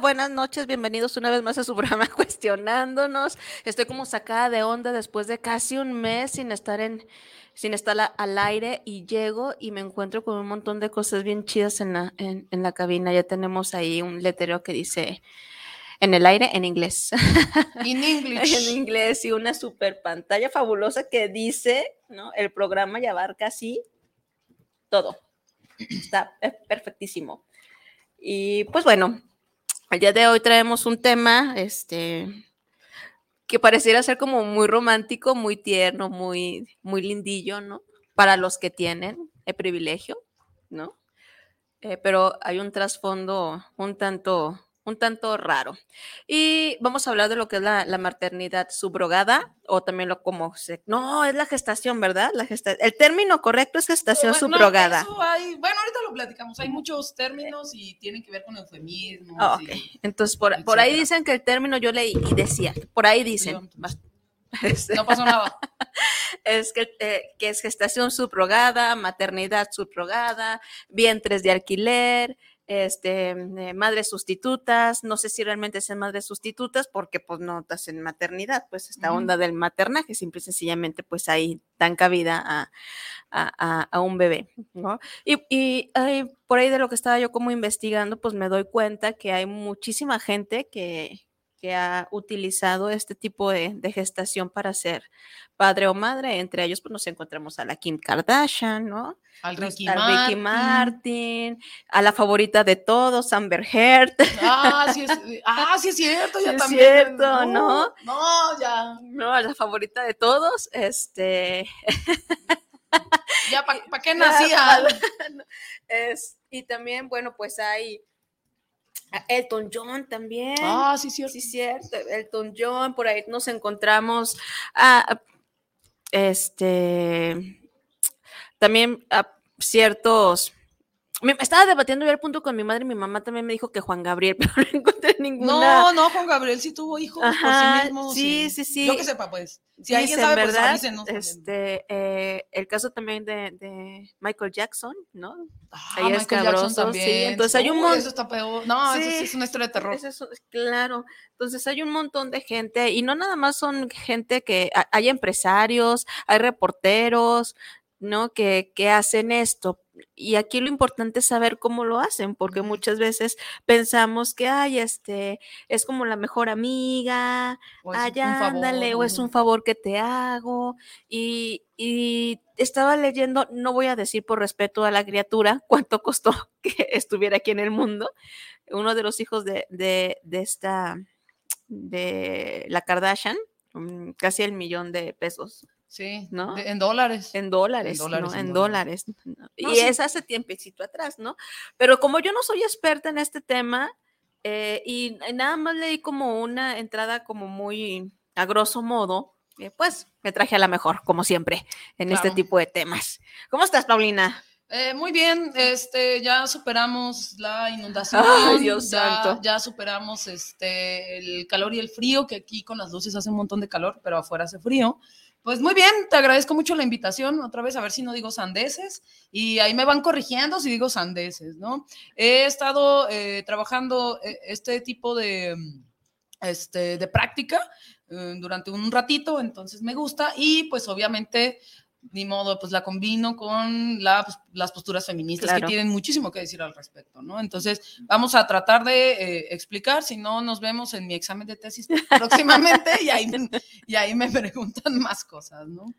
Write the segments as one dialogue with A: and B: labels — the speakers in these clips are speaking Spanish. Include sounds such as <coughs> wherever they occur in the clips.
A: buenas noches, bienvenidos una vez más a su <laughs> programa Cuestionándonos. Estoy como sacada de onda después de casi un mes sin estar en sin estar al aire y llego y me encuentro con un montón de cosas bien chidas en la, en, la cabina. Ya tenemos ahí un letrero que dice en el aire en inglés. <laughs>
B: En
A: inglés. en inglés y una super pantalla fabulosa que dice, ¿no? El programa ya abarca así todo. Está perfectísimo. Y pues bueno, el día de hoy traemos un tema, este, que pareciera ser como muy romántico, muy tierno, muy, muy lindillo, ¿no? Para los que tienen el privilegio, ¿no? Eh, pero hay un trasfondo un tanto un tanto raro. Y vamos a hablar de lo que es la, maternidad subrogada o también lo como se... No, es la gestación, ¿verdad? La gesta... El término correcto es gestación subrogada.
B: bueno, ahorita lo platicamos. Hay muchos términos y tienen que ver con eufemismos. Ah,
A: ok. Entonces, por, por, ahí dicen que el término yo leí y decía, por ahí dicen... <laughs>
B: no pasó nada. <laughs>
A: es que, eh, que es gestación subrogada, maternidad subrogada, vientres de alquiler, este, eh, madres sustitutas, no sé si realmente sean madres sustitutas porque pues no hacen maternidad, pues esta onda del maternaje, simple y sencillamente pues ahí dan cabida a, un bebé, ¿no? Y, por ahí de lo que estaba yo como investigando, pues me doy cuenta que hay muchísima gente que, que ha utilizado este tipo de, gestación para ser padre o madre. Entre ellos, pues nos encontramos a la Kim Kardashian, ¿no?
B: Al Ricky,
A: Martin. a la favorita de todos, Amber Heard.
B: Ah, sí es, <laughs> ah, sí es cierto, ya
A: también. Es cierto, ¿no?
B: No, ya.
A: No, a la favorita de todos, este.
B: ya, <laughs> ¿para qué <laughs> nacía?
A: es, y también, bueno, pues hay Elton John también.
B: Ah, sí, cierto.
A: Sí, cierto. Elton John, por ahí nos encontramos a, este, también a ciertos me estaba debatiendo yo al punto con mi madre y mi mamá también me dijo que Juan Gabriel, <laughs> pero no encontré ninguna.
B: No, no, Juan Gabriel sí tuvo hijos por sí mismo.
A: Sí, sí, sí.
B: Yo que sepa, pues. Si alguien sabe, pues,
A: ¿verdad? este, eh, el caso también de, de, Michael Jackson, ¿no?
B: Ah, Ahí Michael Jackson también. Sí,
A: entonces hay un
B: montón. Eso está peor. No, eso sí es una historia de terror.
A: claro. Entonces hay un montón de gente y no nada más son gente que hay empresarios, hay reporteros, ¿no? Que, que hacen esto y aquí lo importante es saber cómo lo hacen, porque muchas veces pensamos que, ay, este, es como la mejor amiga, ay, ándale, o es un favor que te hago. Y, y, estaba leyendo, no voy a decir por respeto a la criatura <laughs> cuánto costó <laughs> que estuviera aquí en el mundo, uno de los hijos de, de, de esta, de la Kardashian, mm, casi el millón de pesos
B: Sí, ¿no? en dólares.
A: En dólares, en dólares. ¿no? En dólares. y es hace tiempecito atrás, ¿no? Pero como yo no soy experta en este tema, eh, y nada más leí como una entrada como muy a grosso modo, eh, pues me traje a la mejor, como siempre, en este tipo de temas. ¿Cómo estás, Paulina?
B: Eh, muy bien, este, ya superamos la inundación,
A: Dios
B: ya,
A: santo.
B: ya superamos este, el calor y el frío, que aquí con las luces hace un montón de calor, pero afuera hace frío. Pues muy bien, te agradezco mucho la invitación. Otra vez, a ver si no digo sandeces. Y ahí me van corrigiendo si digo sandeces, ¿no? He estado eh, trabajando eh, este tipo de, este, de práctica eh, durante un ratito, entonces me gusta. Y pues obviamente ni modo, pues la combino con pues, las posturas feministas que tienen muchísimo que decir al respecto, ¿no? Entonces, vamos a tratar de eh, explicar, si no nos vemos en mi examen de tesis <laughs> próximamente y ahí, y ahí me preguntan más cosas, ¿no?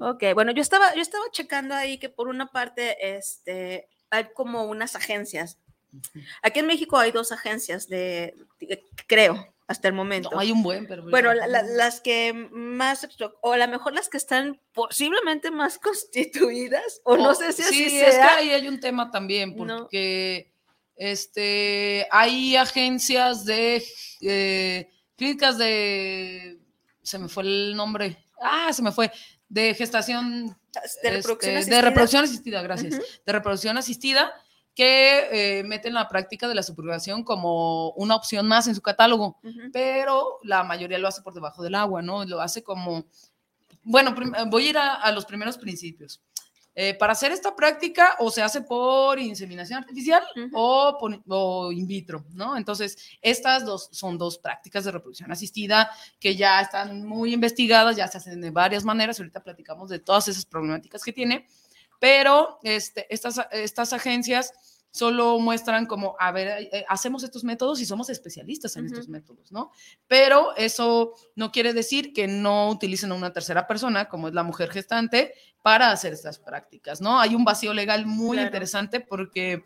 A: Ok, bueno, yo estaba, yo estaba checando ahí que por una parte, este, hay como unas agencias. Aquí en México hay dos agencias de, creo, hasta el momento.
B: No, hay un buen, pero...
A: Bueno, la- la- las que más, o a lo mejor las que están posiblemente más <laughs> constituidas, o no
B: Oh,
A: sé si
B: sí,
A: así
B: es que ahí hay un tema también,
A: No.
B: porque este, hay agencias de eh, clínicas de, se me fue el nombre, ah, se me fue, de gestación,
A: de reproducción
B: este,
A: asistida.
B: de reproducción asistida, gracias, de reproducción asistida, que eh, meten la práctica de la subrogación como una opción más en su catálogo
A: Ujú.
B: pero la mayoría lo hace por debajo del agua, ¿no? Lo hace como, bueno, voy a ir a, a los primeros principios. Eh, para hacer esta práctica o se hace por inseminación artificial
A: Ujú.
B: o, por- o in vitro, ¿no? Entonces, estas dos son dos prácticas de reproducción asistida que ya están muy investigadas, ya se hacen de varias maneras, ahorita platicamos de todas esas problemáticas que tiene, pero este, estas, estas agencias solo muestran como, a ver, eh, hacemos estos métodos y somos especialistas en estos métodos, ¿no? Pero eso no quiere decir que no utilicen a una tercera persona, como es la mujer gestante, para hacer estas prácticas, ¿no? Hay un vacío legal muy
A: Claro.
B: interesante porque,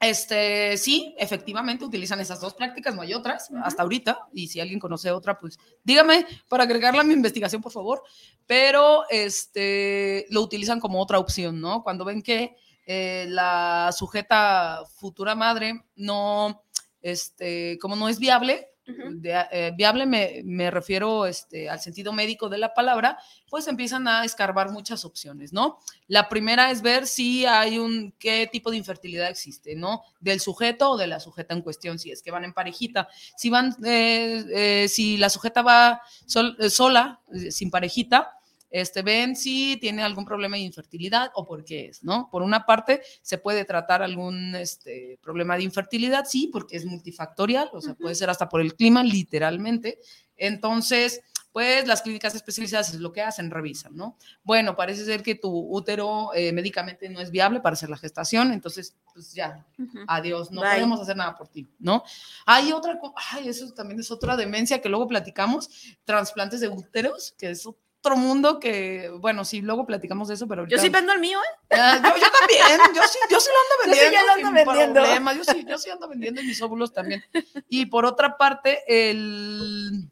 B: este, sí, efectivamente utilizan esas dos prácticas, no hay otras hasta ahorita, y si alguien conoce otra, pues dígame para agregarla a mi investigación, por favor, pero este, lo utilizan como otra opción, ¿no? Cuando ven que eh, la sujeta futura madre no, este, como no es viable, de, eh, viable me, me refiero este, al sentido médico de la palabra, pues empiezan a escarbar muchas opciones, ¿no? La primera es ver si hay un, qué tipo de infertilidad existe, ¿no? Del sujeto o de la sujeta en cuestión, si es que van en parejita. Si van, eh, eh, si la sujeta va sol- sola, sin parejita, este, ven si tiene algún problema de infertilidad o por qué es, ¿no? Por una parte, se puede tratar algún este, problema de infertilidad, sí, porque es multifactorial, o sea, puede ser hasta por el clima, literalmente. Entonces, pues las clínicas especializadas es lo que hacen, revisan, ¿no? Bueno, parece ser que tu útero eh, médicamente no es viable para hacer la gestación, entonces, pues ya,
A: Ujú.
B: adiós, no
A: Bye.
B: podemos hacer nada por ti, ¿no? Hay otra, ay, eso también es otra demencia que luego platicamos, trasplantes de úteros, que es otro mundo que, bueno, sí, luego platicamos de eso, pero
A: Yo sí vendo el mío, ¿eh?
B: Ah, yo, yo también, yo sí, yo sí lo ando <laughs>
A: Yo sí
B: vendiendo.
A: lo ando vendiendo.
B: problema, Yo sí, yo sí ando vendiendo mis óvulos también. Y por otra parte, el,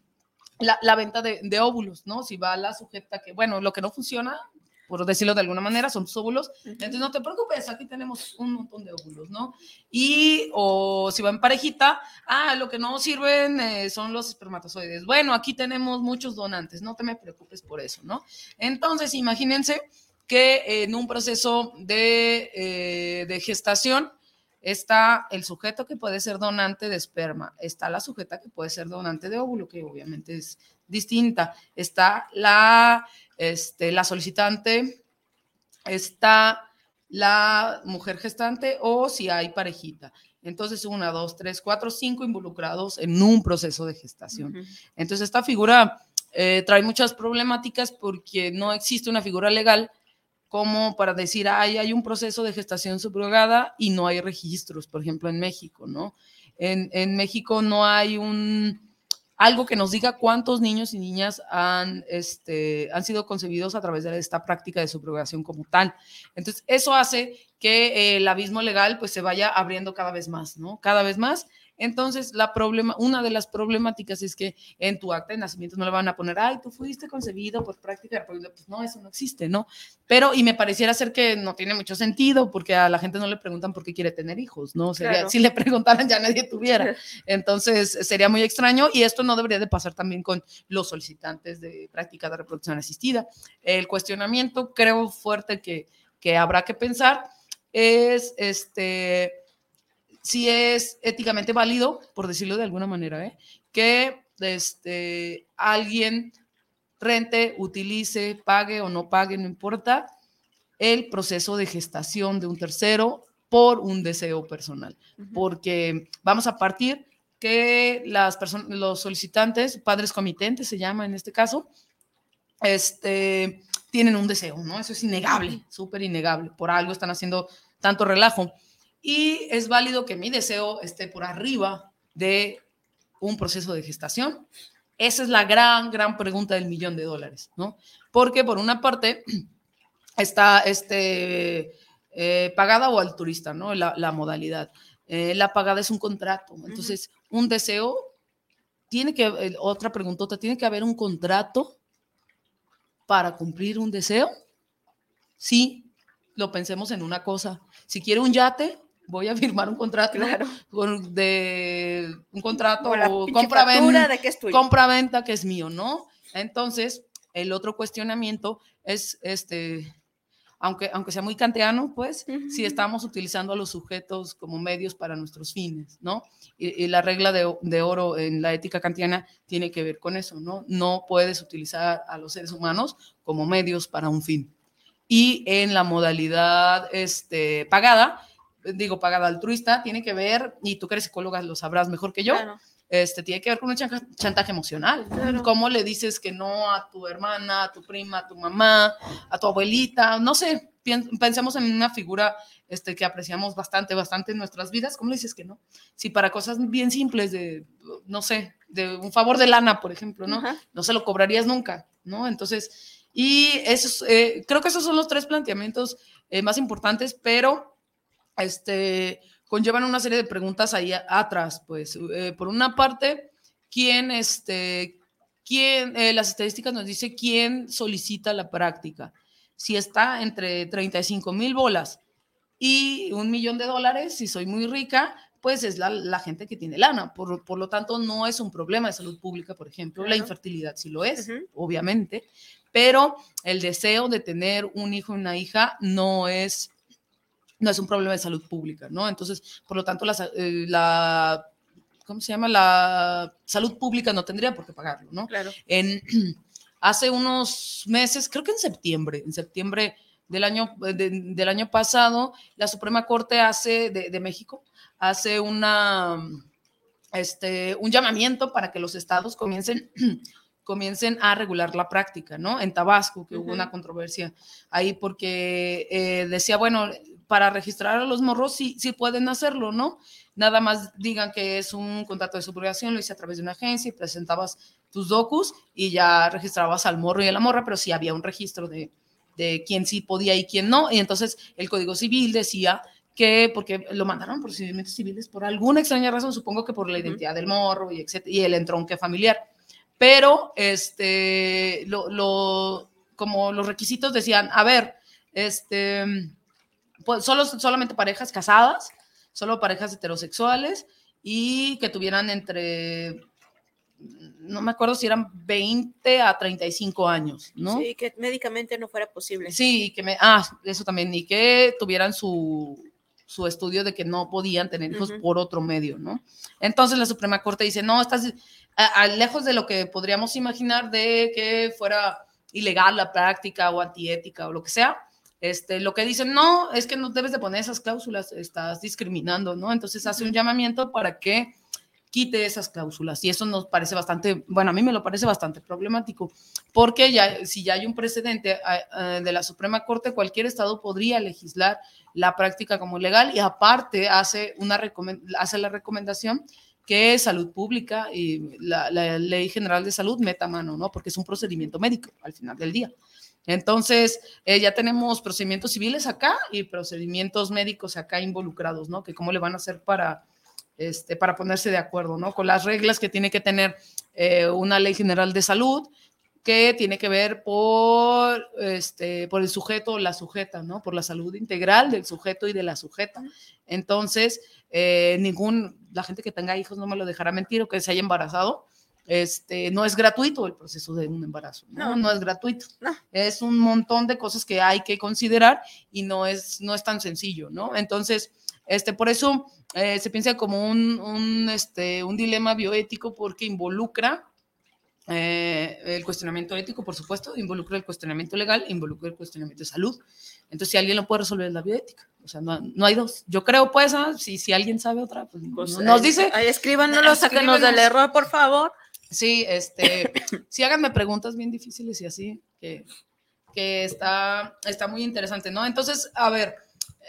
B: la, la venta de, de óvulos, ¿no? Si va la sujeta que, bueno, lo que no funciona, por decirlo de alguna manera, son tus óvulos. Entonces no te preocupes, aquí tenemos un montón de óvulos, ¿no? Y, o si va en parejita, ah, lo que no sirven eh, son los espermatozoides. Bueno, aquí tenemos muchos donantes, no te me preocupes por eso, ¿no? Entonces, imagínense que en un proceso de, eh, de gestación está el sujeto que puede ser donante de esperma, está la sujeta que puede ser donante de óvulo, que obviamente es distinta, está la, este, la solicitante, está la mujer gestante o si hay parejita. Entonces, una, dos, tres, cuatro, cinco involucrados en un proceso de gestación. Entonces, esta figura eh, trae muchas problemáticas porque no existe una figura legal como para decir, ay, hay un proceso de gestación subrogada y no hay registros, por ejemplo, en México, ¿no? En, en México no hay un algo que nos diga cuántos niños y niñas han, este, han sido concebidos a través de esta práctica de subrogación como tal. Entonces, eso hace que el abismo legal pues se vaya abriendo cada vez más, ¿no? Cada vez más. Entonces, la problema, una de las problemáticas es que en tu acta de nacimiento no le van a poner, ay, tú fuiste concebido por práctica de reproducción. Pues no, eso no existe, ¿no? Pero, y me pareciera ser que no tiene mucho sentido, porque a la gente no le preguntan por qué quiere tener hijos, ¿no? Sería,
A: Claro.
B: Si le preguntaran, ya nadie tuviera. <laughs> Entonces, sería muy extraño y esto no debería de pasar también con los solicitantes de práctica de reproducción asistida. El cuestionamiento, creo fuerte que, que habrá que pensar, es este si es éticamente válido, por decirlo de alguna manera, ¿eh? que este, alguien rente, utilice, pague o no pague, no importa, el proceso de gestación de un tercero por un deseo personal. Porque vamos a partir que las personas, los solicitantes, padres comitentes se llama en este caso, este, tienen un deseo, ¿no? Eso es innegable, súper innegable. Por algo están haciendo tanto relajo. Y es válido que mi deseo esté por arriba de un proceso de gestación. Esa es la gran, gran pregunta del millón de dólares, ¿no? Porque por una parte <clears throat> está este, eh, pagada o altruista, ¿no? La, la modalidad. Eh, la pagada es un contrato. Entonces, un deseo tiene que, eh, otra preguntota, ¿tiene que haber un contrato para cumplir un deseo? Sí, lo pensemos en una cosa. Si quiero un yate, voy a firmar un contrato de un contrato o compra-venta de que compra-venta que es mío, ¿no? Entonces, el otro cuestionamiento es este aunque, aunque sea muy kantiano, pues, si estamos utilizando a los sujetos como medios para nuestros fines, ¿no? Y, la regla de, de, oro en la ética kantiana tiene que ver con eso, ¿no? No puedes utilizar a los seres humanos como medios para un fin. Y en la modalidad este, pagada, digo, pagada altruista, tiene que ver, y tú que eres psicóloga lo sabrás mejor que yo, este, tiene que ver con un chantaje emocional. ¿Cómo le dices que no a tu hermana, a tu prima, a tu mamá, a tu abuelita? No sé, pensemos en una figura este, que apreciamos bastante, bastante en nuestras vidas. ¿Cómo le dices que no? Si para cosas bien simples de, no sé, de un favor de lana, por ejemplo, ¿no? No se lo cobrarías nunca, ¿no? Entonces, y eso, eh, creo que esos son los tres planteamientos eh, más importantes, pero este, conllevan una serie de preguntas ahí atrás. Pues, eh, por una parte, ¿quién, este, quién, eh, las estadísticas nos dice quién solicita la práctica? Si está entre 35 mil bolas y un millón de dólares, si soy muy rica, pues es la, gente que tiene lana. Por, por, lo tanto, no es un problema de salud pública, por ejemplo. La infertilidad sí lo es, obviamente, pero el deseo de tener un hijo y una hija no es no es un problema de salud pública, ¿no? Entonces, por lo tanto, la, eh, la ¿cómo se llama? La salud pública no tendría por qué pagarlo, ¿no?
A: Claro.
B: En, <clears throat> hace unos meses, creo que en septiembre, en septiembre del año, del año pasado, la Suprema Corte hace, de, de, México, hace una, este, un llamamiento para que los estados comiencen <clears throat> comiencen a regular la práctica, ¿no? En Tabasco, que hubo una controversia ahí porque eh, decía, bueno, para registrar a los morros sí, sí pueden hacerlo, ¿no? Nada más digan que es un contrato de subrogación, lo hice a través de una agencia y presentabas tus docus y ya registrabas al morro y a la morra, pero sí había un registro de, de quién sí podía y quién no. Y entonces el Código Civil decía que, porque lo mandaron por procedimientos civiles por alguna extraña razón, supongo que por la identidad del morro y, y el entronque familiar. Pero, este, lo, lo, como los requisitos decían, a ver, este, solo, solamente parejas casadas, solo parejas heterosexuales y que tuvieran entre, no me acuerdo si eran 20 a 35 años, ¿no?
A: Sí, que médicamente no fuera posible.
B: Sí, que me, ah, eso también, y que tuvieran su, su estudio de que no podían tener hijos por otro medio, ¿no? Entonces la Suprema Corte dice, no, estás a, lejos de lo que podríamos imaginar de que fuera ilegal la práctica o antiética o lo que sea, este, lo que dicen, no, es que no debes de poner esas cláusulas, estás discriminando, ¿no? Entonces hace un llamamiento para que quite esas cláusulas y eso nos parece bastante, bueno, a mí me lo parece bastante problemático, porque ya, si ya hay un precedente de la Suprema Corte, cualquier estado podría legislar la práctica como ilegal y aparte hace, una hace la recomendación que salud pública y la, la, ley general de salud meta mano, ¿no? Porque es un procedimiento médico al final del día. Entonces, eh, ya tenemos procedimientos civiles acá y procedimientos médicos acá involucrados, ¿no? Que cómo le van a hacer para, este, para ponerse de acuerdo, ¿no? Con las reglas que tiene que tener eh, una ley general de salud que tiene que ver por, este, por el sujeto o la sujeta, ¿no? Por la salud integral del sujeto y de la sujeta. Entonces, eh, ningún, la gente que tenga hijos no me lo dejará mentir o que se haya embarazado, este, no es gratuito el proceso de un embarazo, no, no, es gratuito. Es un montón de cosas que hay que considerar y no es, no es tan sencillo, ¿no? Entonces, este, por eso eh, se piensa como un, un, este, un dilema bioético porque involucra eh, el cuestionamiento ético, por supuesto, involucra el cuestionamiento legal, involucra el cuestionamiento de salud. Entonces, si alguien lo puede resolver, es la bioética. O sea, no, no, hay dos. Yo creo, pues, ¿ah? si, si alguien sabe otra, pues, pues nos dice.
A: Ahí escríbanoslo, sáquenos del error, por favor.
B: Sí, este, <coughs> sí háganme preguntas bien difíciles y así, que, que está, está muy interesante, ¿no? Entonces, a ver,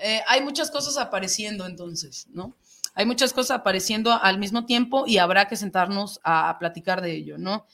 B: eh, hay muchas cosas apareciendo entonces, ¿no? Hay muchas cosas apareciendo al mismo tiempo y habrá que sentarnos a, platicar de ello, ¿no?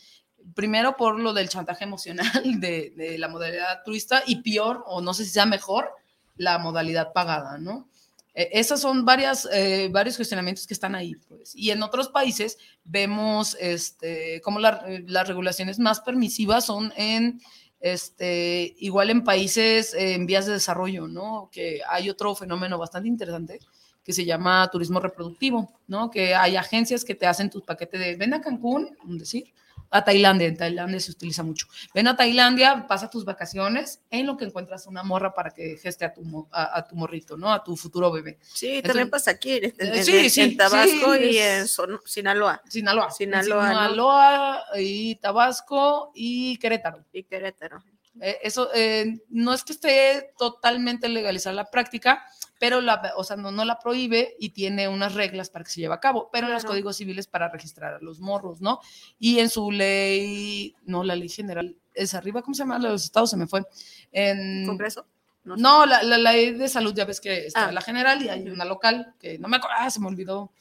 B: Primero por lo del chantaje emocional <laughs> de, de la modalidad turista y peor, o no sé si sea mejor, la modalidad pagada, ¿no? Eh, Esos son varias, eh, varios cuestionamientos que están ahí. Pues. Y en otros países vemos este, como la- eh, las regulaciones más permisivas son en, este, igual en países eh, en vías de desarrollo, ¿no? Que hay otro fenómeno bastante interesante que se llama turismo reproductivo, ¿no? Que hay agencias que te hacen tu paquete de ven a Cancún, decir, a Tailandia, en Tailandia se utiliza mucho. Ven a Tailandia, pasa tus vacaciones en lo que encuentras una morra para que geste a tu, a, a tu morrito, ¿no? A tu futuro bebé.
A: Sí,
B: Entonces-
A: también pasa aquí, en, en-
B: Eh,
A: en-
B: sí,
A: en
B: sí,
A: Tabasco
B: sí,
A: y en Son- Sinaloa
B: Sinaloa.
A: Sinaloa, ¿no?
B: Sinaloa y Tabasco y Querétaro.
A: y Querétaro.
B: Eh, eso eh, no es que esté totalmente legalizada la práctica, pero la, o sea, no, no la prohíbe y tiene unas reglas para que se lleve a cabo, pero en los códigos civiles para registrar a los morros, ¿no? Y en su ley, no, la ley general es arriba, ¿cómo se llama? La de los estados se me fue. En,
A: ¿Congreso? No
B: la, la ley de salud, ya ves que está
A: Ah.
B: la general y hay una local, que no me acuerdo, ah, se me olvidó.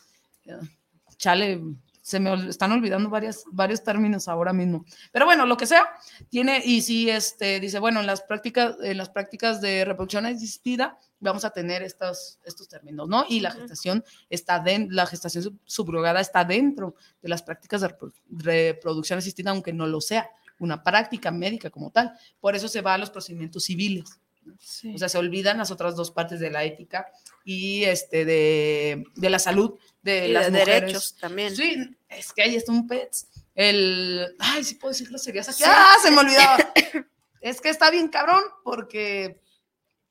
B: Chale, se me están olvidando varias, varios términos ahora mismo. Pero bueno, lo que sea, tiene, y si este, dice, bueno, en las prácticas, en las prácticas de reproducción asistida vamos a tener estos, estos términos, ¿no? Y la gestación está dentro, la gestación sub- subrogada está dentro de las prácticas de repro- reproducción asistida, aunque no lo sea, una práctica médica como tal. Por eso se va a los procedimientos civiles.
A: Sí.
B: O sea, se olvidan las otras dos partes de la ética y este de, de la salud de
A: y
B: las
A: de
B: mujeres.
A: derechos también.
B: Sí, es que ahí está un pets. El, ay, sí puedo decir groserías aquí.
A: Sí.
B: Ah, se me olvidaba. <coughs> es que está bien cabrón porque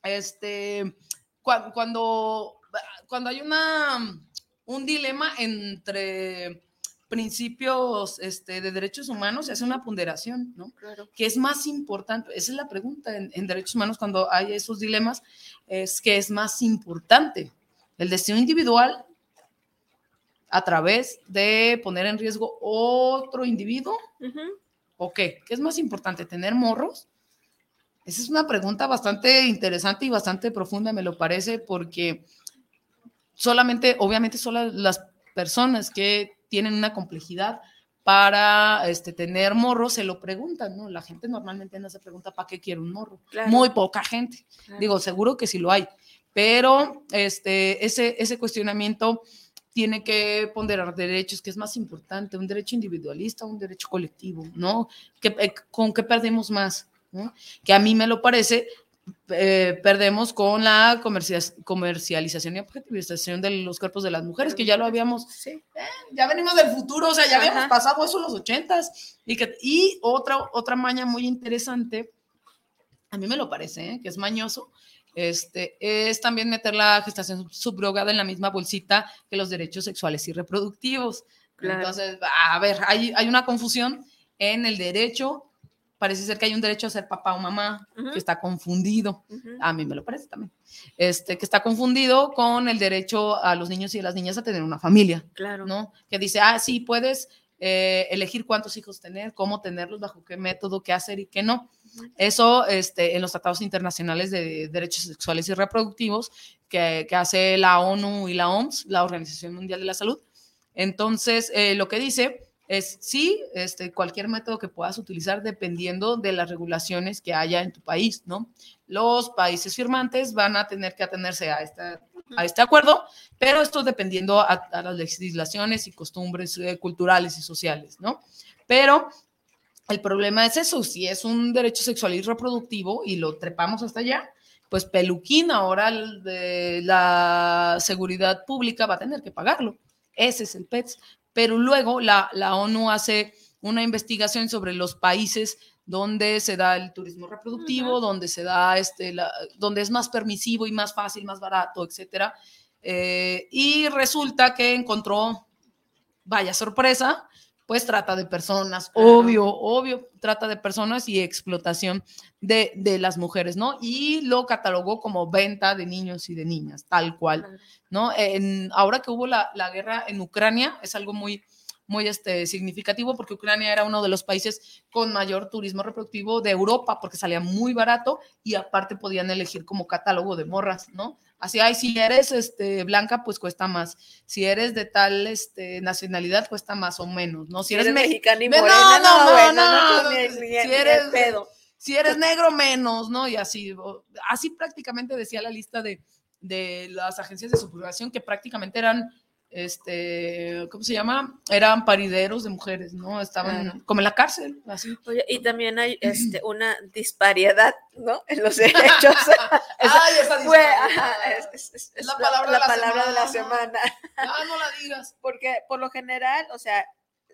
B: este cua- cuando cuando hay una un dilema entre principios este, de derechos humanos se hace una ponderación, ¿no?
A: Claro.
B: ¿Qué es más importante? Esa es la pregunta en, en derechos humanos cuando hay esos dilemas, es que es más importante el destino individual a través de poner en riesgo otro individuo o qué? ¿Qué es más importante? ¿Tener morros? Esa es una pregunta bastante interesante y bastante profunda, me lo parece, porque solamente, obviamente, solo las personas que tienen una complejidad para este, tener morros se lo preguntan, ¿no? La gente normalmente no se pregunta para qué quiere un morro.
A: Claro.
B: Muy poca gente.
A: Claro.
B: Digo, seguro que sí lo hay, pero este, ese, ese cuestionamiento tiene que ponderar derechos, que es más importante, un derecho individualista, un derecho colectivo, ¿no? ¿Qué- eh, ¿Con qué perdemos más? ¿no? Que a mí me lo parece, eh, perdemos con la comercia- comercialización y objetivización de los cuerpos de las mujeres, que ya lo habíamos
A: Sí.
B: ya venimos del futuro, o sea, ya habíamos pasado eso en los ochentas. Y, que, y otra, otra maña muy interesante, a mí me lo parece, ¿eh? que es mañoso, este, es también meter la gestación subrogada en la misma bolsita que los derechos sexuales y reproductivos.
A: Claro.
B: Entonces, a ver, hay, hay una confusión en el derecho. Parece ser que hay un derecho a ser papá o mamá que está confundido. A mí me lo parece también. Este, que está confundido con el derecho a los niños y a las niñas a tener una familia.
A: Claro.
B: ¿no? Que dice, ah, sí, puedes eh, elegir cuántos hijos tener, cómo tenerlos, bajo qué método, qué hacer y qué no. Eso este, en los tratados internacionales de derechos sexuales y reproductivos que, que hace la ONU y la OMS, la Organización Mundial de la Salud. Entonces, eh, lo que dice es, sí, este, cualquier método que puedas utilizar dependiendo de las regulaciones que haya en tu país, ¿no? Los países firmantes van a tener que atenerse a esta a este acuerdo, pero esto dependiendo a, a las legislaciones y costumbres eh, culturales y sociales, ¿no? Pero el problema es eso, si es un derecho sexual y reproductivo y lo trepamos hasta allá, pues Peluquín ahora de la seguridad pública va a tener que pagarlo. Ese es el PETS. Pero luego la, la ONU hace una investigación sobre los países donde se da el turismo reproductivo, donde se da este, la- donde es más permisivo y más fácil, más barato, etcétera. Eh, y resulta que encontró, vaya sorpresa, pues trata de personas, obvio, obvio, trata de personas y explotación de, de las mujeres, ¿no? Y lo catalogó como venta de niños y de niñas, tal cual. ¿no? En, ahora que hubo la, la guerra en Ucrania, es algo muy, muy este, significativo porque Ucrania era uno de los países con mayor turismo reproductivo de Europa porque salía muy barato y aparte podían elegir como catálogo de morras, ¿no? Así, ay, si eres este, blanca, pues cuesta más. Si eres de tal este, nacionalidad, cuesta más o menos, ¿no? Si eres, mexicano,
A: mexicana y
B: no,
A: morena,
B: no,
A: no,
B: no,
A: bueno,
B: no,
A: no, ni-
B: no,
A: ni-
B: si eres-
A: pedo.
B: si eres negro, menos, ¿no? Y así, así prácticamente decía la lista de, de las agencias de subrogación que prácticamente eran este, ¿cómo se llama? Eran parideros de mujeres, ¿no? Estaban como en la cárcel, así.
A: Oye, y también hay este, <clears throat> una disparidad, ¿no? En los <laughs> derechos.
B: Ay, esa
A: fue, ajá, es,
B: la palabra de la
A: palabra de la
B: semana.
A: semana.
B: Ah, no la digas. <laughs>
A: Porque por lo general, o sea,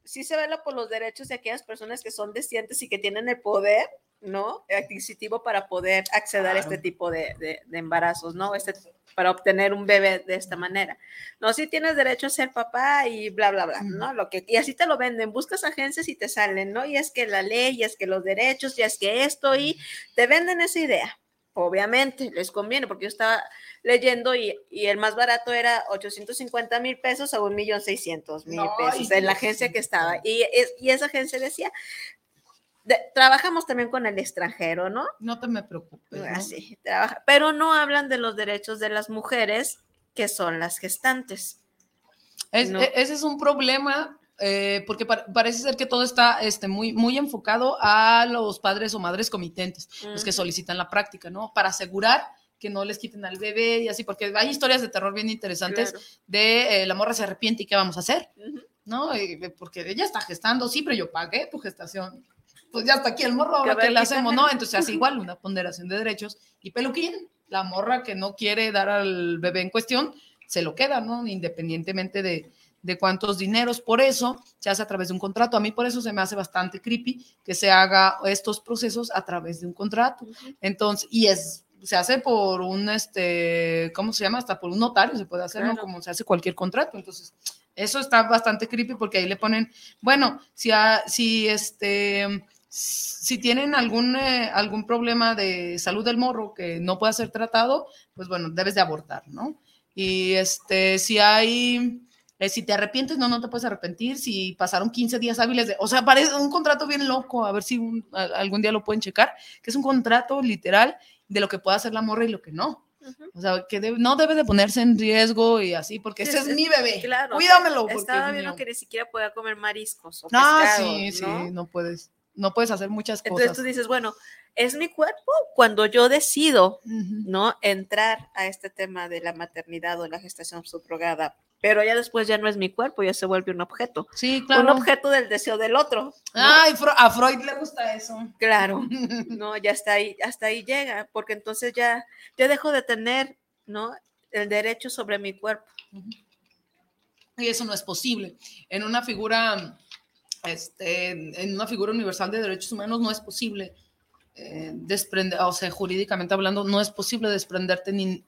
A: sí se vela por los derechos de aquellas personas que son descientes y que tienen el poder, ¿no? Adquisitivo para poder acceder a este tipo de, de- de embarazos, ¿no? Este, para obtener un bebé de esta manera. No, sí tienes derecho a ser papá y bla, bla, bla, ¿no? Lo que, y así te lo venden, buscas agencias y te salen, ¿no? Y es que la ley, y es que los derechos, y es que esto, y te venden esa idea. Obviamente, les conviene, porque yo estaba leyendo y, y el más barato era 850 mil pesos a 1.600.000
B: Ay,
A: pesos en la agencia que estaba. Y, y esa agencia decía, de- trabajamos también con el extranjero, ¿no?
B: No te me preocupes. ¿no?
A: Así, trabaja, pero no hablan de los derechos de las mujeres que son las gestantes.
B: Es-
A: No.
B: e- ese es un problema eh, porque pa- parece ser que todo está este, muy, muy enfocado a los padres o madres comitentes, los que solicitan la práctica, ¿no? Para asegurar que no les quiten al bebé y así, porque hay historias de terror bien interesantes
A: Claro.
B: de eh, la morra se arrepiente y qué vamos a hacer. ¿no? Eh, porque ella está gestando, sí, pero yo pagué tu gestación. Pues ya está aquí el morro, ahora qué le hacemos. ¿no? Entonces hace <laughs> igual una ponderación de derechos y peluquín, la morra que no quiere dar al bebé en cuestión, se lo queda, ¿no? Independientemente de, de cuántos dineros. Por eso se hace a través de un contrato. A mí por eso se me hace bastante creepy que se haga estos procesos a través de un contrato. Entonces, y es, se hace por un, este, ¿cómo se llama? Hasta por un notario se puede hacer, ¿no?
A: Claro.
B: Como se hace cualquier contrato. Entonces, eso está bastante creepy porque ahí le ponen, bueno, si, a- si este, si tienen algún, eh, algún problema de salud del morro que no pueda ser tratado, pues bueno, debes de abortar, ¿no? Y este, si hay, eh, si te arrepientes, no, no te puedes arrepentir. Si pasaron 15 días hábiles de, o sea, parece un contrato bien loco, a ver si un- a- algún día lo pueden checar, que es un contrato literal de lo que puede hacer la morra y lo que no. O sea, que debe- no debe de ponerse en riesgo y así, porque
A: Sí,
B: ese es,
A: es-
B: mi bebé.
A: Claro.
B: Cuídamelo.
A: Estaba
B: es
A: viendo que ni siquiera podía comer mariscos o
B: Ah,
A: pescado,
B: sí, sí,
A: ¿no?
B: no puedes. No puedes hacer muchas
A: Entonces
B: cosas.
A: tú dices, bueno, es mi cuerpo cuando yo decido. ¿no? Entrar a este tema de la maternidad o la gestación subrogada, pero ya después ya no es mi cuerpo, ya se vuelve un objeto.
B: Sí,
A: Un
B: claro.
A: objeto del deseo del otro. ¿no?
B: Ay, a Freud le gusta eso.
A: Claro, <laughs> no, ya está ahí, hasta ahí llega, porque entonces ya, ya dejo de tener, ¿no? El derecho sobre mi cuerpo.
B: Y eso no es posible. En una figura, este, en una figura universal de derechos humanos no es posible eh, desprender, o sea, jurídicamente hablando, no es posible desprenderte ni,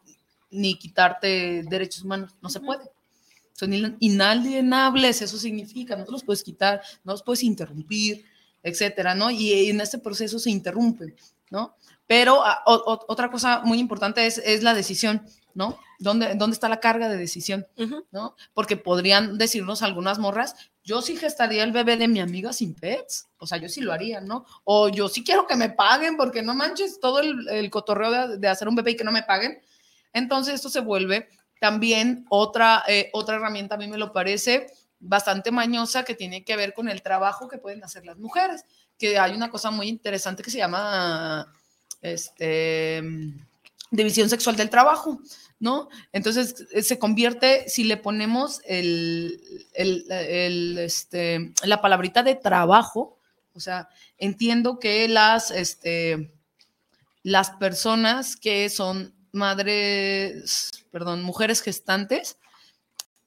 B: ni quitarte derechos humanos. No se puede. Son in- inalienables, eso significa, no te los puedes quitar, no los puedes interrumpir, etcétera, ¿no? Y en este proceso se interrumpe, ¿no? Pero ah, o- o- otra cosa muy importante es, es la decisión, ¿no? ¿Dónde, ¿Dónde está la carga de decisión? ¿no? Porque podrían decirnos algunas morras, yo sí gestaría el bebé de mi amiga sin pets, o sea, yo sí lo haría, ¿no? O yo sí quiero que me paguen, porque no manches todo el, el cotorreo de, de hacer un bebé y que no me paguen. Entonces esto se vuelve también otra, eh, otra herramienta, a mí me lo parece bastante mañosa que tiene que ver con el trabajo que pueden hacer las mujeres, que hay una cosa muy interesante que se llama, este, división sexual del trabajo, ¿no? Entonces eh, se convierte, si le ponemos el, el- el, este, la palabrita de trabajo, o sea, entiendo que las, este, las personas que son madres, perdón, mujeres gestantes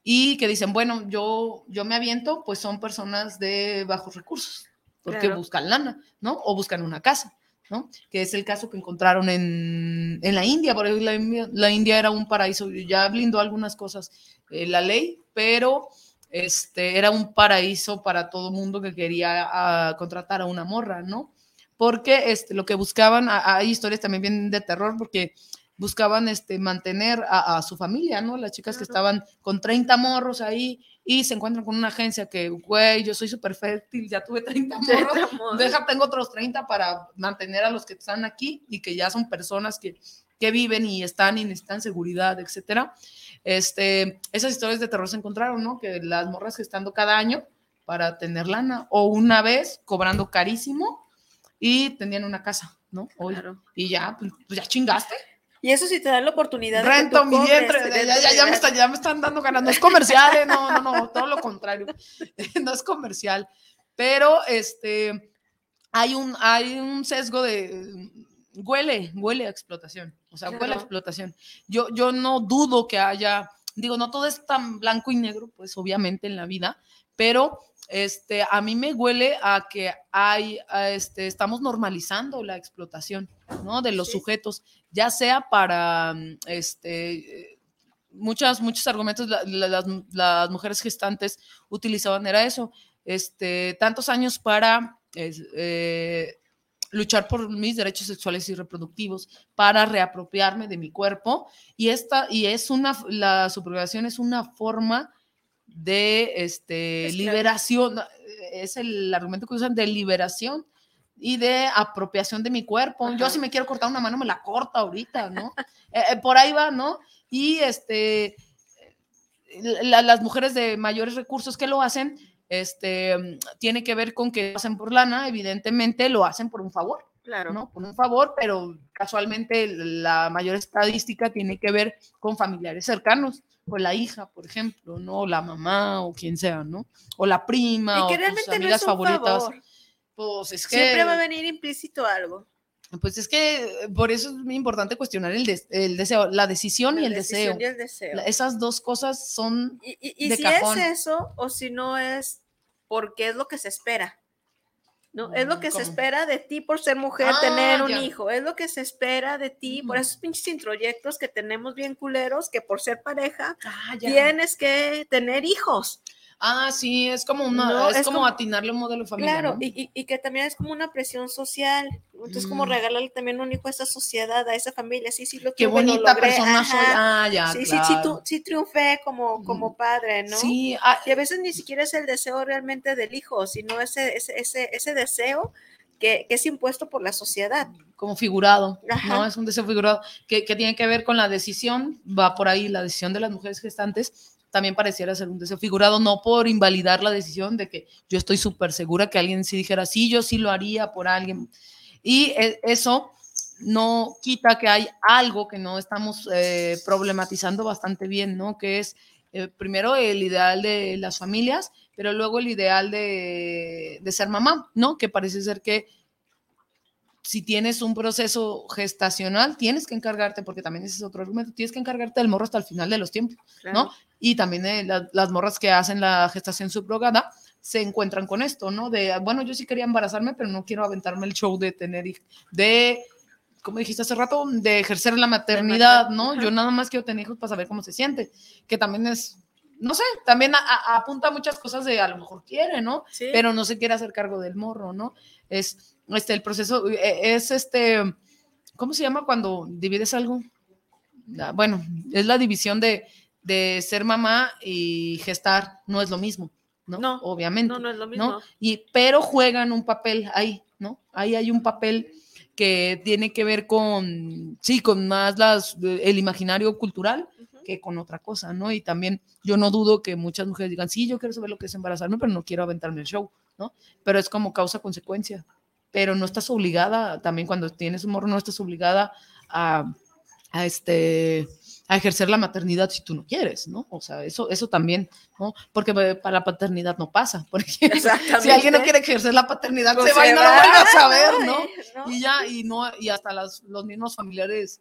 B: y que dicen, bueno, yo, yo me aviento, pues son personas de bajos recursos, porque
A: Claro.
B: buscan lana, ¿no? O buscan una casa. ¿No? Que es el caso que encontraron en, en la India, por la, India- la India era un paraíso, ya blindó algunas cosas eh, la ley, pero este, era un paraíso para todo mundo que quería ah, contratar a una morra, ¿no? Porque este, lo que buscaban, a- hay historias también bien de terror, porque buscaban este, mantener a, a su familia, ¿no? Las chicas que estaban con 30 morros ahí y se encuentran con una agencia que, güey, yo soy súper fértil, ya tuve 30 <laughs> morros, deja, tengo otros 30 para mantener a los que están aquí y que ya son personas que, que viven y están y necesitan seguridad, etcétera. Este, esas historias de terror se encontraron, ¿no? Que las morras gestando cada año para tener lana o una vez cobrando carísimo y tenían una casa, ¿no? Oye,
A: Claro.
B: Y ya, pues ya chingaste.
A: Y eso sí te da la oportunidad
B: Rento
A: de que tú
B: mi vientre, ya, ya, ya me están, ya me están dando ganas. No es comercial, eh, no, no, no, todo lo contrario. <laughs> No es comercial. Pero este hay un, hay un sesgo de huele, huele a explotación. O sea, huele a explotación. Yo, yo no dudo que haya, digo, no todo es tan blanco y negro, pues obviamente en la vida, pero este, a mí me huele a que hay, a este, estamos normalizando la explotación, ¿no? De los
A: Sí.
B: sujetos, ya sea para, mm, este, eh, muchas, muchos argumentos, la- la- las, las mujeres gestantes utilizaban, era eso, este, tantos años para es, eh, luchar por mis derechos sexuales y reproductivos, para reapropiarme de mi cuerpo, y esta, y es una, la subrogación es una forma de este, liberación, es el argumento que usan de liberación y de apropiación de mi cuerpo. Yo si me quiero cortar una mano, me la corto ahorita, ¿no? <laughs> Eh, eh, por ahí va, ¿no? Y este, la- las mujeres de mayores recursos que lo hacen, este, mm, tiene que ver con que lo hacen por lana, evidentemente lo hacen por un favor.
A: Claro.
B: ¿no? Por un favor, pero casualmente la mayor estadística tiene que ver con familiares cercanos, o la hija, por ejemplo, ¿no? O la mamá o quien sea, ¿no? O la prima
A: Y
B: o
A: que
B: tus
A: realmente no
B: amigas
A: es un
B: favoritas.
A: favor.
B: Pues es que
A: Siempre va a venir implícito algo.
B: pues es que eh, por eso es muy importante cuestionar el, des- el deseo, la decisión y
A: La
B: el deseo.
A: decisión y el deseo.
B: La- Esas dos cosas son
A: Y, y- y
B: de
A: si
B: cajón.
A: es eso o si no es porque es lo que se espera. ¿No? Es lo
B: Mm,
A: que se espera de ti por ser mujer,
B: Ah,
A: tener un
B: ya.
A: hijo. Es lo que se espera de ti por esos pinches introyectos que tenemos bien culeros que por ser pareja
B: Ah,
A: tienes que tener hijos.
B: Ah, sí, es como una,
A: No,
B: es,
A: es
B: como,
A: como-
B: atinarle un modelo de familia.
A: Claro,
B: ¿no?
A: y, y- que también es como una presión social. Entonces, como
B: Mm.
A: regalarle también un hijo a esa sociedad, a esa familia. Sí, sí, lo
B: Qué
A: tuve, lo
B: bonita
A: logré,
B: persona soy.
A: ajá.
B: Ah, ya.
A: sí, sí, sí,
B: claro.
A: tú- sí triunfé como, como padre, ¿no?
B: Sí, ah,
A: Y a veces ni siquiera es el deseo realmente del hijo, sino ese, ese, ese, ese deseo que, que es impuesto por la sociedad.
B: como figurado,
A: Ajá.
B: ¿no? Es un deseo figurado que, que tiene que ver con la decisión, va por ahí, la decisión de las mujeres gestantes también pareciera ser un deseo figurado, no por invalidar la decisión de que yo estoy súper segura que alguien sí dijera, sí, yo sí lo haría por alguien. Y e- eso no quita que hay algo que no estamos eh, problematizando bastante bien, ¿no? Que es eh, primero el ideal de las familias, pero luego el ideal de, de ser mamá, ¿no? Que parece ser que si tienes un proceso gestacional, tienes que encargarte, porque también ese es otro argumento, tienes que encargarte del morro hasta el final de los tiempos, ¿no? Y también eh, la- las morras que hacen la gestación subrogada se encuentran con esto, ¿no? De, bueno, yo sí quería embarazarme, pero no quiero aventarme el show de tener, de, como dijiste hace rato, de ejercer la maternidad, ¿no? Yo nada más quiero tener hijos para saber cómo se siente, que también es, no sé, también a- a- apunta muchas cosas de a lo mejor quiere, ¿no?
A: Sí.
B: pero no se quiere hacer cargo del morro, ¿no? Es este el proceso, eh, es este, ¿cómo se llama cuando divides algo? Ah, Bueno, es la división de, de ser mamá y gestar, no es lo mismo, ¿no?
A: No,
B: Obviamente.
A: no, no es lo mismo.
B: ¿no? Y, pero juegan un papel ahí, ¿no? Ahí hay un papel que tiene que ver con, sí, con más las, el imaginario cultural que con otra cosa, ¿no? Y también yo no dudo que muchas mujeres digan, sí, yo quiero saber lo que es embarazarme, pero no quiero aventarme el show, ¿no? Pero es como causa-consecuencia. Pero no estás obligada, también cuando tienes un morro, no estás obligada a, a este a ejercer la maternidad si tú no quieres, ¿no? O sea, eso, eso también, ¿no? Porque eh, para la paternidad no pasa. Por ejemplo,
A: Exactamente.
B: si alguien no quiere ejercer la paternidad,
A: Pues
B: se va y no lo vuelve a saber, ¿no?
A: ¿no?
B: Y ya, y no, y hasta las, los mismos familiares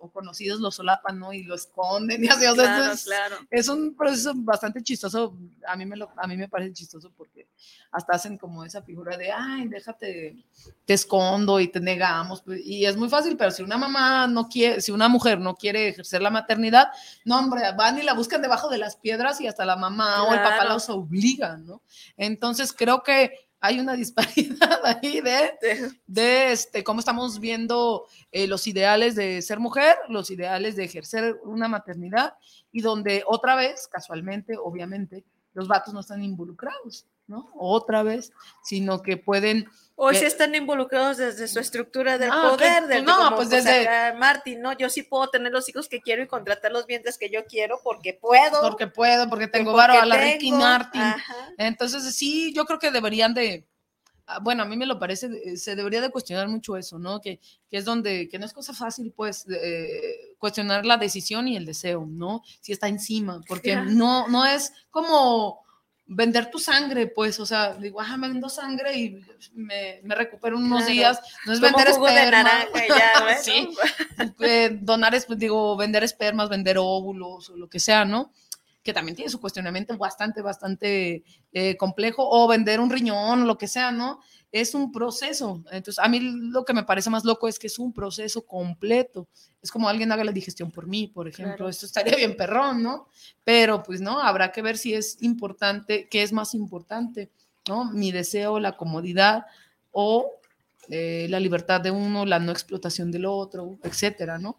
B: o conocidos lo solapan, ¿no? Y lo esconden <laughs> y así, o sea,
A: Claro,
B: es,
A: claro.
B: es un proceso bastante chistoso, a mí, me lo, a mí me parece chistoso porque hasta hacen como esa figura de, ay, déjate, te escondo y te negamos, pues, y es muy fácil, pero si una mamá no quiere, si una mujer no quiere ejercer la maternidad, no, hombre, van y la buscan debajo de las piedras y hasta la mamá o el papá
A: Claro.
B: los obligan, ¿no? Entonces creo que hay una disparidad <laughs> ahí de de este, cómo estamos viendo eh, los ideales de ser mujer, los ideales de ejercer una maternidad y donde otra vez, casualmente, obviamente, los vatos no están involucrados, ¿no? Otra vez, sino que pueden...
A: O
B: Eh,
A: si están involucrados desde su estructura del
B: Ah,
A: poder, del
B: no,
A: como,
B: pues desde-
A: Martín, no, yo sí puedo tener los hijos que quiero y contratar los vientres que yo quiero porque puedo.
B: Porque puedo, porque tengo varo a la Ricky Martin.
A: ajá.
B: Entonces, sí, yo creo que deberían de, ah, bueno, a mí me lo parece, eh, se debería de cuestionar mucho eso, ¿no? Que, que es donde, que no es cosa fácil, pues, eh, cuestionar la decisión y el deseo, ¿no? Si está encima, porque no, no es como vender tu sangre, pues, o sea, digo, ah, me vendo sangre y me, me recupero unos días. No es vender esperma. <laughs> sí. Eh, donar, es, digo, vender espermas, vender óvulos o lo que sea, ¿no? Que también tiene su cuestionamiento bastante, bastante eh, complejo, o vender un riñón lo que sea, ¿no? es un proceso. Entonces, a mí lo que me parece más loco es que es un proceso completo. Es como alguien haga la digestión por mí, por ejemplo. Esto estaría bien perrón, ¿no? Pero pues no, habrá que ver si es importante, qué es más importante, ¿no? Mi deseo, la comodidad o eh, la libertad de uno, la no explotación del otro, etcétera, ¿no?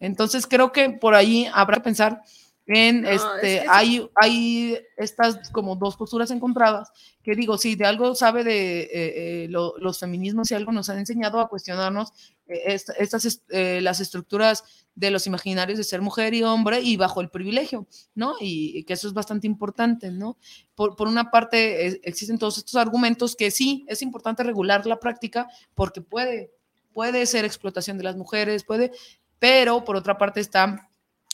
B: Entonces, creo que por ahí habrá que pensar en este, hay, hay estas como dos posturas encontradas que digo, si de algo sabe de eh, eh, los feminismos y algo nos han enseñado a cuestionarnos eh, estas, las estructuras de los imaginarios de ser mujer y hombre y bajo el privilegio, ¿no? Y, que eso es bastante importante, ¿no? Por, por una parte, existen todos estos argumentos que sí, es importante regular la práctica porque puede, puede ser explotación de las mujeres, puede, pero por otra parte está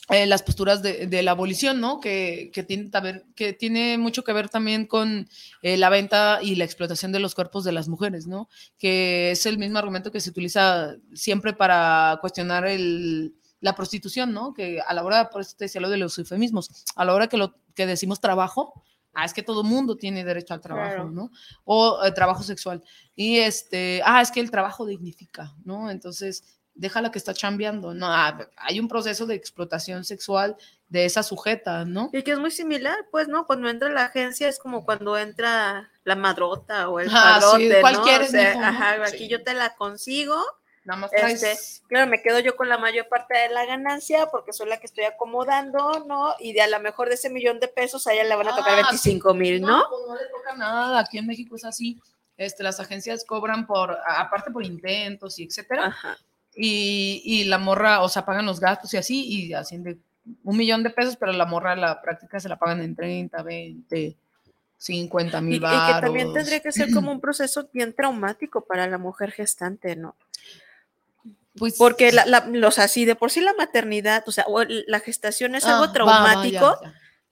B: eh, las posturas de, la abolición, ¿no? Que, que, tiene, que tiene mucho que ver también con eh, la venta y la explotación de los cuerpos de las mujeres, ¿no? Que es el mismo argumento que se utiliza siempre para cuestionar el, la prostitución, ¿no? Que a la hora, por eso te decía lo de los eufemismos, a la hora que, lo, que decimos trabajo, ah, es que todo mundo tiene derecho al trabajo, ¿no? O eh, trabajo sexual. Y este, ah, es que el trabajo dignifica, ¿no? Entonces, déjala que está chambeando, no, ah, hay un proceso de explotación sexual de esa sujeta, ¿no?
A: Y que es muy similar, pues, ¿no? Cuando entra la agencia es como cuando entra la madrota o el ah, padrote, ¿no? ajá, aquí yo te la consigo. Nada más este, claro, me quedo yo con la mayor parte de la ganancia porque soy la que estoy acomodando, ¿no? Y de a lo mejor de ese millón de pesos a ella le van a tocar 25 ah, mil, ¿no?
B: Pues no le toca nada, aquí en México es así. Este, las agencias cobran por, aparte por intentos y etcétera, Ajá y, y, la morra, o sea, pagan los gastos y así, y asciende un millón de pesos, pero la morra la práctica se la pagan en 30, 20, 50 mil baros.
A: Y que también tendría que ser como un proceso bien traumático para la mujer gestante, ¿no? Pues, Porque la, la, los así de por sí la maternidad, o sea, la gestación es algo ah, traumático,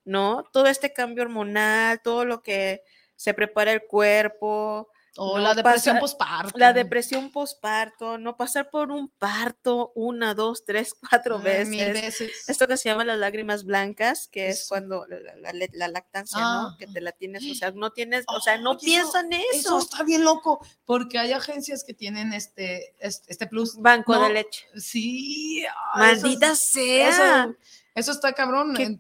A: ¿no? Todo este cambio hormonal, todo lo que se prepara el cuerpo,
B: o la depresión posparto.
A: La depresión posparto, no pasar por un parto una, dos, tres, <laughs> cuatro veces. Esto que se llama las lágrimas blancas, que es cuando la, lactancia, ¿no? Que te la tienes, o sea, no tienes, o sea, no piensan eso, eso.
B: Está bien loco, porque hay agencias que tienen este, este, plus.
A: Banco de leche.
B: Sí.
A: Maldita sea.
B: Eso está cabrón.
A: Qué,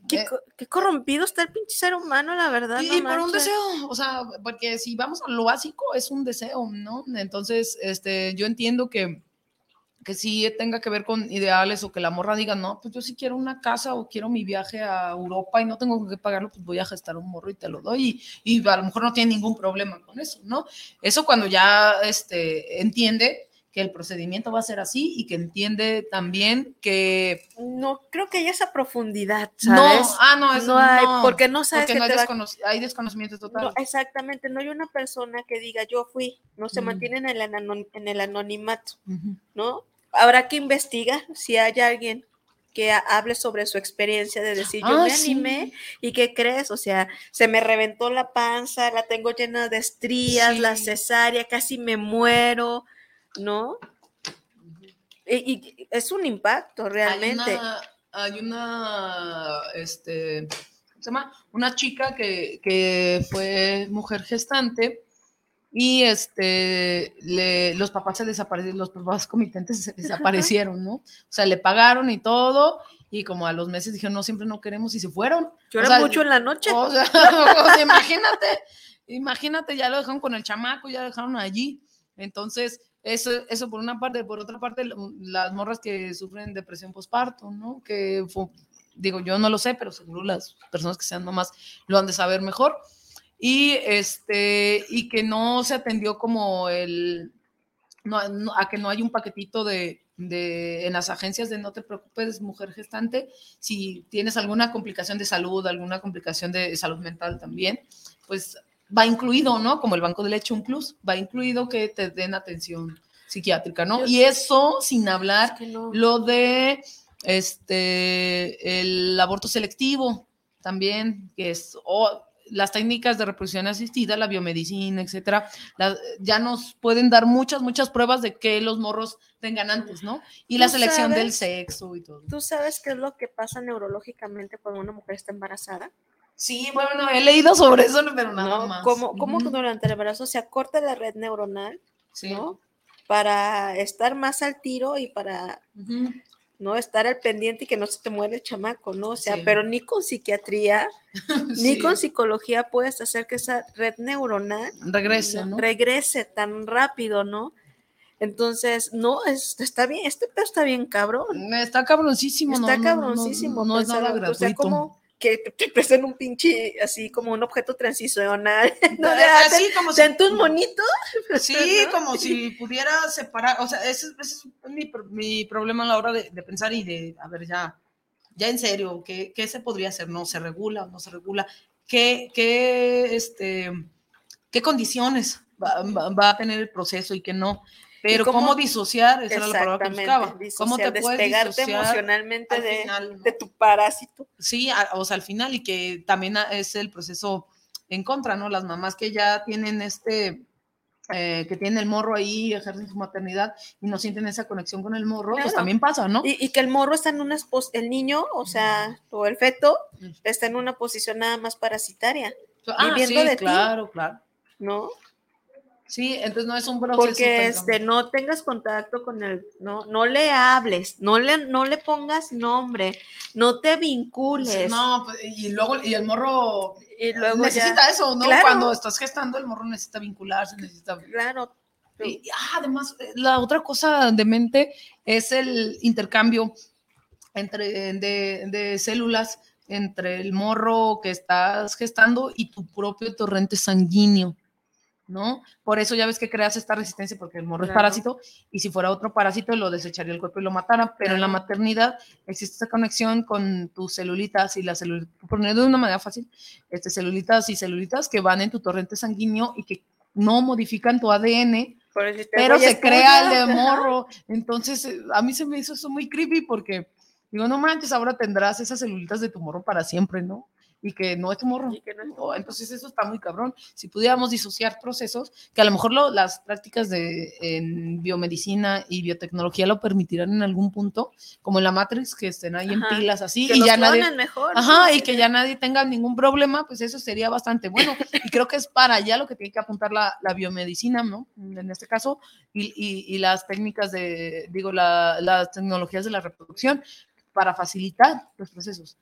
A: qué, corrompido está el pinche ser humano, la verdad.
B: Y, por un deseo, o sea, porque si vamos a lo básico, es un deseo, ¿no? Entonces, este, yo entiendo que, que sí tenga que ver con ideales o que la morra diga, no, pues yo sí quiero una casa o quiero mi viaje a Europa y no tengo que pagarlo, pues voy a gestar un morro y te lo doy. Y, y a lo mejor no tiene ningún problema con eso, ¿no? Eso cuando ya este, entiende que el procedimiento va a ser así y que entiende también que...
A: No, creo que hay esa profundidad, ¿sabes?
B: No, ah, no, eso no
A: hay, porque no sabes
B: porque no hay, hay, desconocimiento total.
A: exactamente, no hay una persona que diga yo fui, no se mantiene en el, en el anonimato, ¿no? Habrá que investigar si hay alguien que hable sobre su experiencia de decir, yo ah, me animé y qué crees, o sea, se me reventó la panza, la tengo llena de estrías, la cesárea, casi me muero, ¿no? Y, es un impacto realmente.
B: Hay una, este, se llama? Una chica que, fue mujer gestante y este, los papás se desaparecieron, los papás comitentes se desaparecieron, ¿no? O sea, le pagaron y todo, y como a los meses dijeron, no, siempre no queremos, y se fueron.
A: Lloran mucho en la noche. <laughs>
B: O sea, imagínate, imagínate, ya lo dejaron con el chamaco, ya lo dejaron allí. Entonces, eso, eso por una parte, por otra parte, las morras que sufren depresión postparto, ¿no? Que digo, yo no lo sé, pero seguro las personas que sean nomás lo han de saber mejor. Y, este, y que no se atendió como el, no, a que no hay un paquetito de, de, en las agencias de no te preocupes, mujer gestante, si tienes alguna complicación de salud, alguna complicación de salud mental también, pues va incluido, ¿no? Como el banco de leche un plus, va incluido que te den atención psiquiátrica, ¿no? Y eso sin hablar lo de este el aborto selectivo también, que es las técnicas de reproducción asistida, la biomedicina, etcétera, ya nos pueden dar muchas, muchas pruebas de que los morros tengan antes, ¿no? Y la selección del sexo y todo.
A: ¿Tú sabes qué es lo que pasa neurológicamente cuando una mujer está embarazada?
B: Sí, bueno, he leído sobre eso, pero nada más.
A: Como, como durante el embarazo se acorta la red neuronal, ¿no? Para estar más al tiro y para ¿no? Estar al pendiente y que no se te muere el chamaco, ¿no? O sea, pero ni con psiquiatría, <laughs> ni con psicología puedes hacer que esa red neuronal
B: regrese, ¿no?
A: Regrese tan rápido, ¿no? Entonces, no, está bien, este pedo está bien cabrón.
B: Está cabroncísimo,
A: Está cabroncísimo. No, es nada gratuito. O sea, como que te presenten un pinche, así como un objeto transicional. <laughs> ¿no? así como si... un monito.
B: Sí, <laughs> como si pudiera separar, o sea, ese, es mi, mi, problema a la hora de, pensar y de, a ver, ya, ya en serio, ¿qué, ¿qué, se podría hacer? ¿No se regula o no se regula? ¿Qué, qué, este, qué condiciones va, va, a tener el proceso y qué no? Pero cómo, disociar, esa era la palabra que buscaba.
A: ¿Cómo te puedes despegarte emocionalmente de, de, tu parásito?
B: Sí, o sea, al final, y que también es el proceso en contra, ¿no? Las mamás que ya tienen este, eh, que tienen el morro ahí, ejercen su maternidad y no sienten esa conexión con el morro, pues también pasa, ¿no?
A: Y, que el morro está en una, el niño, o sea, o el feto, está en una posición nada más parasitaria.
B: Ah, viviendo sí, claro, claro.
A: ¿No?
B: Sí, entonces no es un proceso.
A: Porque este, no tengas contacto con él, no, no le hables, no le, no le pongas nombre, no te vincules.
B: No, pues, y luego, y el morro y luego necesita eso, ¿no? Cuando estás gestando, el morro necesita vincularse, necesita.
A: Claro.
B: Y, ah, además, eh, la otra cosa de mente es el intercambio entre, de, de células entre el morro que estás gestando y tu propio torrente sanguíneo. ¿No? Por eso ya ves que creas esta resistencia porque el morro es parásito y si fuera otro parásito lo desecharía el cuerpo y lo matara, pero en la maternidad existe esta conexión con tus celulitas y las celulitas, por de una manera fácil, este, celulitas y celulitas que van en tu torrente sanguíneo y que no modifican tu ADN, pero se crea el de <laughs> morro. Entonces, eh, a mí se me hizo eso muy creepy porque digo, no manches, ahora tendrás esas celulitas de tu morro para siempre, ¿no? Y que no es morro. entonces eso está muy cabrón. Si pudiéramos disociar procesos, que a lo mejor las prácticas de en biomedicina y biotecnología lo permitirán en algún punto, como en la Matrix, que estén ahí en pilas así y ya nadie,
A: mejor,
B: ajá, y que ya nadie tenga ningún problema, pues eso sería bastante bueno. y creo que es para allá lo que tiene que apuntar la, la biomedicina, ¿no? En este caso, y, y, las técnicas de, digo, la, las tecnologías de la reproducción para facilitar los procesos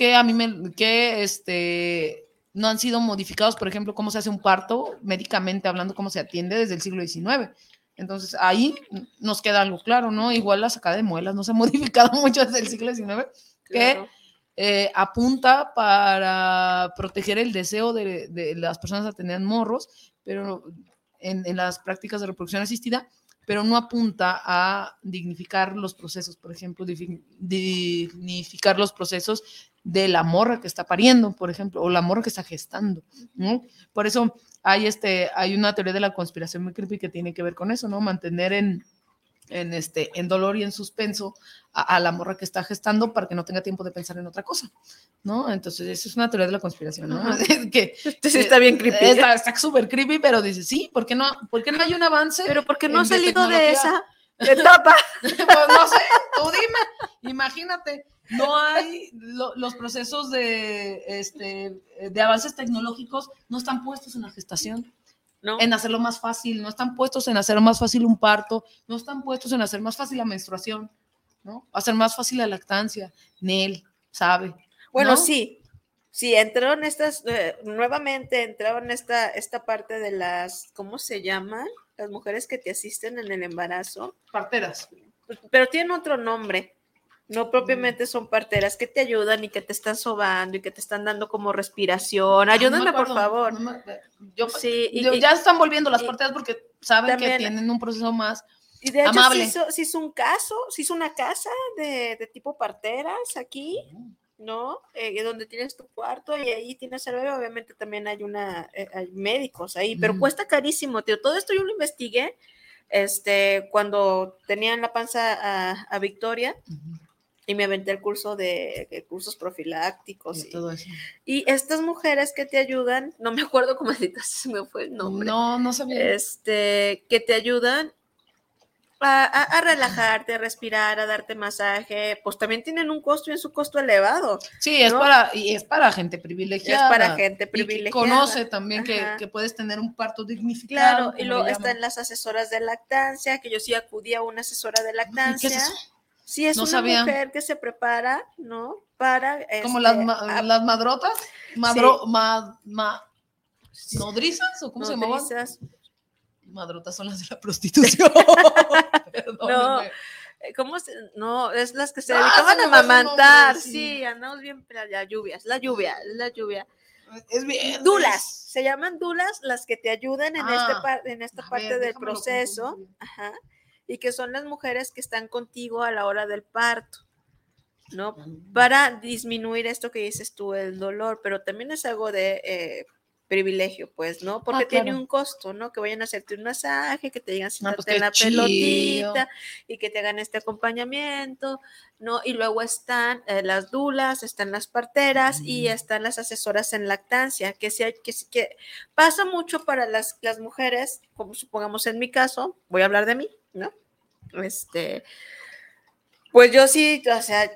B: que a mí me, que este, no han sido modificados, por ejemplo, cómo se hace un parto, médicamente hablando, cómo se atiende desde el siglo XIX. Entonces, ahí nos queda algo claro, ¿no? Igual la sacada de muelas no se ha <laughs> modificado mucho desde el siglo XIX, que eh, apunta para proteger el deseo de, de, las personas a tener morros, pero en, en las prácticas de reproducción asistida, pero no apunta a dignificar los procesos, por ejemplo, dignificar los procesos de la morra que está pariendo, por ejemplo, o la morra que está gestando, ¿no? Por eso hay, este, hay una teoría de la conspiración muy creepy que tiene que ver con eso, ¿no? Mantener en, en, este, en dolor y en suspenso a, la morra que está gestando para que no tenga tiempo de pensar en otra cosa, ¿no? Entonces, eso es una teoría de la conspiración, ¿no? <laughs> que,
A: sí está bien creepy.
B: Está súper creepy, pero dice, sí, ¿por qué no, por qué no hay un avance?
A: Pero porque no ha salido de esa <laughs> etapa. <laughs>
B: pues no sé, tú dime, imagínate, no hay los procesos de, este, de avances tecnológicos no están puestos en la gestación. ¿No? en hacerlo más fácil, no están puestos en hacer más fácil un parto, no están puestos en hacer más fácil la menstruación, ¿no? Hacer más fácil la lactancia. Nel, sabe.
A: Bueno, sí, sí, entraron estas, eh, nuevamente entraron esta, esta parte de las, ¿cómo se llaman? Las mujeres que te asisten en el embarazo.
B: Parteras.
A: Pero tienen otro nombre. No propiamente son parteras que te ayudan y que te están sobando y que te están dando como respiración. Ayúdenme, por favor.
B: yo, sí, ya están volviendo las parteras porque saben que tienen un proceso más
A: y de hecho, Se, hizo, un caso, se hizo una casa de, tipo parteras aquí. ¿no? Eh, donde tienes tu cuarto y ahí tienes el bebé, obviamente también hay una, eh, hay médicos ahí, pero
B: Mm.
A: cuesta carísimo, tío. Todo esto yo lo investigué, este, cuando tenía en la panza a, a Victoria y me aventé el curso de, de cursos profilácticos
B: Y
A: y,
B: todo eso.
A: y estas mujeres que te ayudan, no me acuerdo cómo <laughs> se me fue el nombre,
B: No, no sabía.
A: este, que te ayudan a, a- a relajarte, a respirar, a darte masaje, pues también tienen un costo y es un costo elevado.
B: sí, es
A: ¿no?
B: para, y es para gente
A: Es
B: privilegiada.
A: para gente
B: y
A: privilegiada.
B: conoce también que, que puedes tener un parto dignificado.
A: Claro, y luego están las asesoras de lactancia, que yo sí acudí a una asesora de
B: ¿Y
A: lactancia.
B: ¿Qué es eso?
A: Sí, es
B: No
A: una
B: sabía.
A: mujer que se prepara, ¿no? Para.
B: Como
A: este,
B: las, ma-
A: a-
B: las madrotas, madro, ma- ma- nodrizas o cómo se llamaban?
A: nodrizas.
B: Madrotas son las de la prostitución. <laughs>
A: Eh, ¿Cómo se- No, es las que se
B: Ah,
A: dedicaban
B: se
A: a amamantar.
B: nombre,
A: sí.
B: sí.
A: andamos bien. pero La lluvia, es la lluvia, es la lluvia.
B: Es bien.
A: Dulas, se llaman dulas las que te ayudan en, este
B: Ah,
A: par- en esta parte
B: ver,
A: del proceso. Ajá. Y que son las mujeres que están contigo a la hora del parto. ¿no? Para disminuir esto que dices tú, el dolor, pero también es algo de eh, privilegio, pues, ¿no? Porque
B: Ah,
A: tiene un costo, ¿no? Que vayan a hacerte un masaje, que te digan
B: Ah, pues
A: siéntate en la
B: chido.
A: pelotita y que te hagan este acompañamiento, ¿no? Y luego están eh, las dulas, están las parteras y están las asesoras en lactancia, que sí que, que pasa mucho para las, las mujeres, como supongamos en mi caso, voy a hablar de mí, ¿no? Este, pues yo sí, o sea,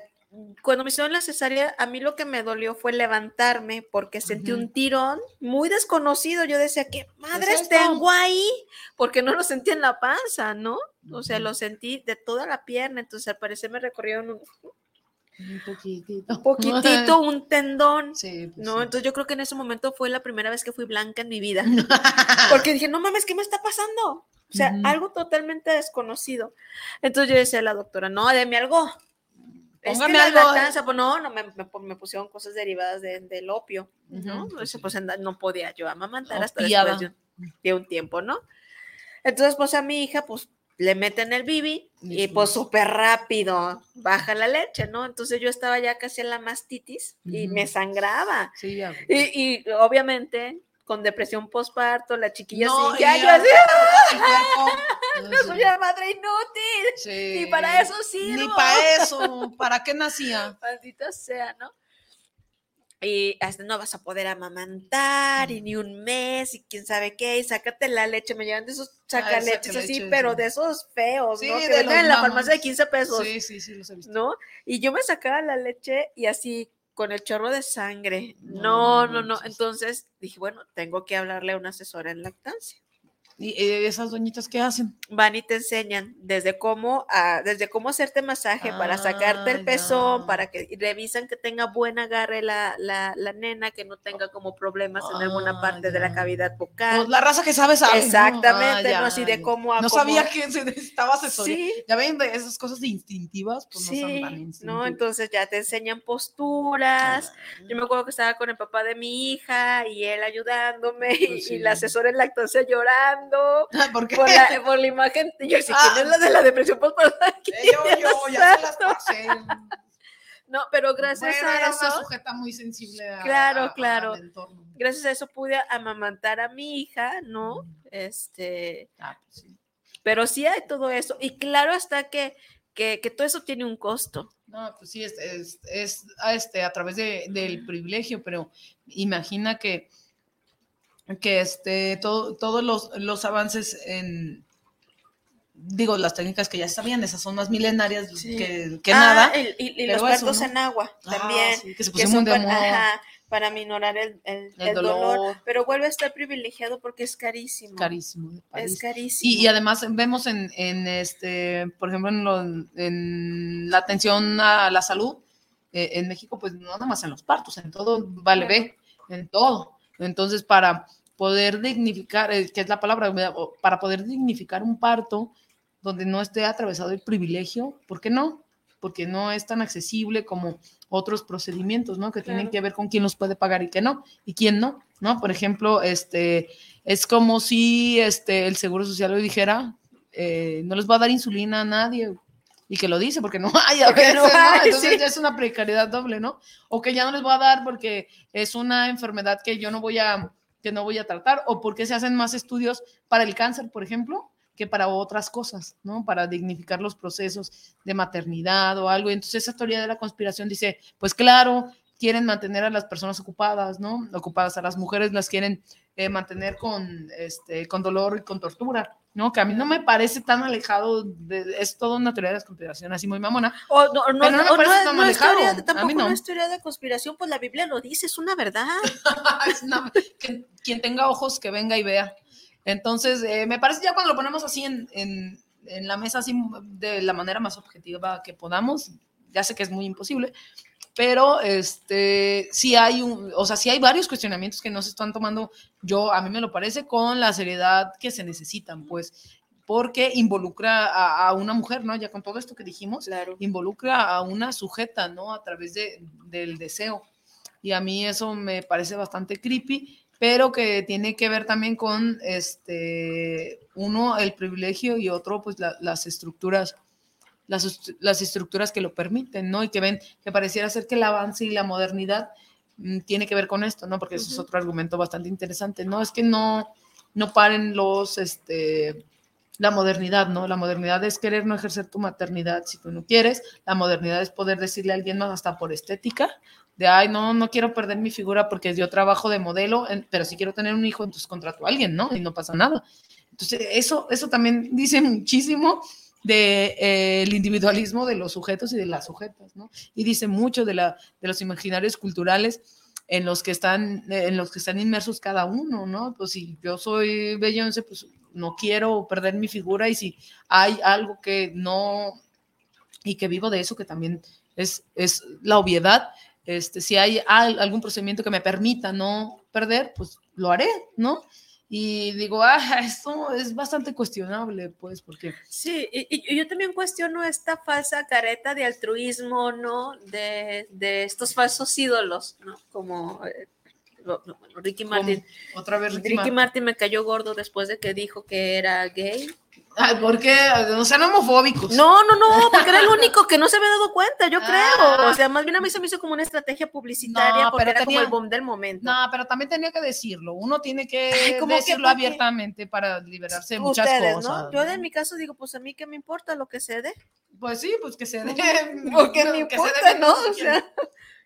A: cuando me hicieron la cesárea, a mí lo que me dolió fue levantarme porque sentí un tirón muy desconocido. Yo decía, ¿qué madres
B: esto?
A: tengo ahí? Porque no lo sentí en la panza, ¿no? O sea, lo sentí de toda la pierna. Entonces, al parecer me recorrieron un
B: Un poquitito.
A: poquitito, un tendón.
B: Sí, pues
A: No,
B: sí.
A: entonces yo creo que en ese momento fue la primera vez que fui blanca en mi vida. <laughs> Porque dije, no mames, ¿qué me está pasando? O sea, algo totalmente desconocido. Entonces yo decía a la doctora, no, deme algo. Es que
B: Póngame
A: la
B: algo, eh.
A: lactancia, pues no, no me, me- me pusieron cosas derivadas de- del opio, ¿no?
B: Ujú,
A: O sea,
B: pues
A: pues no podía yo amamantar hasta después de un, de un tiempo, ¿no? Entonces, pues a mi hija, pues le meten el bibi y pues súper rápido baja la leche, ¿no? Entonces yo estaba ya casi en la mastitis y me sangraba.
B: Sí, ya.
A: Y, y obviamente con depresión postparto, la chiquilla
B: No,
A: así, ya, yo así. <laughs> "No <laughs> soy una madre inútil,
B: Sí.
A: ni para eso sirvo.
B: Ni para eso. <laughs> ¿Para qué nacía?
A: Maldita sea, ¿no? Y hasta no vas a poder amamantar y ni un mes y quién sabe qué, y sácate la leche, me llevan de esos sacaleches así, pero
B: sí.
A: de esos feos,
B: Sí,
A: ¿no? Que
B: de
A: venden en la farmacia de 15 pesos,
B: Sí, sí, sí, los he visto.
A: ¿no? Y yo me sacaba la leche y así con el chorro de sangre.
B: No
A: No, no. Entonces dije, bueno, tengo que hablarle a una asesora en lactancia.
B: ¿Y eh, esas doñitas qué hacen?
A: van y te enseñan desde cómo, a- desde cómo hacerte masaje para sacarte
B: Ah,
A: el pezón,
B: ya.
A: para que revisan que tenga buen agarre la, la, la nena, que no tenga como problemas en alguna
B: Ah,
A: parte de la
B: ya.
A: cavidad bucal.
B: Pues la raza que sabe, sabe. ¿no?
A: Exactamente,
B: Ah,
A: no así de
B: ya.
A: cómo
B: No
A: cómo-
B: sabía que se necesitaba asesoría.
A: Sí,
B: Ya ven, de esas cosas instintivas, pues no son
A: sí,
B: tan
A: ¿no? Entonces ya te enseñan posturas.
B: Ah.
A: Yo me acuerdo que estaba con el papá de mi hija y él ayudándome y,
B: Pues
A: y la
B: sí.
A: asesora en lactancia llorando
B: ¿Por qué?
A: por la, por la imagen. Yo, si
B: Ah.
A: es la de la depresión postparto?
B: Eh, yo, yo, ya se las pasé.
A: No, pero gracias
B: Bueno,
A: a
B: era
A: eso.
B: una sujeta muy sensible a-
A: Claro,
B: a- a-
A: claro.
B: entorno.
A: gracias a eso pude amamantar a mi hija, ¿no?
B: Mm.
A: Este,
B: Ah, pues sí.
A: pero sí hay todo eso. Y claro está que, que, que todo eso tiene un costo.
B: No, pues sí, es, es, es, a este, a través de- del privilegio, pero imagina que, que este, todo, todos los, los avances en, digo, las técnicas que ya sabían, esas son más milenarias
A: Sí.
B: que, que
A: Ah,
B: nada.
A: Y, y- y
B: pero
A: los partos
B: ¿no?
A: en agua
B: Ah,
A: también.
B: sí, que se
A: que
B: pusieron
A: son
B: de
A: para,
B: moda,
A: ajá, para minorar el, el- dolor.
B: dolor.
A: Pero vuelve a estar privilegiado porque es carísimo.
B: carísimo.
A: Es carísimo.
B: Y, y además vemos en, en este, por ejemplo, en, lo- en la atención a la salud eh, en México, pues no nada más en los partos, en todo vale ve, en todo. Entonces, para poder dignificar, eh, que es la palabra, para poder dignificar un parto donde no esté atravesado el privilegio, ¿por qué no? Porque no es tan accesible como otros procedimientos, ¿no? Que tienen que ver con quién los puede pagar y qué no, y quién no, ¿no? Por ejemplo, este, es como si este, el Seguro Social hoy dijera, eh, no les va a dar insulina a nadie, y que lo dice porque no hay a
A: Porque
B: veces,
A: no
B: ¿no?
A: hay,
B: Entonces
A: sí.
B: ya es una precariedad doble, ¿no? O que ya no les voy a dar porque es una enfermedad que yo no voy a, que no voy a tratar, o porque se hacen más estudios para el cáncer, por ejemplo, que para otras cosas, ¿no? Para dignificar los procesos de maternidad o algo. Entonces esa teoría de la conspiración dice, pues claro, quieren mantener a las personas ocupadas, ¿no? Ocupadas a las mujeres las quieren eh, mantener con, este, con dolor y con tortura, ¿no? Que a mí no me parece tan alejado, de, es toda una teoría de conspiración así muy mamona.
A: O no, no,
B: Pero no me parece tan alejado.
A: teoría-
B: A mí
A: tampoco
B: no.
A: no es teoría de conspiración, pues la Biblia lo dice, es una verdad. <laughs>
B: Es una- que- quien tenga ojos que venga y vea. Entonces, eh, me parece ya cuando lo ponemos así en, en- en la mesa, así de la manera más objetiva que podamos, ya sé que es muy imposible, pero este, sí hay un, o sea, sí hay varios cuestionamientos que no se están tomando, yo, a mí me lo parece, con la seriedad que se necesitan, pues, porque involucra a, a una mujer, ¿no? Ya con todo esto que dijimos,
A: Claro.
B: involucra a una sujeta, ¿no? A través de, del deseo. Y a mí eso me parece bastante creepy, pero que tiene que ver también con, este, uno, el privilegio y otro, pues la- las estructuras, las, las estructuras que lo permiten, ¿no? Y que ven, que pareciera ser que el avance y la modernidad mm, tiene que ver con esto, ¿no? Porque eso es otro argumento bastante interesante, ¿no? Es que no, no paren los, este, la modernidad, ¿no? La modernidad es querer no ejercer tu maternidad si tú no quieres. La modernidad es poder decirle a alguien más hasta por estética, de, ay, no, no quiero perder mi figura porque yo trabajo de modelo, pero si quiero tener un hijo, entonces contrato a alguien, ¿no? Y no pasa nada. Entonces, eso, eso también dice muchísimo del individualismo de los sujetos y de las sujetas, ¿no? Y dice mucho de, la, de los imaginarios culturales en los que están en los que están inmersos cada uno, ¿no? Pues si yo soy Beyoncé, pues no quiero perder mi figura y si hay algo que no y que vivo de eso que también es, es la obviedad, este, si hay al- algún procedimiento que me permita no perder, pues lo haré, ¿no? Y digo, ah, <laughs> esto es bastante cuestionable, pues, porque
A: Sí, y, y yo también cuestiono esta falsa careta de altruismo, ¿no? De, de estos falsos ídolos, ¿no? Como eh, lo- lo- bueno, Ricky Martin.
B: otra vez Ricky,
A: Ricky
B: Martin.
A: Martin me cayó gordo después de que dijo que era gay.
B: Ay, ¿por qué? No sean homofóbicos.
A: No, no, no, porque era el único que no se había dado cuenta, yo
B: Ah.
A: creo. O sea, más bien a mí se me hizo como una estrategia publicitaria
B: No,
A: porque
B: pero
A: era como
B: tenía-
A: el boom del momento.
B: No, pero también tenía que decirlo. Uno tiene que <laughs>
A: Ay, ¿cómo que
B: decirlo abiertamente para liberarse de muchas
A: Ustedes,
B: cosas.
A: ¿no? Yo en mi caso digo, pues a mí qué me importa lo que se dé.
B: Pues sí, pues que se dé. <laughs>
A: Porque <laughs> me
B: que se dé
A: importa, ¿no? O sea,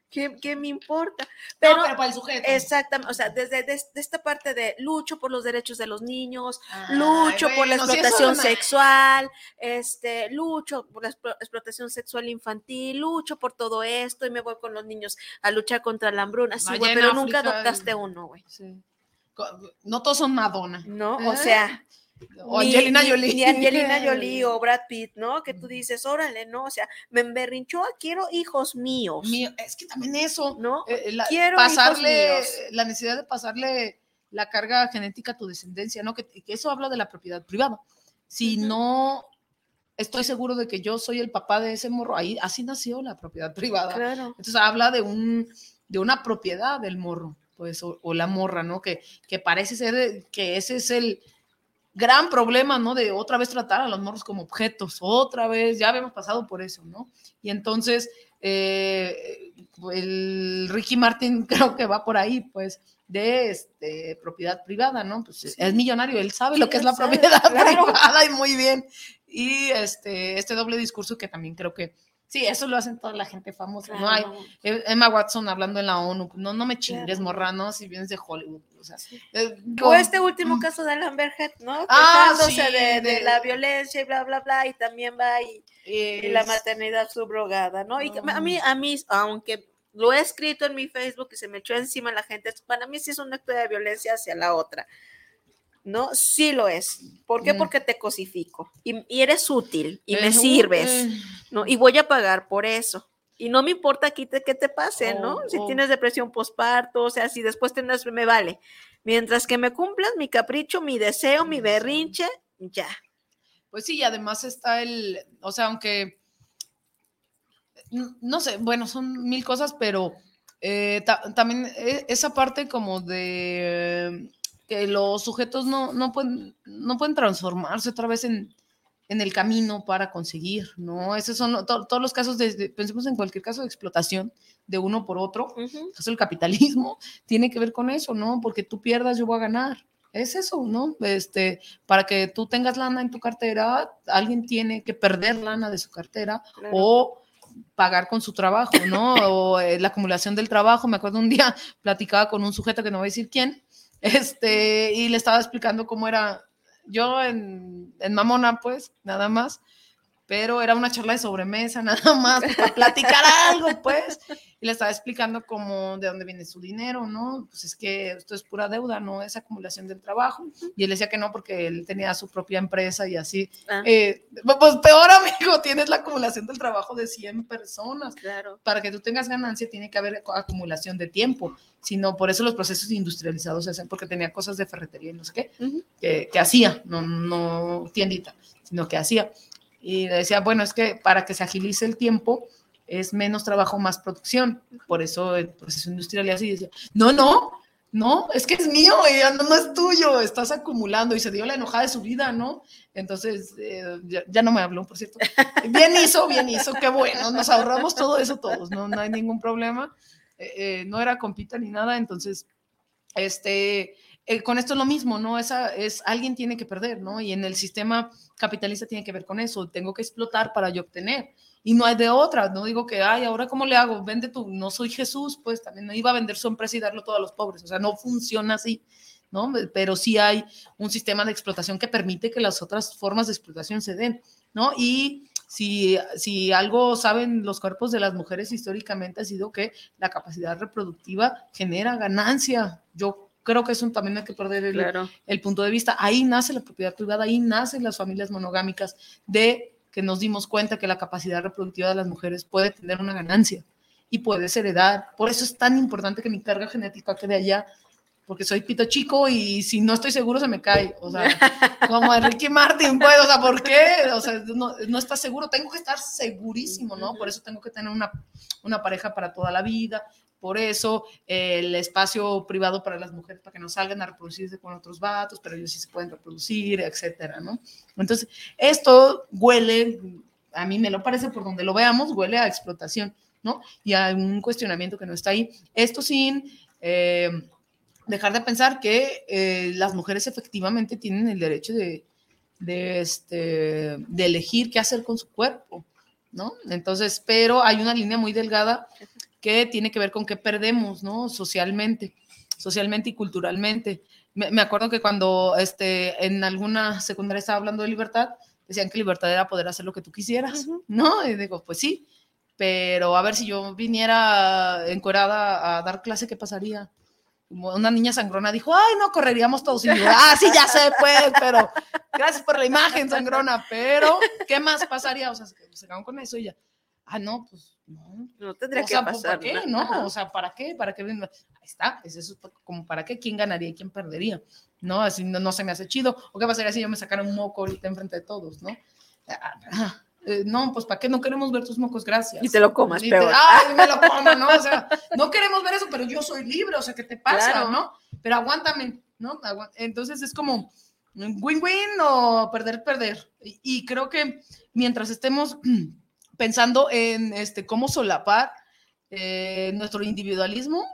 A: ¿qué, qué me importa?
B: pero, para el sujeto.
A: exactamente, o sea, desde des- de esta parte de lucho por los derechos de los niños, lucho por la explotación sexual, este, lucho por la explo- explotación sexual infantil, lucho por todo esto y me voy con los niños a luchar contra la hambruna, sí, güey, pero nunca
B: África,
A: adoptaste uno, güey.
B: Sí. No todos son Madonna.
A: ¿No? O
B: ¿Eh?
A: sea,
B: O
A: ni-
B: Angelina Jolie.
A: Ni Angelina Jolie o Brad Pitt, ¿no? Que tú dices, órale, ¿no? O sea, me emberrinchó, quiero hijos míos,
B: Mío, es que también eso.
A: ¿no?
B: eh, la-
A: Quiero hijos
B: pasarle
A: míos.
B: la necesidad de pasarle la carga genética a tu descendencia, ¿no? Que, que eso habla de la propiedad privada. Si
A: Ujú.
B: no estoy seguro de que yo soy el papá de ese morro, ahí así nació la propiedad privada.
A: Claro.
B: Entonces habla de un de una propiedad del morro, pues, o, o la morra, ¿no? Que, que parece ser eh, que ese es el gran problema, ¿no? De otra vez tratar a los morros como objetos, otra vez, ya habíamos pasado por eso, ¿no? Y entonces, eh, el Ricky Martin <laughs> creo que va por ahí, pues, de este, propiedad privada, ¿no? Pues
A: Sí.
B: es millonario, él sabe
A: Sí,
B: lo que es la
A: sabe,
B: propiedad <laughs>
A: claro.
B: privada y muy bien. Y este, este doble discurso que también creo que, sí, eso lo hacen toda la gente famosa, ¿no? Hay, Emma Watson hablando en la ONU, no, no me chingues,
A: Claro.
B: morra, ¿no? Si vienes de Hollywood, o sea. Eh,
A: O este último caso de Amber Heard, ¿no?
B: Ah, sí,
A: de, de
B: de-
A: la violencia y bla, bla, bla, y también va y, y la maternidad subrogada, ¿no? Y a mí,
B: Mm.
A: a mí, aunque lo he escrito en mi Facebook y se me echó encima la gente, para mí sí es un acto de violencia hacia la otra, ¿no? Sí lo es. ¿Por qué?
B: Mm.
A: Porque te cosifico y, y eres útil y me sirves,
B: eh,
A: ¿no? Y voy a pagar por eso. Y no me importa te- qué te pase, ¿no?
B: Oh,
A: si
B: oh.
A: tienes depresión postparto, o sea, si después tendrás, me vale. Mientras que me cumplas mi capricho, mi deseo, mi berrinche, ya.
B: Pues sí, y además está el, o sea, aunque, no sé, bueno, son mil cosas, pero eh, ta- también e- esa parte como de que los sujetos no, no, pueden, no pueden transformarse otra vez en, en el camino para conseguir, ¿no? Esos son todos los casos, de, pensemos en cualquier caso de explotación de uno por otro, el caso del capitalismo, <laughs> tiene que ver con eso, ¿no? Porque tú pierdas, yo voy a ganar. Es eso, ¿no? Este, para que tú tengas lana en tu cartera, alguien tiene que perder lana de su cartera o pagar con su trabajo, ¿no? <laughs> O eh, la acumulación del trabajo. Me acuerdo un día <laughs> platicaba con un sujeto que no voy a decir quién, este, y le estaba explicando cómo era yo en, en Mamona, pues, nada más, pero era una charla de sobremesa, <laughs> nada más, para platicar algo, pues y le estaba explicando cómo, de dónde viene su dinero, ¿no? Pues es que esto es pura deuda, no es acumulación del trabajo. Y él decía que no, porque él tenía su propia empresa y así. Ah. Eh, pues peor, <laughs> amigo, tienes la acumulación del trabajo de 100 personas.
A: Claro.
B: Para que tú tengas ganancia tiene que haber acumulación de tiempo. Sino por eso los procesos industrializados se hacen, porque tenía cosas de ferretería y no sé qué, que, que hacía, no, no tiendita, sino que hacía. Y decía, bueno, es que para que se agilice el tiempo, es menos trabajo, más producción. Por eso el proceso industrial y así decía, no, no, no, es que es mío, y no, no, es tuyo, estás acumulando y se dio la enojada de su vida, ¿no? Entonces, eh, ya, no me habló, por cierto. <laughs> Bien hizo, bien hizo, qué bueno, nos ahorramos todo eso todos, no, no hay ningún problema. Eh, eh, no era compita ni nada, entonces, este, con esto es lo mismo, ¿no? Esa es, alguien tiene que perder, ¿no? Y en el sistema capitalista tiene que ver con eso, tengo que explotar para yo obtener y no hay de otra. No digo que, ay, ahora cómo le hago, vende tú, no soy Jesús, pues también no iba a vender su empresa y darlo todo a los pobres. O sea, no funciona así, ¿no? Pero sí hay un sistema de explotación que permite que las otras formas de explotación se den, ¿no? Y si, si algo saben los cuerpos de las mujeres históricamente ha sido que la capacidad reproductiva genera ganancia. Yo creo que eso también hay que perder el, el punto de vista. Ahí nace la propiedad privada, ahí nacen las familias monogámicas de que nos dimos cuenta que la capacidad reproductiva de las mujeres puede tener una ganancia y puedes heredar. Por eso es tan importante que mi carga genética quede allá, porque soy pito chico y si no estoy seguro se me cae. O sea, <laughs> como Enrique Martin, pues, o sea, ¿por qué? O sea, no, no estás seguro, tengo que estar segurísimo, ¿no? Por eso tengo que tener una, una pareja para toda la vida, por eso el espacio privado para las mujeres, para que no salgan a reproducirse con otros vatos, pero ellos sí se pueden reproducir, etcétera, ¿no? Entonces, esto huele, a mí me lo parece por donde lo veamos, huele a explotación, ¿no? Y a un cuestionamiento que no está ahí. Esto sin eh, dejar de pensar que eh, las mujeres efectivamente tienen el derecho de, de, este, de elegir qué hacer con su cuerpo, ¿no? Entonces, pero hay una línea muy delgada que tiene que ver con qué perdemos, ¿no? Socialmente, socialmente y culturalmente. Me, acuerdo que cuando este, en alguna secundaria estaba hablando de libertad, decían que libertad era poder hacer lo que tú quisieras, ¿no? Y digo, pues sí, pero a ver si yo viniera encuerada a dar clase, ¿qué pasaría? Una niña sangrona dijo, ay, no, correríamos todos. Y yo, ah, sí, ya sé, pues, pero gracias por la imagen, sangrona, pero ¿qué más pasaría? O sea, se quedaron con eso y ya, ah, no, pues no,
A: no tendría que pues, pasar.
B: ¿Para qué? ¿no? O sea, ¿para qué? ¿Para qué? Ahí está, es eso, como para qué, quién ganaría y quién perdería, ¿no? Así no, se me hace chido. ¿O qué pasaría si yo me sacara un moco ahorita enfrente de todos, ¿no? Ah, eh, no, pues ¿para qué no queremos ver tus mocos? Gracias.
A: Y te lo comas, peor.
B: Ay, me lo como, ¿no? O sea, no queremos ver eso, pero yo soy libre, o sea, ¿qué te pasa, no? Pero aguántame, ¿no? Entonces es como win-win o perder-perder. y creo que mientras estemos pensando en este, cómo solapar eh, nuestro individualismo,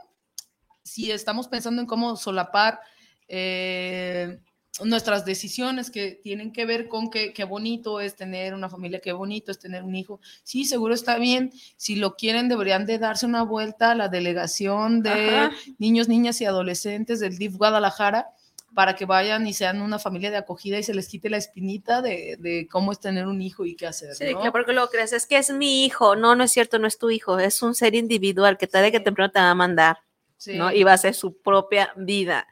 B: si estamos pensando en cómo solapar eh, nuestras decisiones que tienen que ver con qué, bonito es tener una familia, qué bonito es tener un hijo. Sí, seguro está bien. Si lo quieren, deberían de darse una vuelta a la delegación de niños, niñas y adolescentes del DIF Guadalajara para que vayan y sean una familia de acogida y se les quite la espinita de, cómo es tener un hijo y qué hacer.
A: Sí, ¿no? porque lo crees, es que es mi hijo. No, no es cierto, no es tu hijo, es un ser individual que tarde que temprano te va a mandar, ¿no? Y va a ser su propia vida.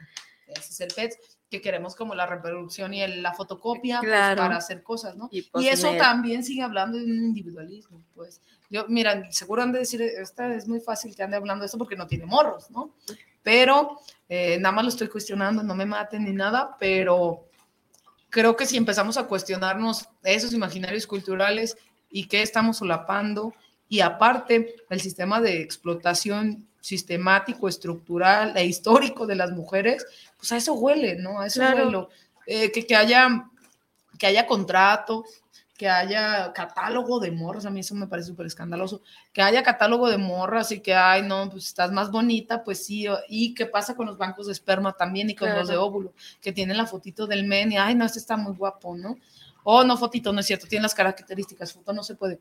B: Ese es el PET, que queremos como la reproducción y la fotocopia pues, para hacer cosas, ¿no? Y, pues, eso también sigue hablando de un individualismo, pues. Yo, mira, seguro han de decir, esta es muy fácil que ande hablando de esto porque no tiene morros, ¿no? Pero eh, nada más lo estoy cuestionando, no me maten ni nada, pero creo que si empezamos a cuestionarnos esos imaginarios culturales y qué estamos solapando, y aparte el sistema de explotación sistemático, estructural e histórico de las mujeres, pues a eso huele, ¿no? A eso huele. Eh, que, que haya que haya contrato, que haya catálogo de morras, a mí eso me parece súper escandaloso, que haya catálogo de morras y que, ay, no, pues estás más bonita, pues sí, y qué pasa con los bancos de esperma también y con los de óvulo, que tienen la fotito del men y, ay, no, este está muy guapo, ¿no? O no, fotito, no es cierto, tiene las características, foto no se puede,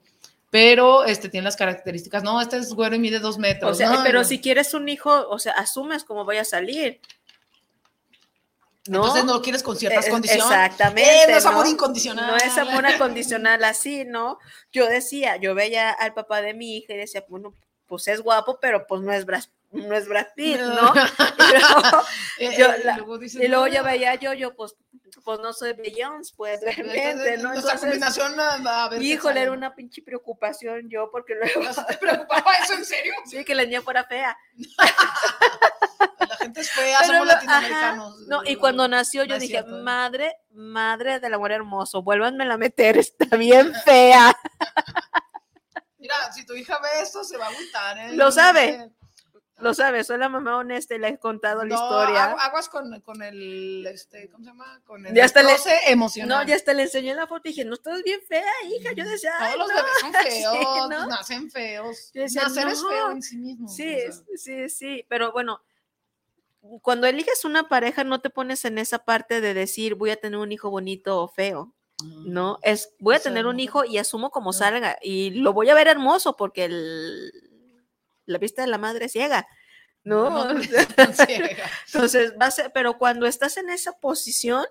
B: pero este tiene las características, no, este es güero y mide dos metros.
A: O sea,
B: no,
A: pero
B: no.
A: si quieres un hijo, o sea, asumes cómo voy a salir. ¿No?
B: Entonces no lo quieres con ciertas
A: Eh,
B: condiciones.
A: Exactamente.
B: Eh, no es amor incondicional.
A: No es amor incondicional así, ¿no? Yo decía, yo veía al papá de mi hija y decía, bueno, pues es guapo, pero pues no es Brad, no es Brad Pitt, <laughs> ¿no? Y luego, <laughs> yo la-
B: luego dices,
A: y luego
B: no,
A: yo veía yo, yo pues, pues no soy Beyoncé, pues realmente, ¿no?
B: Nuestra
A: Entonces,
B: combinación, a ver
A: híjole, era una pinche preocupación yo, porque luego,
B: ¿No ¿Te preocupaba eso en serio? <laughs>
A: sí, que la niña fuera fea.
B: La gente es fea,
A: Pero
B: somos
A: lo-
B: latinoamericanos.
A: ajá, No, y cuando nació yo
B: No
A: dije,
B: cierto, ¿eh?
A: madre, madre del amor hermoso, vuélvanmela a meter, está bien fea.
B: Mira, si tu hija ve esto, se va a agüitar, ¿eh?
A: Lo sabe. Lo sabes, soy la mamá honesta y le he contado la historia.
B: agu- Aguas con, con el, este, ¿cómo se llama? Con el
A: Ya hasta le-
B: emocional.
A: No, ya hasta le enseñé la foto y dije, no, estás bien fea, hija. Yo decía, "Ay,
B: Todos los
A: no".
B: bebés son <laughs> feos,
A: Sí, ¿no?
B: nacen feos.
A: Yo decía,
B: Nacer es feo en sí mismo.
A: Sí,
B: o sea.
A: sí, sí, pero bueno, cuando eliges una pareja no te pones en esa parte de decir voy a tener un hijo bonito o feo, ¿no? Es voy a tener un hijo y asumo como
B: No.
A: salga y lo voy a ver hermoso porque el- la vista de la madre es ciega, ¿no?
B: No, <laughs> no ciega.
A: Entonces, va a ser, pero cuando estás en esa posición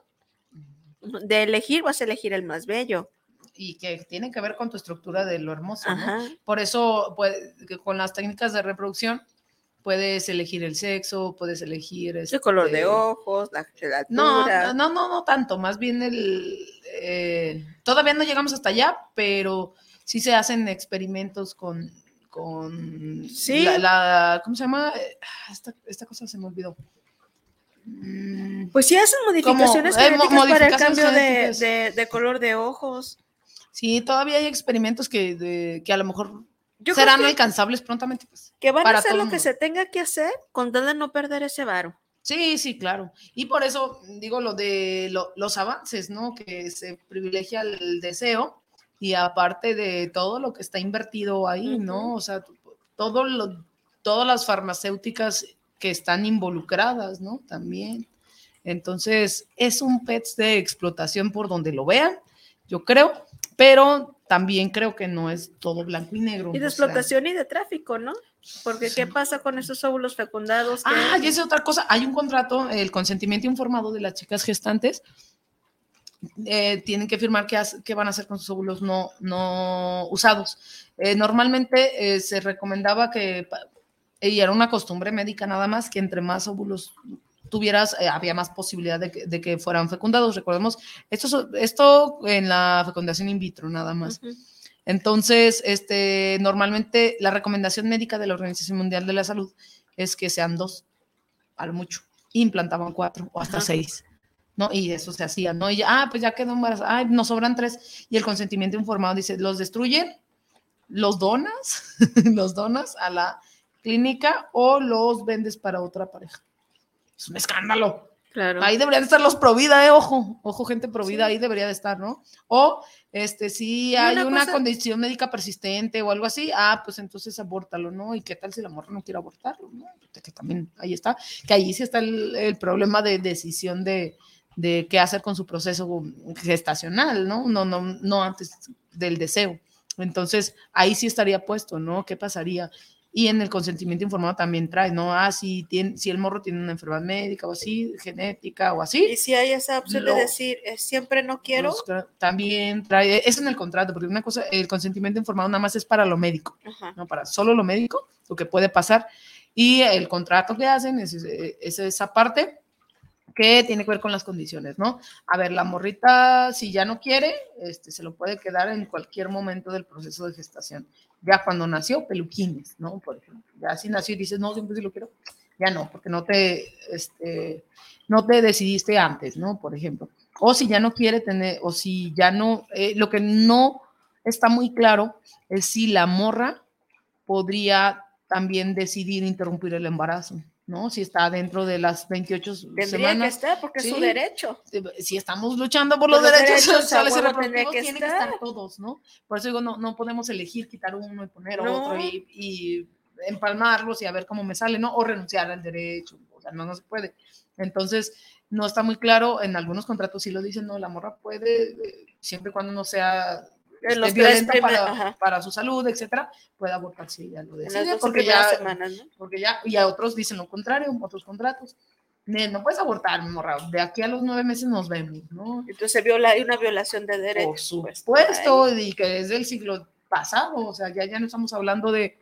A: de elegir, vas a elegir el más bello.
B: y que tiene que ver con tu estructura de lo hermoso, ¿no? Por eso, pues, con las técnicas de reproducción, puedes elegir el sexo, puedes elegir...
A: El color de
B: este,
A: ojos, la, la
B: No, no, no, no tanto, más bien el... eh, todavía no llegamos hasta allá, pero sí se hacen experimentos con... con
A: Sí.
B: la, la- ¿Cómo se llama? Eh, Esta, esta cosa se me olvidó. Mm,
A: Pues sí hacen modificaciones
B: eh,
A: para el cambio de, de- de color de ojos.
B: Sí, todavía hay experimentos que, de- que a lo mejor
A: Yo
B: serán
A: que,
B: alcanzables prontamente. Pues.
A: que van a hacer lo que se tenga que hacer con tal de no perder ese varo.
B: Sí, sí, claro. Y por eso digo lo de lo- los avances, ¿no? Que se privilegia el deseo y aparte de todo lo que está invertido ahí, ¿no? O sea, todo lo, todas las farmacéuticas que están involucradas, ¿no? También. Entonces, es un PETS de explotación por donde lo vean, yo creo, pero también creo que no es todo blanco y negro.
A: Y de
B: sea,
A: explotación y de tráfico, ¿no? Porque ¿qué pasa con esos óvulos fecundados? que-
B: Ah, y es otra cosa. Hay un contrato, el consentimiento informado de las chicas gestantes. Eh, tienen que firmar qué, van a hacer con sus óvulos no, no usados. Eh, normalmente eh, se recomendaba que, y era una costumbre médica nada más, que entre más óvulos tuvieras, había más posibilidad de que, de que fueran fecundados. Recordemos, esto, en la fecundación in vitro nada más. Entonces, este, normalmente la recomendación médica de la Organización Mundial de la Salud es que sean dos, a lo mucho. Implantaban cuatro o hasta seis, ¿no? Y eso se hacía, ¿no? Y ya, ah, pues ya quedó embarazada, ay, nos sobran tres. Y el consentimiento informado dice, los destruyen, los donas, <laughs> los donas a la clínica o los vendes para otra pareja. Es un escándalo.
A: Claro.
B: Ahí deberían estar los pro vida, eh, ojo, ojo, gente pro vida,
A: Sí.
B: ahí debería de estar, ¿no? O este, si hay
A: una
B: una,
A: cosa-
B: condición médica persistente o algo así, ah, pues entonces abórtalo, ¿no? ¿Y qué tal si la morra no quiere abortarlo? ¿no? Que también ahí está, que ahí sí está el, el problema de decisión de, de qué hacer con su proceso gestacional, ¿no? No, no, no antes del deseo. Entonces, ahí sí estaría puesto, ¿no? ¿Qué pasaría? Y en el consentimiento informado también trae, ¿no? Ah, si, tiene, si el morro tiene una enfermedad médica o así, genética o así.
A: Y si hay esa opción
B: Lo-
A: de decir, eh, siempre no quiero.
B: pues, también trae, es en el contrato, porque una cosa, el consentimiento informado nada más es para lo médico,
A: Ajá.
B: ¿no? Para solo lo médico, lo que puede pasar. Y el contrato que hacen es esa parte que tiene que ver con las condiciones, ¿no? A ver, la morrita, si ya no quiere, este, se lo puede quedar en cualquier momento del proceso de gestación. Ya cuando nació, peluquines, ¿no? Por ejemplo. Ya si nació y dices, no, siempre sí lo quiero, ya no, porque no te, este, no te decidiste antes, ¿no? Por ejemplo. O si ya no quiere tener, o si ya no, eh, lo que no está muy claro es si la morra podría también decidir interrumpir el embarazo, ¿no? Si está dentro de las 28
A: Tendría
B: semanas.
A: que estar porque es su
B: Sí.
A: derecho.
B: Si estamos luchando por los,
A: Por los
B: derechos, y reproductivos,
A: que
B: tienen que
A: estar.
B: todos, ¿no? Por eso digo, no, no podemos elegir quitar uno y poner
A: No.
B: otro y, y empalmarlos y a ver cómo me sale, ¿no? O renunciar al derecho, o sea, no, no se puede. Entonces, no está muy claro, en algunos contratos sí lo dicen, no, la morra puede, eh, siempre y cuando no sea
A: En los tres
B: para, para su salud, etcétera, puede abortar si ella lo
A: dos
B: porque ya,
A: semanas, ¿no?
B: porque ya, y a otros dicen lo contrario, otros contratos. "Ne, No puedes abortar, morra, de aquí a los nueve meses nos vemos, ¿no?
A: Entonces viola, hay una violación de
B: Por
A: derechos. pues,
B: supuesto, y que es del siglo pasado, o sea, ya, ya no estamos hablando de,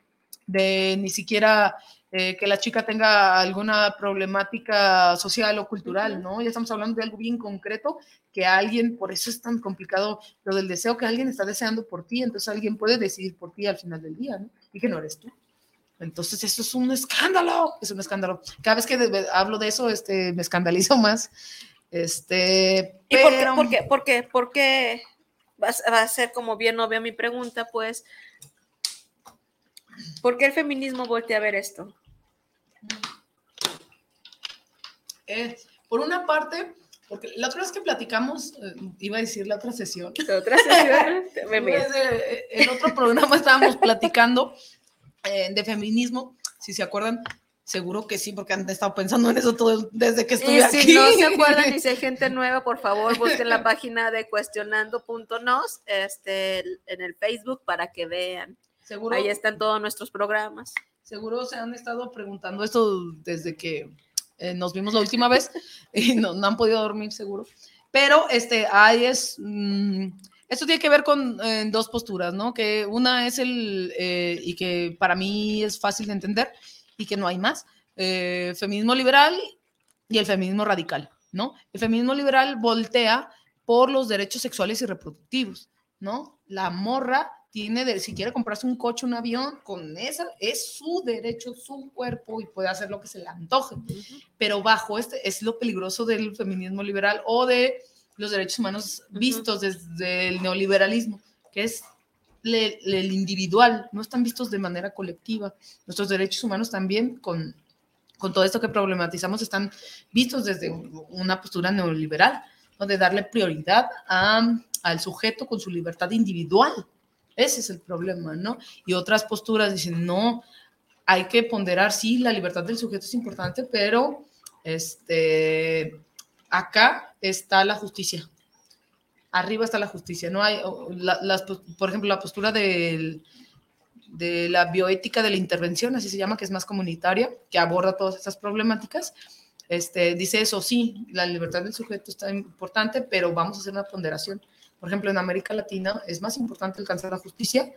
B: de ni siquiera eh, que la chica tenga alguna problemática social o cultural. ¿no? Ya estamos hablando de algo bien concreto, que alguien, por eso es tan complicado lo del deseo, que alguien está deseando por ti, entonces alguien puede decidir por ti al final del día, ¿no? Y que no eres tú. Entonces, eso es un escándalo, es un escándalo. Cada vez que de- hablo de eso, este, me escandalizo más. Este,
A: ¿Y por qué,
B: pero-
A: por qué, por qué, por qué va, a- va a ser como bien obvia mi pregunta, pues, ¿por qué el feminismo voltea a ver esto?
B: Eh, por una parte, porque la otra vez que platicamos, eh, iba a decir la otra sesión,
A: De otra sesión, <laughs> me mira.
B: eh, en otro programa estábamos platicando eh, de feminismo, si se acuerdan, seguro que sí, porque han estado pensando en eso todo desde que estuve
A: Y
B: aquí.
A: si no se acuerdan y <laughs> si hay gente nueva, por favor, busquen la <laughs> página de cuestionando.nos este, en el Facebook para que vean.
B: seguro,
A: Ahí están todos nuestros programas.
B: seguro se han estado preguntando esto desde que eh, nos vimos la última vez <laughs> y no, no han podido dormir seguro. Pero este, ahí es, mm, esto tiene que ver con eh, dos posturas, ¿no? Que una es el, eh, y que para mí es fácil de entender y que no hay más, eh, feminismo liberal y el feminismo radical, ¿no? El feminismo liberal voltea por los derechos sexuales y reproductivos, ¿no? La morra tiene, de, si quiere comprarse un coche, un avión, con esa es su derecho, su cuerpo y puede hacer lo que se le antoje. Pero bajo este es lo peligroso del feminismo liberal o de los derechos humanos vistos desde el neoliberalismo, que es le- le- el individual, no están vistos de manera colectiva. Nuestros derechos humanos también con, con todo esto que problematizamos están vistos desde un- una postura neoliberal, donde darle prioridad a- al sujeto con su libertad individual. Ese es el problema, ¿no? Y otras posturas dicen, no, hay que ponderar, sí, la libertad del sujeto es importante, pero este, acá está la justicia. Arriba está la justicia. No hay, por ejemplo, la postura del- de la bioética de la intervención, así se llama, que es más comunitaria, que aborda todas estas problemáticas. Este, dice eso, sí, la libertad del sujeto está importante, pero vamos a hacer una ponderación. Por ejemplo, en América Latina es más importante alcanzar la justicia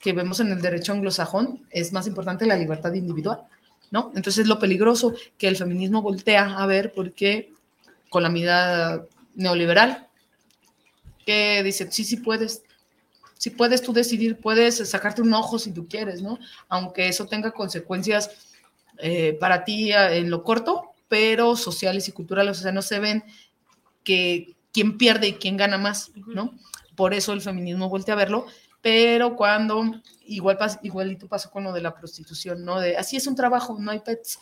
B: que vemos en el derecho anglosajón, es más importante la libertad individual, ¿no? Entonces lo peligroso que el feminismo voltea a ver porque con la mirada neoliberal, que dice, sí, sí puedes, sí puedes tú decidir, puedes sacarte un ojo si tú quieres, ¿no? Aunque eso tenga consecuencias eh, para ti eh, en lo corto, pero sociales y culturales, o sea, no se ven que quién pierde y quién gana más, ¿no? Por eso el feminismo voltea a verlo, pero cuando igual igualito pasó con lo de la prostitución, ¿no? De así es un trabajo, no hay pets.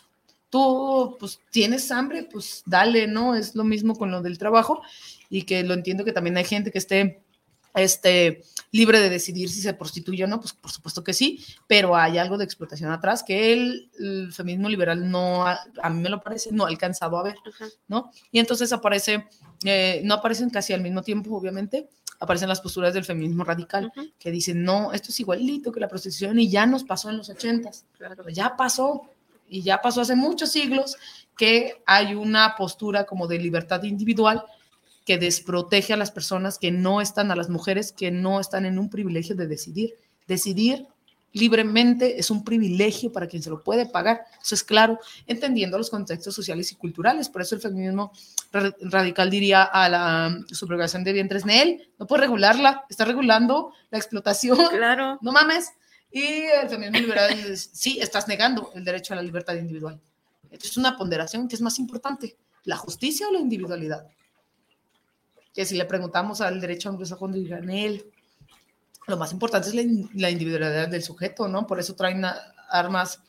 B: Tú, pues, tienes hambre, pues dale, ¿no? Es lo mismo con lo del trabajo y que lo entiendo que también hay gente que esté este, libre de decidir si se prostituye o no, pues por supuesto que sí, pero hay algo de explotación atrás que el, el feminismo liberal no, ha- a mí me lo parece, no ha alcanzado a ver,
A: Ajá.
B: ¿no? Y entonces aparece, eh, no aparecen casi al mismo tiempo, obviamente, aparecen las posturas del feminismo radical, que dicen, no, esto es igualito que la prostitución y ya nos pasó en los ochentas,
A: claro.
B: ya pasó, y ya pasó hace muchos siglos que hay una postura como de libertad individual que desprotege a las personas que no están, a las mujeres que no están en un privilegio de decidir. Decidir libremente es un privilegio para quien se lo puede pagar, eso es claro, entendiendo los contextos sociales y culturales. Por eso el feminismo ra- radical diría a la subrogación de vientres, Nel, no puede regularla, está regulando la explotación
A: Claro. <laughs>
B: no mames. Y el feminismo liberal es, sí, estás negando el derecho a la libertad individual. Entonces es una ponderación que es más importante, la justicia o la individualidad. Que si le preguntamos al derecho anglosajón, dirían él, lo más importante es la, la individualidad del sujeto, ¿no? Por eso traen armas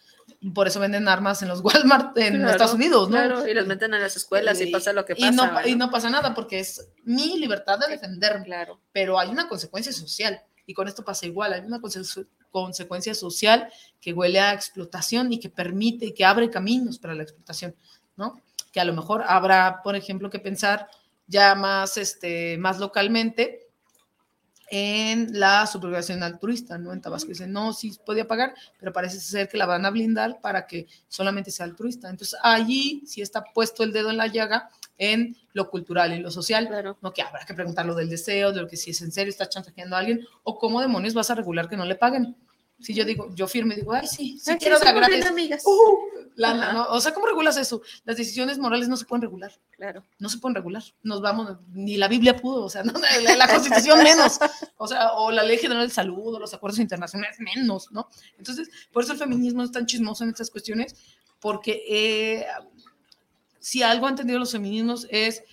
B: por eso venden armas en los Walmart en
A: Claro,
B: Estados Unidos, ¿no?
A: Claro, y las meten a las escuelas y, pasa lo que pasa.
B: y no,
A: ¿verdad?
B: y no pasa nada porque es mi libertad de defenderme,
A: Claro.
B: pero hay una consecuencia social y con esto pasa igual, hay una conse- consecuencia social que huele a explotación y que permite y que abre caminos para la explotación, ¿no? Que a lo mejor habrá, por ejemplo, que pensar ya más, este, más localmente en la subrogación altruista, ¿no? En Tabasco dicen, no, sí podía pagar, pero parece ser que la van a blindar para que solamente sea altruista. Entonces, allí sí está puesto el dedo en la llaga en lo cultural y lo social,
A: Claro.
B: no que habrá que preguntar lo del deseo, de lo que si es en serio está chantajeando a alguien, o cómo demonios vas a regular que no le paguen. Si yo digo, yo firme, digo, ay, sí, sí
A: Ay,
B: quiero
A: amigas.
B: Uh. ¿no? O sea, ¿cómo regulas eso? Las decisiones morales no se pueden regular
A: Claro.
B: no se pueden regular. Nos vamos, ni la Biblia pudo, o sea, <laughs> no, la, la Constitución menos, o sea, o la Ley General de Salud, o los acuerdos internacionales menos, ¿no? Entonces, por eso el feminismo es tan chismoso en estas cuestiones, porque eh, si algo han entendido los feminismos es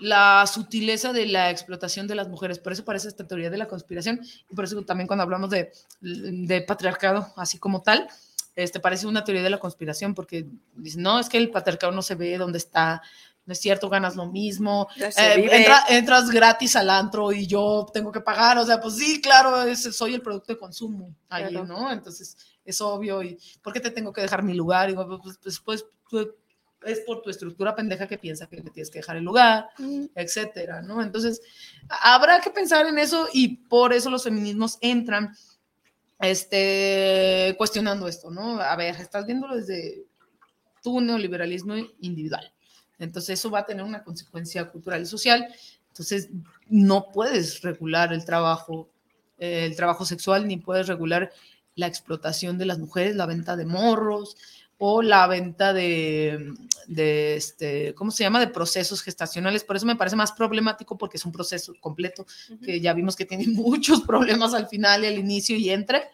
B: la sutileza de la explotación de las mujeres. Por eso parece esta teoría de la conspiración y por eso también cuando hablamos de, de patriarcado así como tal, este, parece una teoría de la conspiración porque dicen, no, es que el patriarcado no se ve dónde está, no es cierto, ganas lo mismo, eh, entra- entras gratis al antro y yo tengo que pagar, o sea, pues sí, claro, es- soy el producto de consumo ahí,
A: Claro.
B: ¿no? Entonces es obvio y ¿por qué te tengo que dejar mi lugar? Y pues, pues, pues, pues, es por tu estructura pendeja que piensa que me tienes que dejar el lugar,
A: Mm,
B: etcétera, ¿no? Entonces, habrá que pensar en eso y por eso los feminismos entran este, cuestionando esto, ¿no? A ver, estás viéndolo desde tu neoliberalismo individual. Entonces, eso va a tener una consecuencia cultural y social. Entonces, no puedes regular el trabajo, eh, el trabajo sexual, ni puedes regular la explotación de las mujeres, la venta de morros o la venta de, de este, ¿cómo se llama? De procesos gestacionales. Por eso me parece más problemático porque es un proceso completo que ya vimos que tiene <laughs> muchos problemas al final y al inicio y entre,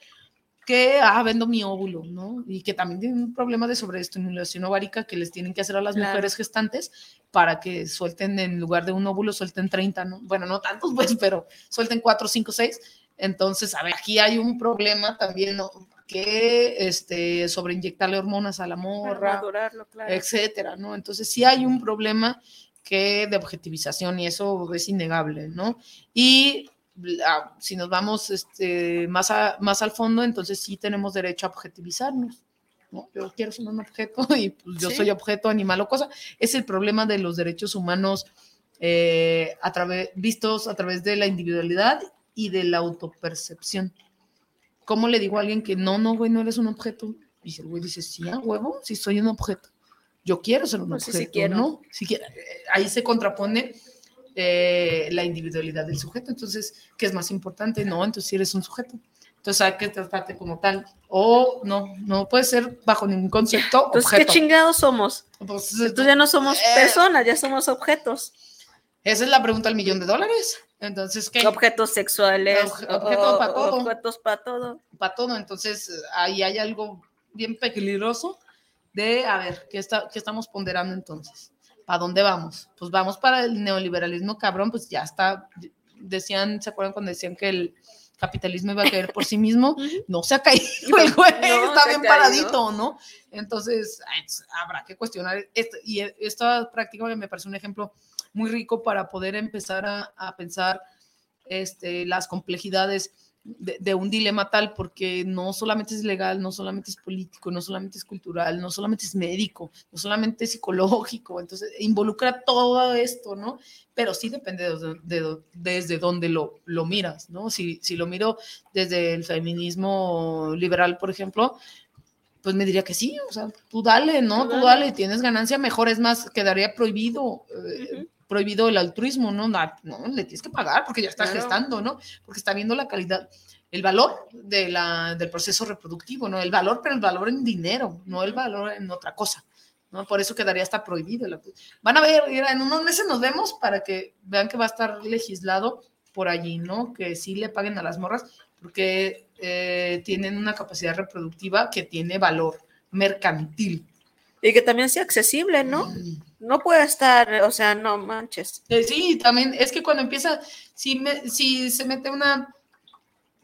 B: que, ah, vendo mi óvulo, ¿no? Y que también tienen un problema de sobreestimulación ovárica que les tienen que hacer a las
A: Claro.
B: mujeres gestantes para que suelten en lugar de un óvulo, suelten 30, ¿no? Bueno, no tantos, pues, pero suelten 4, 5, 6. Entonces, a ver, aquí hay un problema también, ¿no? Que este, sobreinyectarle hormonas a la morra,
A: claro.
B: etcétera, ¿no? Entonces sí hay un problema que de objetivización y eso es innegable, ¿no? Y si nos vamos este, más, a- más al fondo, entonces sí tenemos derecho a objetivizarnos. ¿no? Yo quiero ser un objeto <laughs> y pues, yo
A: Sí.
B: soy objeto, animal o cosa. Es el problema de los derechos humanos eh, a través, vistos a través de la individualidad y de la autopercepción. ¿Cómo le digo a alguien que no, no, güey, no eres un objeto? Y el güey dice, sí, a huevo, sí soy un objeto. Yo quiero ser un
A: Pues sí,
B: objeto,
A: sí quiero.
B: ¿no? Sí quiero. Ahí se contrapone eh, la individualidad del sujeto. Entonces, ¿qué es más importante? No, entonces si eres un sujeto. Entonces hay que tratarte como tal. O no, no puede ser bajo ningún concepto
A: Entonces, ¿qué
B: objeto.
A: chingados somos?
B: Pues,
A: Entonces ya no somos
B: Eh.
A: personas, ya somos objetos.
B: esa es la pregunta al millón de dólares. Entonces, ¿qué?
A: Objetos sexuales.
B: Obje- objetos para todo.
A: Objetos para todo.
B: para todo. Entonces, ahí hay algo bien peligroso de, a ver, ¿qué, está, qué estamos ponderando entonces? ¿Para dónde vamos? Pues vamos para el neoliberalismo cabrón, pues ya está. Decían, ¿se acuerdan cuando decían que el capitalismo iba a caer por sí mismo? <laughs> No se ha caído <laughs> el güey,
A: No,
B: está bien paradito, ¿no? Entonces, pues, habrá que cuestionar. esto. y e- esta práctica me parece un ejemplo muy rico para poder empezar a, a pensar este, las complejidades de, de un dilema tal, porque no solamente es legal, no solamente es político, no solamente es cultural, no solamente es médico, no solamente es psicológico, entonces involucra todo esto, ¿no? Pero sí depende de, de- desde dónde lo, lo miras, ¿no? Si, si lo miro desde el feminismo liberal, por ejemplo, pues me diría que sí, o sea, tú dale, ¿no?
A: Tú
B: Tú
A: dale.
B: dale, tienes ganancia, mejor es más, quedaría prohibido. eh,
A: Ujú.
B: Prohibido el altruismo, ¿no? No, no, le tienes que pagar porque ya está
A: Claro.
B: gestando, ¿no? Porque está viendo la calidad, el valor de la, del proceso reproductivo, ¿no? El valor, pero el valor en dinero, no el valor en otra cosa, ¿no? Por eso quedaría hasta prohibido. la- Van a ver, en unos meses nos vemos para que vean que va a estar legislado por allí, ¿no? Que sí le paguen a las morras porque eh, tienen una capacidad reproductiva que tiene valor mercantil.
A: Y que también sea accesible, ¿no? No puede estar, o sea, no manches.
B: Eh, sí, también es que cuando empieza, si, me- si se mete una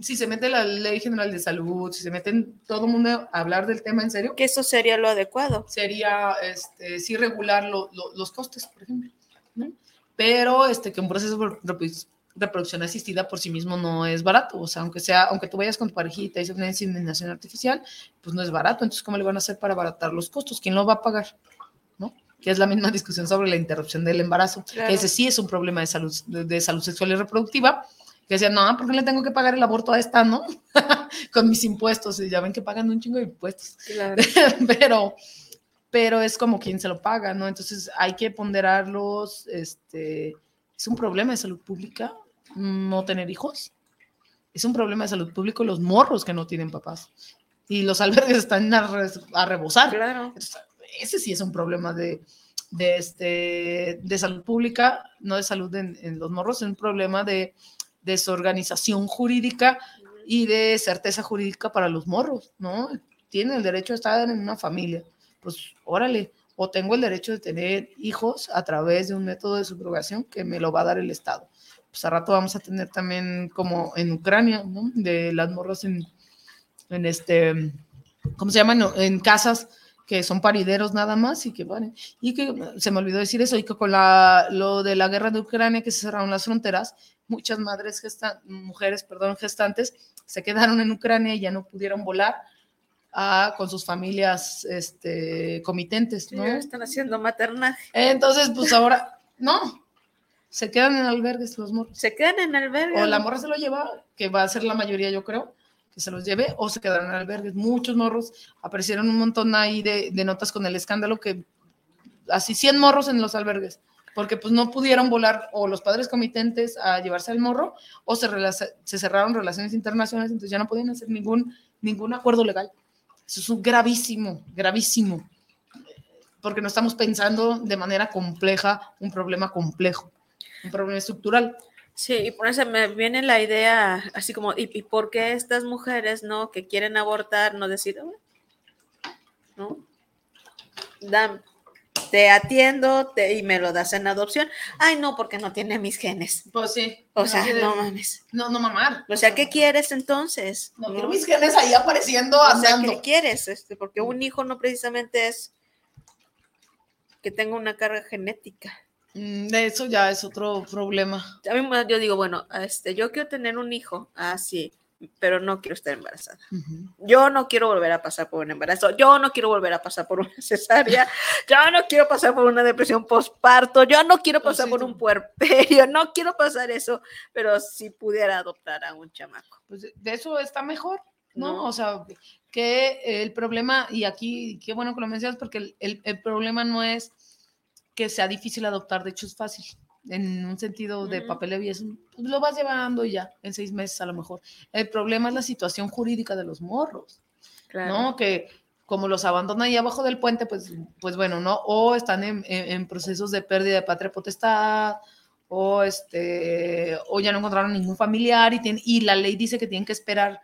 B: si se mete la Ley General de Salud, si se meten todo el mundo a hablar del tema en serio,
A: Que eso sería lo adecuado.
B: sería este, sí regular lo- lo- los costes, por ejemplo. ¿no? Pero este, que un proceso de reproduc- reproducción asistida por sí mismo no es barato. O sea, aunque, sea, aunque tú vayas con tu parejita y se una inseminación artificial, pues no es barato. Entonces, ¿cómo le van a hacer para abaratar los costos? ¿Quién lo va a pagar? Que es la misma discusión sobre la interrupción del embarazo.
A: Claro.
B: que Ese sí es un problema de salud, de, de salud sexual y reproductiva. Que decían, no, ¿por qué le tengo que pagar el aborto a esta, no? <laughs> con mis impuestos. Y ya ven que pagan un chingo de impuestos
A: Claro. <laughs>
B: pero, pero es como quien se lo paga, ¿no? Entonces hay que ponderarlos, este, es un problema de salud pública no tener hijos, es un problema de salud pública los morros que no tienen papás y los albergues están a, a rebosar.
A: Claro.
B: Entonces, ese sí es un problema de, de, este, de salud pública, no de salud en, en los morros, es un problema de desorganización jurídica y de certeza jurídica para los morros, ¿no? Tienen el derecho a estar en una familia. Pues órale, o tengo el derecho de tener hijos a través de un método de subrogación que me lo va a dar el Estado. Pues a rato vamos a tener también como en Ucrania, ¿no? De las morras en, en este, ¿cómo se llaman? En casas que son parideros nada más y que bueno, y que se me olvidó decir eso, y que con la, lo de la guerra de Ucrania que se cerraron las fronteras, muchas madres gestan, mujeres, perdón, gestantes se quedaron en Ucrania y ya no pudieron volar a- con sus familias este, comitentes, ¿no?
A: Ya están haciendo maternaje.
B: Entonces, pues ahora, no, se quedan en albergues los morros.
A: Se quedan en albergue.
B: O la morra se lo lleva, que va a ser la mayoría, yo creo, que se los lleve, o se quedaron en albergues. Muchos morros, aparecieron un montón ahí de, notas con el escándalo que así 100 morros en los albergues, porque pues no pudieron volar o los padres comitentes a llevarse al morro, o se, se cerraron relaciones internacionales, entonces ya no podían hacer ningún, ningún acuerdo legal. Eso es un gravísimo, gravísimo, porque no estamos pensando de manera compleja un problema complejo, un problema estructural.
A: Sí, y por eso me viene la idea, así como, ¿y, y por qué estas mujeres, no, que quieren abortar, no deciden, ¿no? Dan, te atiendo te- y me lo das en adopción. Ay, no, porque no tiene mis genes.
B: Pues sí.
A: O sea,
B: Así de-
A: no mames.
B: no, no mamar.
A: O sea, ¿qué quieres entonces?
B: No
A: ¿No?
B: quiero mis genes ahí apareciendo,
A: O sea. ¿qué quieres? Este, porque un hijo no precisamente es que tenga una carga genética.
B: Mm, De eso ya es otro problema.
A: A mí me- yo digo, bueno, este, yo quiero tener un hijo, ah, sí, pero no quiero estar embarazada. Yo no quiero volver a pasar por un embarazo, yo no quiero volver a pasar por una <laughs> cesárea, yo no quiero pasar por una depresión postparto, yo no quiero
B: Pues
A: pasar
B: sí,
A: por un puerperio, <laughs> no quiero pasar eso, pero si pudiera adoptar a un chamaco.
B: Pues de- de eso está mejor, ¿no?
A: No.
B: O sea, que el problema, y aquí, qué bueno que lo mencionas, porque el, el- el problema no es que sea difícil adoptar, de hecho es fácil. En un sentido de
A: Ujú.
B: papel eso, pues lo vas llevando ya, en seis meses a lo mejor. El problema es la situación jurídica de los morros. ¿no? Que como los abandonan ahí abajo del puente, pues, pues bueno, ¿no? O están en, en- en procesos de pérdida de patria potestad, o este, o ya no encontraron ningún familiar y, tienen- y la ley dice que tienen que esperar,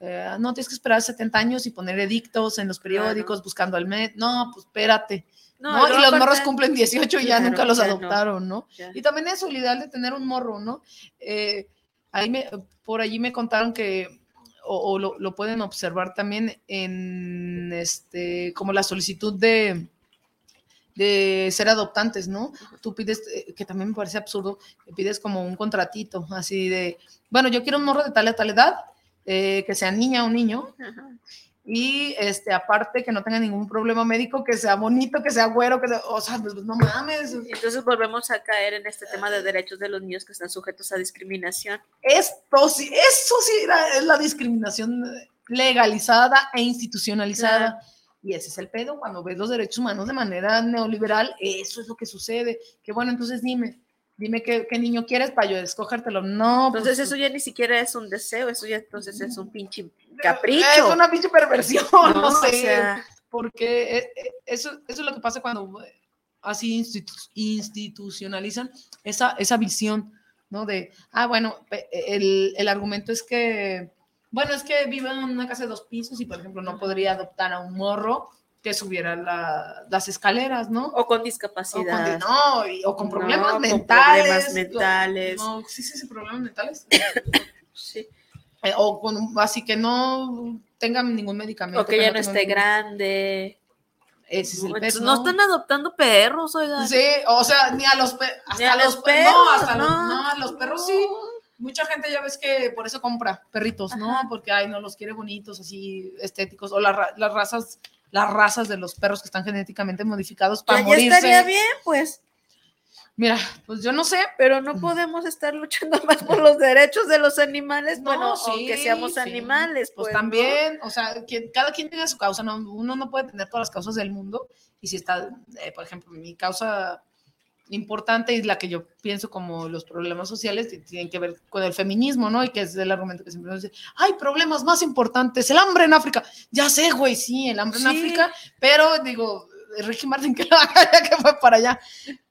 B: eh, no, tienes que esperar 70 años y poner edictos en los periódicos buscando al MED, no, pues espérate, ¿no? y los morros cumplen 18 y ya
A: Claro,
B: nunca los
A: ya
B: adoptaron, ¿no? Y también eso, el ideal de tener un morro, ¿no? Eh, ahí me, por allí me contaron que, o, o lo, lo pueden observar también en, este, como la solicitud de, de ser adoptantes, ¿no? Tú pides, eh, que también me parece absurdo, pides como un contratito, así de, bueno, yo quiero un morro de tal a tal edad, eh, que sea niña o niño,
A: Ajá.
B: Y este, aparte que no tenga ningún problema médico, que sea bonito, que sea güero, que sea, o sea, pues, no mames,
A: Entonces volvemos a caer en este tema de derechos de los niños que están sujetos a discriminación.
B: Esto sí, eso sí es la discriminación legalizada e institucionalizada. Y ese es el pedo, cuando ves los derechos humanos de manera neoliberal, eso es lo que sucede. Que bueno, entonces dime, dime qué, qué niño quieres para yo escogértelo. No,
A: Entonces
B: pues,
A: eso ya ni siquiera es un deseo, eso ya entonces es un pinche
B: Es
A: capricho.
B: una pinche perversión, no, <laughs>
A: ¿no?
B: sé.
A: O sea,
B: porque eh, eh, eso, eso es lo que pasa cuando eh, así institu- institucionalizan esa, esa visión, ¿no? De, ah, bueno, el, el argumento es que, bueno, es que vive en una casa de dos pisos y, por ejemplo, no podría adoptar a un morro que subiera la- las escaleras, ¿no?
A: o con
B: O con,
A: discapacidad.
B: no, y- o con
A: No,
B: problemas
A: con
B: mentales.
A: problemas mentales.
B: No, sí, sí, sí, problemas mentales. <laughs>
A: Sí.
B: eh, o con así que no tengan ningún medicamento.
A: O que ya no esté
B: ningún-
A: grande.
B: Ese es el pet,
A: no están adoptando perros, oigan.
B: Sí, o sea, ni a los perros.
A: Ni a los
B: pe-
A: perros,
B: No, hasta los,
A: no.
B: a los perros sí. Mucha gente ya ves que por eso compra perritos, ¿no?
A: Ajá.
B: Porque ay, no los quiere bonitos, así estéticos, o la las razas, las razas de los perros que están genéticamente modificados para morirse.
A: estaría bien, pues.
B: Mira, pues yo no sé.
A: Pero no podemos estar luchando <laughs> más por los derechos de los animales.
B: No,
A: bueno,
B: sí,
A: aunque seamos
B: sí.
A: animales,
B: Pues,
A: pues. ¿no?
B: también, o sea, que cada quien tiene su causa, ¿no? Uno no puede tener todas las causas del mundo. Y si está, eh, por ejemplo, mi causa importante y la que yo pienso como los problemas sociales tienen que ver con el feminismo, ¿no? Y que es el argumento que siempre nos dice, hay problemas más importantes, el hambre en África. Ya sé, güey, sí, el hambre en
A: Sí.
B: África, pero digo, Ricky Martin <laughs> que lo haga ya que fue para allá.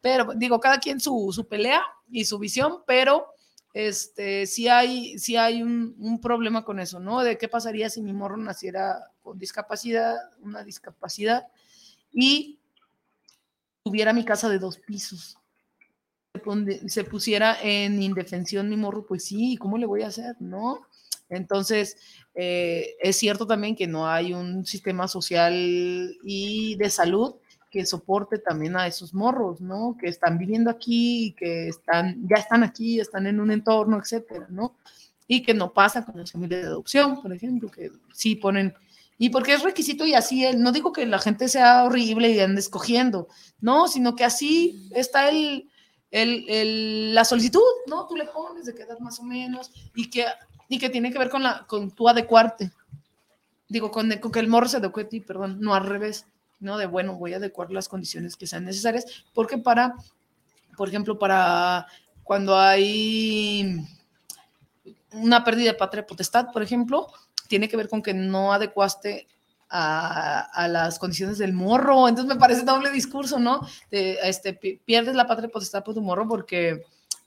B: Pero digo, cada quien su, su pelea y su visión, pero este, sí hay, sí hay un, un problema con eso, ¿no? De qué pasaría si mi morro naciera con discapacidad, una discapacidad, y tuviera mi casa de dos pisos. Se, pusiera en indefensión mi morro, pues sí, ¿cómo le voy a hacer? ¿No? Entonces, eh, es cierto también que no hay un sistema social y de salud que soporte también a esos morros, ¿no? Que están viviendo aquí, que están, ya están aquí, están en un entorno, etcétera, ¿no? Y que no pasa con las familias de adopción, por ejemplo, que sí ponen, y porque es requisito y así, no digo que la gente sea horrible y ande escogiendo, no, sino que así está el, el, el- la solicitud, ¿no? Tú le pones de qué edad más o menos, y que, y que tiene que ver con, la, con tu adecuarte. Digo, con, con que el morro se adecue a ti, perdón, no al revés, ¿no? De bueno, voy a adecuar las condiciones que sean necesarias, porque para, por ejemplo, para cuando hay una pérdida de patria potestad, por ejemplo, tiene que ver con que no adecuaste a, a las condiciones del morro. Entonces me parece doble discurso, ¿no? De, este, pi- pierdes la patria potestad por tu morro porque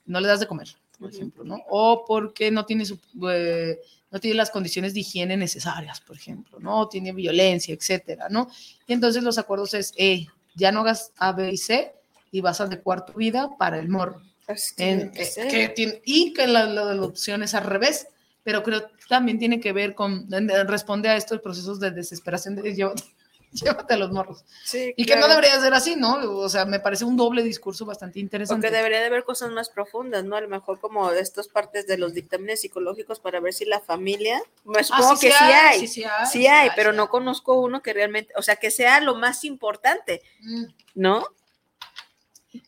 B: no le das de comer, por ejemplo, ¿no? O porque no tiene, su, eh, no tiene las condiciones de higiene necesarias, por ejemplo, ¿no? Tiene violencia, etcétera, ¿no? Y entonces los acuerdos es, eh, ya no hagas A, B y C y vas a adecuar tu vida para el morro.
A: Pues
B: En-
A: que
B: tiene- y que la, la, la opción es al revés, pero creo que también tiene que ver con, responde a estos procesos de desesperación de llévate, <laughs> llévate a los morros.
A: Sí,
B: Y que no debería ser así, ¿no? O sea, me parece un doble discurso bastante interesante.
A: Porque debería de haber cosas más profundas, ¿no? A lo mejor como de estas partes de los dictámenes psicológicos para ver si la familia, me
B: Ah,
A: supongo que sí hay,
B: sí, sí hay,
A: sí hay, pero no conozco uno que realmente, o sea, que sea lo más importante,
B: Mm,
A: ¿no?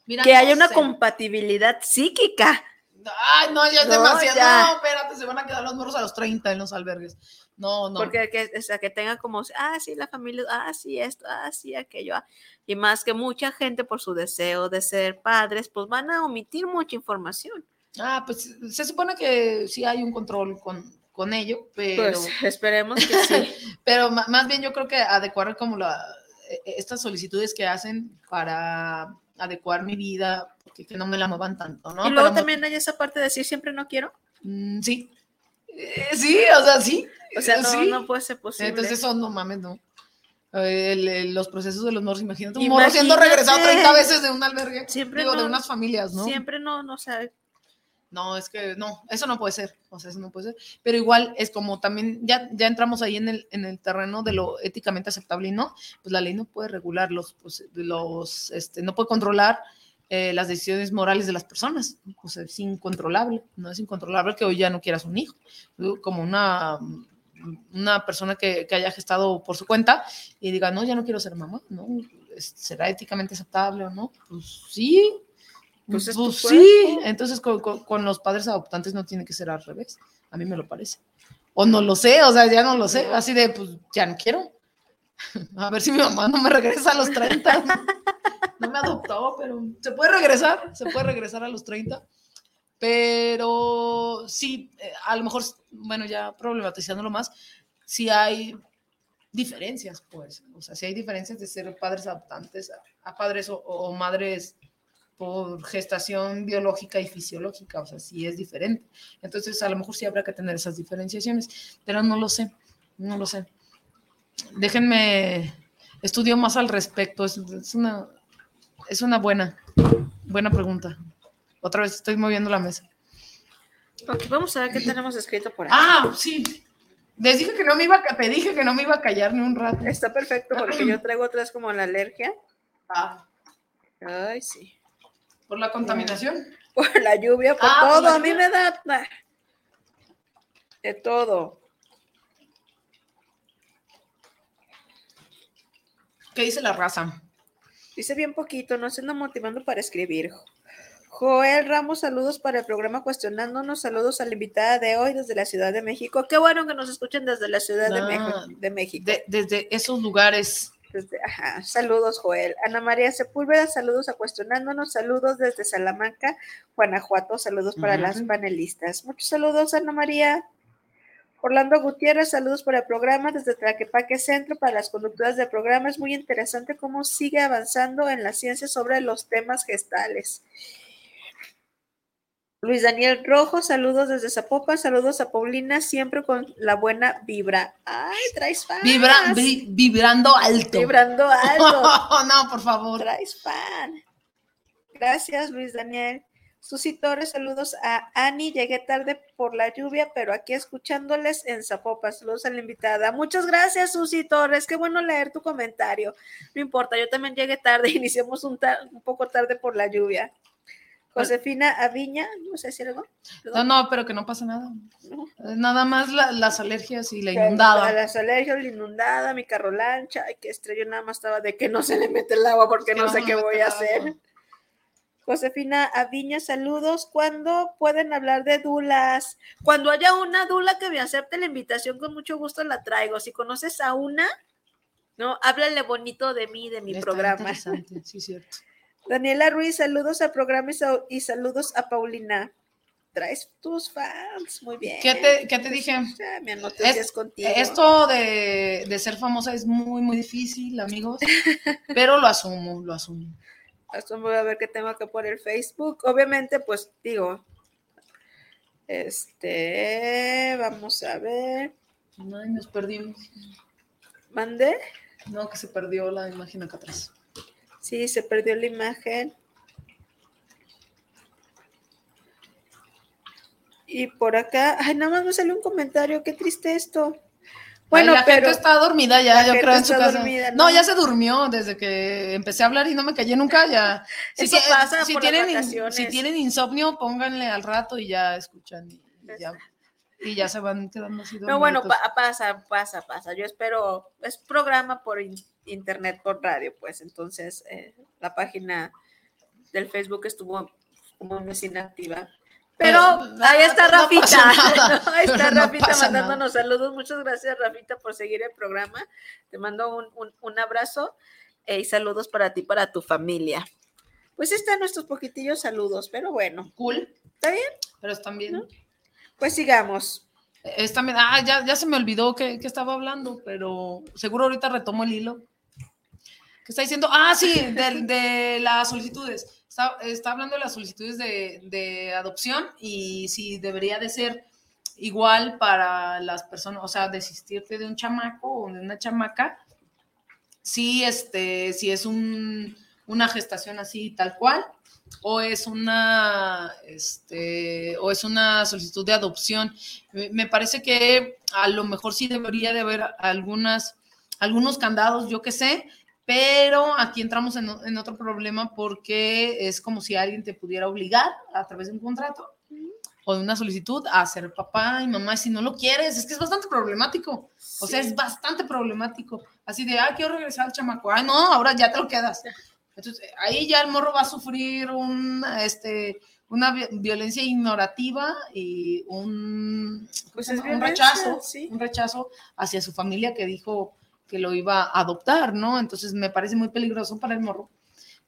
B: mira,
A: Que
B: no
A: haya una compatibilidad písica.
B: Ay, no, ya es
A: No,
B: demasiado.
A: ya.
B: No, espérate, se van a quedar los morros a los 30 en los albergues. No, no.
A: Porque que, o sea, que tenga como, ah, sí, la familia, ah, sí, esto, ah, sí, aquello. ah. Y más que mucha gente por su deseo de ser padres, pues van a omitir mucha información.
B: Ah, pues se supone que sí hay un control con, con ello, pero...
A: Pues <laughs> esperemos que sí. <laughs>
B: Pero más bien yo creo que adecuar como la, e- e- estas solicitudes que hacen para adecuar mi vida, porque que no me la muevan tanto, ¿no?
A: y luego
B: Pero,
A: también hay esa parte de decir siempre no quiero.
B: mm, sí. Eh, sí, o sea, sí.
A: O sea, no,
B: Sí.
A: no puede ser posible.
B: Entonces eso no mames, no. El- el- los procesos de los morros, imagínate un morro siendo
A: Imagínate.
B: regresado 30 veces de un albergue,
A: Siempre
B: digo, de unas familias, ¿no?
A: Siempre no, no sabe.
B: No, es que no, eso no puede ser, o sea, eso no puede ser. Pero igual es como también, ya, ya entramos ahí en el, en el terreno de lo éticamente aceptable y no, pues la ley no puede regular los, pues, los este, no puede controlar eh, las decisiones morales de las personas, o sea, es incontrolable, no es incontrolable que hoy ya no quieras un hijo, como una, una persona que, que haya gestado por su cuenta y diga, no, ya no quiero ser mamá, ¿no? ¿Será éticamente aceptable o no? Pues sí,
A: Pues es
B: sí, entonces con, con- con los padres adoptantes no tiene que ser al revés, a mí me lo parece. O no lo sé, o sea, ya no lo sé, así de, pues ya no quiero. <laughs> A ver si mi mamá no me regresa a los 30. <laughs> No me adoptó, pero se puede regresar, se puede regresar a los 30. Pero sí, eh, a lo mejor, bueno, ya problematizándolo más, sí hay diferencias, pues. O sea, sí hay diferencias de ser padres adoptantes a, a padres o, o madres por gestación biológica y fisiológica, o sea, sí es diferente. Entonces, a lo mejor sí habrá que tener esas diferenciaciones, pero no lo sé, no lo sé. Déjenme, estudio más al respecto, es, es una, es una buena, buena pregunta. Otra vez estoy moviendo la mesa.
A: Ok, vamos a ver qué tenemos escrito por ahí.
B: Ah, sí. Les dije que no me iba a, te dije que no me iba a callar ni un rato.
A: Está perfecto porque yo traigo otras como la alergia.
B: Ah,
A: Ay, sí.
B: Por la contaminación. <laughs>
A: Por la lluvia, por
B: Ah,
A: todo. A mí me da de todo.
B: ¿Qué dice la raza?
A: Dice bien poquito, no se anda motivando para escribir. Joel Ramos, saludos para el programa Cuestionándonos, saludos a la invitada de hoy desde la Ciudad de México. Qué bueno que nos escuchen desde la Ciudad de,
B: Ah,
A: de México.
B: De- desde esos lugares.
A: Desde- ajá, saludos, Joel. Ana María Sepúlveda, saludos a Cuestionándonos, saludos desde Salamanca, Guanajuato, saludos para las panelistas. Muchos saludos, Ana María. Orlando Gutiérrez, saludos para el programa desde Tlaquepaque Centro para las conductoras del programa. Es muy interesante cómo sigue avanzando en la ciencia sobre los temas gestales. Luis Daniel Rojo, saludos desde Zapopan, saludos a Paulina, siempre con la buena vibra. Ay, traes.
B: Vibra, vi- vibrando alto.
A: Vibrando <laughs> alto.
B: no, por favor.
A: Traes fan. Gracias, Luis Daniel. Susi Torres, saludos a Ani. Llegué tarde por la lluvia, pero aquí escuchándoles en Zapopan. Saludos a la invitada. Muchas gracias, Susi Torres. Qué bueno leer tu comentario. No importa, yo también llegué tarde. <laughs> Iniciamos un poco tarde por la lluvia. Josefina Aviña, no sé si algo.
B: No, no, pero que no pasa nada.
A: No.
B: Eh, Nada más la- las alergias y la
A: A
B: inundada.
A: las alergias, la inundada, mi carro lancha, ay, que estrello nada más estaba de que no se le mete el agua porque
B: Que
A: no
B: no
A: sé qué voy a hacer. Josefina Aviña, saludos. ¿Cuándo pueden hablar de dulas? Cuando haya una dula que me acepte la invitación, con mucho gusto la traigo. Si conoces a una, no, háblale bonito de mí, de mi
B: Está
A: programa.
B: interesante, Sí, cierto. <laughs>
A: Daniela Ruiz, saludos al programa y, sa- y saludos a Paulina. Traes tus fans, muy bien.
B: ¿Qué te, qué te dije?
A: Ya, me anoté
B: Es-
A: si es contigo.
B: Esto de, de ser famosa es muy, muy difícil, amigos. <laughs> Pero lo asumo, lo asumo.
A: Esto voy a ver qué tengo que por el Facebook. Obviamente, pues digo, este, vamos a ver,
B: Ay, nos perdimos.
A: mandé.
B: No, que se perdió la imagen acá atrás.
A: Sí, se perdió la imagen. Y por acá, ay, nada más me salió un comentario, qué triste esto. Bueno,
B: Ay, la
A: pero
B: gente está dormida ya, yo creo, en su
A: está
B: casa.
A: dormida,
B: ¿no?
A: ¿no?
B: ya se durmió desde que empecé a hablar y no me callé nunca. Ya. <laughs>
A: Eso
B: tie-
A: pasa
B: si
A: por las
B: tienen,
A: vacaciones.
B: si tienen insomnio, pónganle al rato y ya escuchan. Y ya, y ya se van quedando así
A: no, bueno, pa- pasa, pasa, pasa. Yo espero, es programa por in- internet, por radio, pues entonces eh, la página del Facebook estuvo como mes inactiva. Pero ahí está Rafita, ahí está
B: no
A: Rafita <laughs>
B: nada.
A: mandándonos saludos. Muchas gracias, Rafita, por seguir el programa. Te mando un, un- un abrazo eh, y saludos para ti, para tu familia. Pues están nuestros poquitillos saludos, pero bueno,
B: Cool.
A: ¿está bien?
B: Pero están bien.
A: Pues sigamos.
B: Es también, ah, ya, se me olvidó que, estaba hablando, pero seguro ahorita retomo el hilo. ¿Qué está diciendo? Ah, sí, de, las solicitudes. Está, hablando de las solicitudes de, de adopción y si debería de ser igual para las personas, o sea, desistirte de un chamaco o de una chamaca, si, este, si es un, una gestación así tal cual, o es una, este, o es una solicitud de adopción. Me parece que a lo mejor sí debería de haber algunas, algunos candados, yo qué sé, pero aquí entramos en, en otro problema porque es como si alguien te pudiera obligar a través de un contrato o de una solicitud a ser papá y mamá si no lo quieres. Es que es bastante problemático. O sea,
A: Sí.
B: es bastante problemático. Así de, ah, quiero regresar al chamaco. Ay, no, ahora ya te lo quedas. Entonces, ahí ya el morro va a sufrir un, este, una vi- violencia ignorativa y un, ¿cómo
A: Pues
B: un rechazo,
A: sí.
B: un rechazo hacia su familia que dijo que lo iba a adoptar, ¿no? Entonces me parece muy peligroso para el morro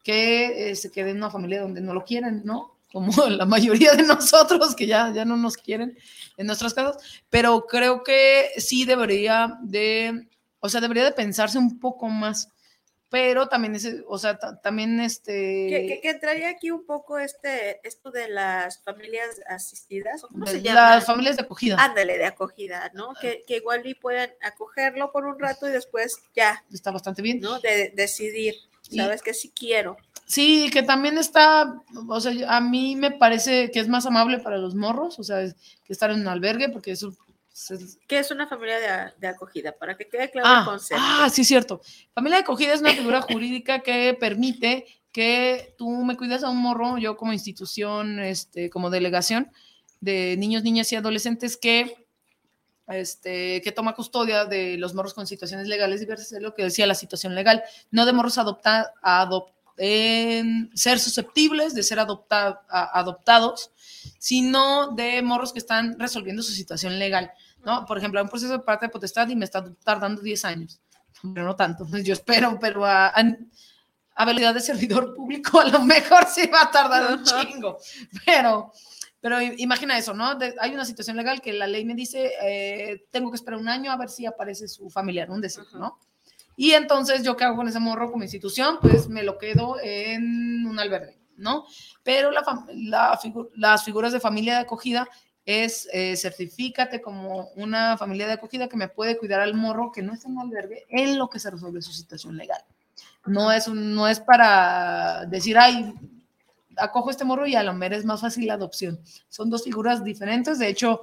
B: que eh, se quede en una familia donde no lo quieren, ¿no? Como <laughs> la mayoría de nosotros que ya, ya no nos quieren en nuestras casas, pero creo que sí debería de, o sea, debería de pensarse un poco más, pero también, es, o sea, ta- también este...
A: Que, que- que entraría aquí un poco este, esto de las familias asistidas, ¿o ¿cómo se llama?
B: las familias de acogida.
A: Ándale, de acogida, ¿no? Que, que igual y puedan acogerlo por un rato y después ya,
B: Está bastante bien.
A: ¿no? De decidir, ¿sabes? Que sí quiero.
B: Sí, que también está, o sea, a mí me parece que es más amable para los morros, o sea, que estar en un albergue, porque eso...
A: ¿Qué es una familia de, acogida? Para que quede claro
B: ah,
A: el concepto.
B: Ah, sí, cierto. Familia de acogida es una figura jurídica que permite que tú me cuides a un morro, yo como institución, este, como delegación de niños, niñas y adolescentes que, este, que toma custodia de los morros con situaciones legales diversas, es lo que decía la situación legal, no de morros adopta, ser susceptibles de ser adoptados, sino de morros que están resolviendo su situación legal. ¿No? Por ejemplo, un proceso de parte de potestad y me está tardando 10 años. Pero no tanto, <laughs> yo espero, pero a, habilidad de servidor público, a lo mejor sí va a tardar un chingo, pero, pero imagina eso, ¿no? hay una situación legal que la ley me dice, eh, tengo que esperar un año a ver si aparece su familiar, un decir, ¿no? Y entonces, ¿yo qué hago con ese morro como institución? Pues me lo quedo en un albergue, ¿no? Pero la, la las figuras de familia de acogida es eh, certifícate como una familia de acogida que me puede cuidar al morro que no es en albergue en lo que se resuelve su situación legal. No es, no es para decir, ay, acojo este morro y a lo mejor es más fácil la adopción. Son dos figuras diferentes. De hecho,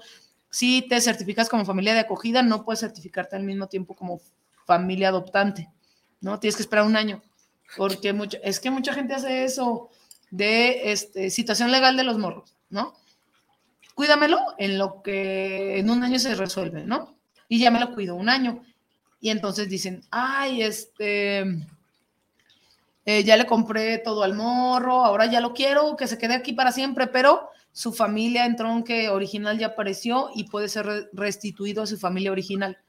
B: si te certificas como familia de acogida, no puedes certificarte al mismo tiempo como familia adoptante, ¿no? Tienes que esperar un año, porque mucho, es que mucha gente hace eso de este, situación legal de los morros, ¿no? Cuídamelo en lo que en un año se resuelve, ¿no? Y ya me lo cuido un año. Y entonces dicen, ay, este, eh, ya le compré todo al morro, ahora ya lo quiero, que se quede aquí para siempre, pero su familia en tronque original ya apareció y puede ser restituido a su familia original.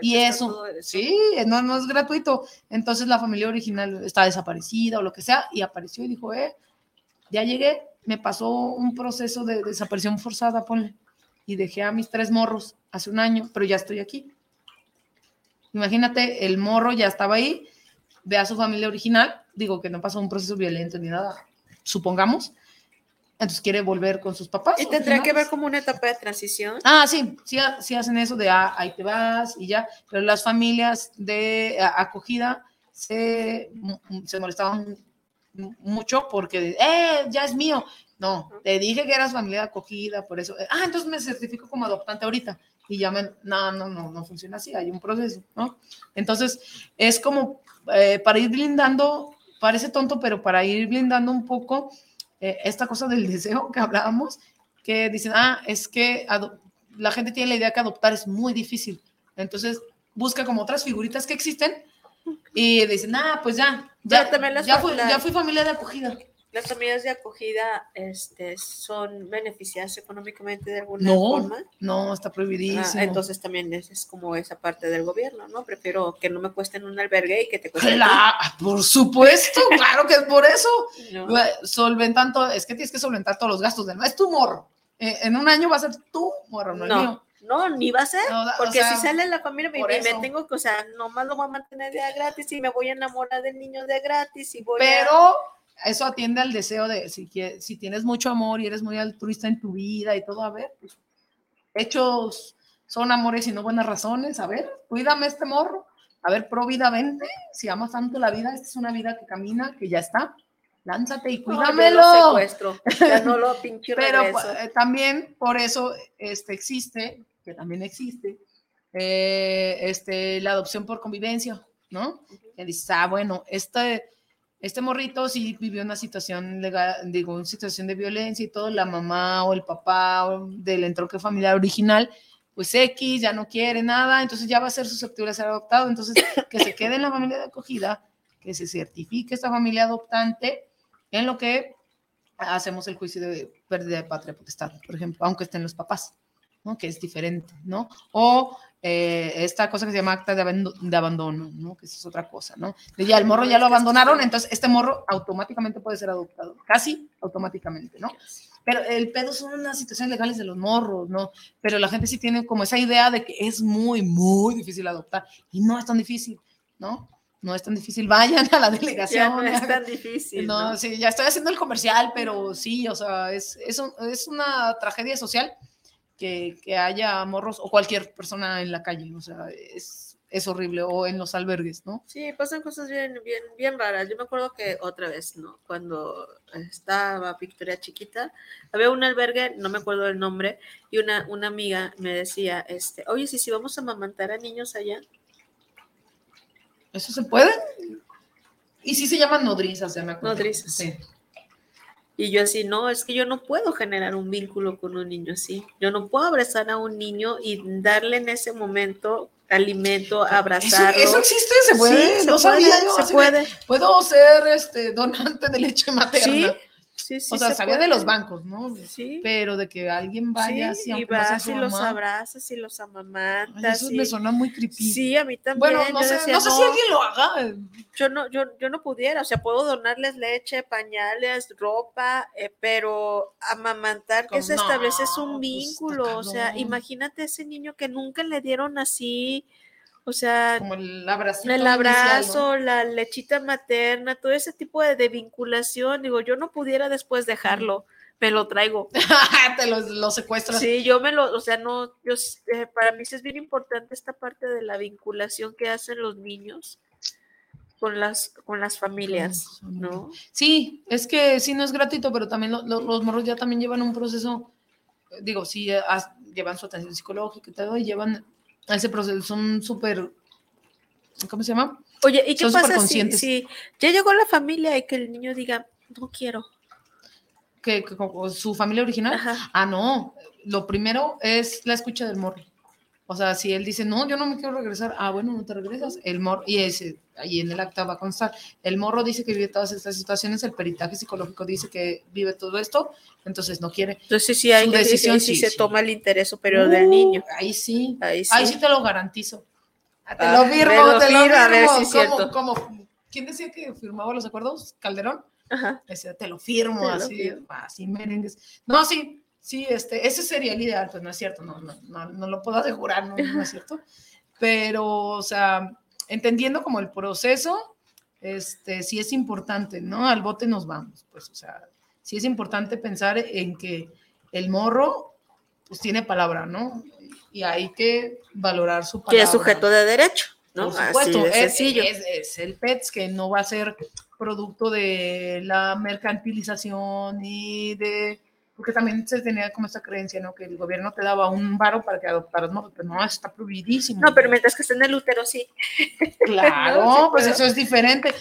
B: y eso, sí, no, no es gratuito. Entonces la familia original está desaparecida o lo que sea, y apareció y dijo, eh, ya llegué, me pasó un proceso de desaparición forzada, ponle, y dejé a mis tres morros hace un año, pero ya estoy aquí. Imagínate, el morro ya estaba ahí, ve a su familia original, digo que no pasó un proceso violento ni nada, supongamos, entonces quiere volver con sus papás.
A: ¿Y tendría que ver como una etapa de transición?
B: Ah, sí, sí, hacen eso de ah, ahí te vas y ya, pero las familias de acogida se, se molestaban mucho porque, eh, ya es mío. No, te dije que eras familia acogida, por eso. Ah, entonces me certifico como adoptante ahorita y llamen, no, no, no, no funciona así, hay un proceso, ¿no? Entonces, es como eh, para ir blindando, parece tonto, pero para ir blindando un poco eh, esta cosa del <laughs> deseo que hablábamos, que dicen, ah, es que la gente tiene la idea que adoptar es muy difícil, entonces busca como otras figuritas que existen y dicen, ah, pues ya, ya, ya, fui, ya fui familia de acogida
A: las familias de acogida este, son beneficiadas económicamente de alguna forma.
B: No, está prohibidísimo. Ah,
A: entonces también es, como esa parte del gobierno, ¿no? Prefiero que no me cuesten un albergue y que te cueste.
B: Por supuesto, claro que es por eso. <laughs> Solventan todo, es que tienes que solventar todos los gastos de no es tu morro. Eh, en un año va a ser tu morro, no, el mío.
A: No, ni va a ser, porque si sale la familia, me, me, tengo que, o sea, nomás lo voy a mantener de gratis y me voy a enamorar del niño de gratis y voy
B: Pero eso atiende al deseo de si, si tienes mucho amor y eres muy altruista en tu vida y todo, a ver, pues, hechos son amores y no buenas razones, a ver, cuídame este morro, a ver, pro vida, vente, si amas tanto la vida, esta es una vida que camina, que ya está, lánzate y cuídamelo. No,
A: secuestro, ya no lo <laughs> pinche
B: Pero eh, también por eso este, existe, que también existe, eh, este, la adopción por convivencia, ¿no? Que dices, ah, bueno, este este morrito sí vivió una situación legal, digo, una situación de violencia y todo, la mamá o el papá del entronque familiar original, pues X ya no quiere nada, entonces ya va a ser susceptible a ser adoptado, entonces que se quede en la familia de acogida, que se certifique esta familia adoptante, en lo que hacemos el juicio de pérdida de patria potestad, por ejemplo, aunque estén los papás, ¿no? Que es diferente, ¿no? O eh, esta cosa que se llama acta de, abandono, ¿no? Que es otra cosa, ¿no? ya el morro ya lo abandonaron, entonces este morro automáticamente puede ser adoptado, casi automáticamente, ¿no? Pero el pedo son unas situaciones legales de los morros, ¿no? Pero la gente sí tiene como esa idea de que es muy, muy difícil adoptar y no es tan difícil, ¿no? No es tan difícil, vayan a la delegación.
A: no es tan difícil.
B: No, sí, ya estoy haciendo el comercial, pero sí, o sea, es, es, es una tragedia social que, haya morros o cualquier persona en la calle. O sea, es, es horrible, o en los albergues, ¿no?
A: Sí, pasan cosas bien, bien, bien raras. Yo me acuerdo que otra vez, ¿no? Cuando estaba Victoria chiquita, había un albergue, no me acuerdo el nombre, y una, una amiga me decía, este, oye, si, si vamos a amamantar a niños allá.
B: ¿Eso se puede? Y sí se llaman nodrizas, ya me acuerdo.
A: Nodrizas.
B: Sí.
A: Y yo así, no, es que yo no puedo generar un vínculo con un niño así. Yo no puedo abrazar a un niño y darle en ese momento alimento, abrazarlo.
B: Eso, eso existe, se puede.
A: Sí,
B: no
A: se puede,
B: sabía yo,
A: se puede.
B: de, Puedo ser este donante de leche materna.
A: Sí, sí, sí.
B: o sea,
A: se
B: sabía
A: puede.
B: de los bancos, ¿no?
A: Sí.
B: Pero de que alguien vaya
A: Sí,
B: así,
A: y vas y los abrazas y los
B: Ay,
A: amamantas.
B: eso
A: y-
B: me suena muy creepy.
A: Sí, a mí también.
B: bueno, no sé,
A: decía,
B: no sé si alguien lo haga.
A: yo no, yo, yo no pudiera, o sea, puedo donarles leche, pañales, ropa, eh, pero amamantar que se establece es un
B: pues,
A: vínculo, o sea, imagínate ese niño que nunca le dieron así, o sea,
B: Como el inicial,
A: abrazo,
B: ¿no?
A: la lechita materna, todo ese tipo de, de vinculación, digo, yo no pudiera después dejarlo, me lo traigo. <laughs>
B: Te los, los secuestras.
A: Sí, yo me lo, o sea, no, yo, eh, para mí sí es bien importante esta parte de la vinculación que hacen los niños con las, con las familias. ¿no?
B: Sí, es que sí no es gratuito, pero también lo- lo- los morros ya también llevan un proceso, digo, sí, eh, as- llevan su atención psicológica y todo, y llevan ese proceso, son súper, ¿cómo se llama?
A: Oye, ¿y qué
B: Son
A: pasa si, ya llegó la familia y que el niño diga, no quiero?
B: Que, su familia original.
A: Ajá.
B: Ah, no, lo primero es la escucha del morro. O sea, si él dice, no, yo no me quiero regresar, ah, bueno, no te regresas. El morro, y ese, ahí en el acta va a constar, el morro dice que vive todas estas situaciones, el peritaje psicológico dice que vive todo esto, entonces no quiere.
A: Entonces sí hay
B: Su decisión,
A: si
B: sí,
A: se
B: sí.
A: toma el interés superior del
B: Uh,
A: niño.
B: Ahí sí,
A: Ahí sí.
B: ahí sí te lo garantizo. Ah, Te lo firmo,
A: lo
B: te lo
A: firmo, a ver
B: firmo.
A: si es cierto.
B: como, como- ¿Quién decía que firmaba los acuerdos? ¿Calderón?
A: Ajá.
B: Decía, te lo firmo,
A: Te lo
B: así,
A: firmo.
B: así merengues. No, sí, sí, este, ese sería el ideal, pues no es cierto, no, no, no, no lo puedo asegurar, no, no es cierto. <laughs> Pero, o sea, entendiendo como el proceso, este, sí es importante, ¿no? Al bote nos vamos, pues, o sea, sí es importante pensar en que el morro, pues tiene palabra, ¿no? Y hay que valorar su palabra.
A: Que es sujeto de derecho, ¿no?
B: Por
A: Así
B: supuesto, es,
A: sencillo.
B: es- es el PETS que no va a ser producto de la mercantilización y de... Porque también se tenía como esta creencia, ¿no? Que el gobierno te daba un varo para que adoptaras, no, pero no, está prohibidísimo.
A: No, pero mientras que esté en el útero, sí.
B: Claro,
A: No, <laughs> sí,
B: pues
A: pero-
B: eso es diferente.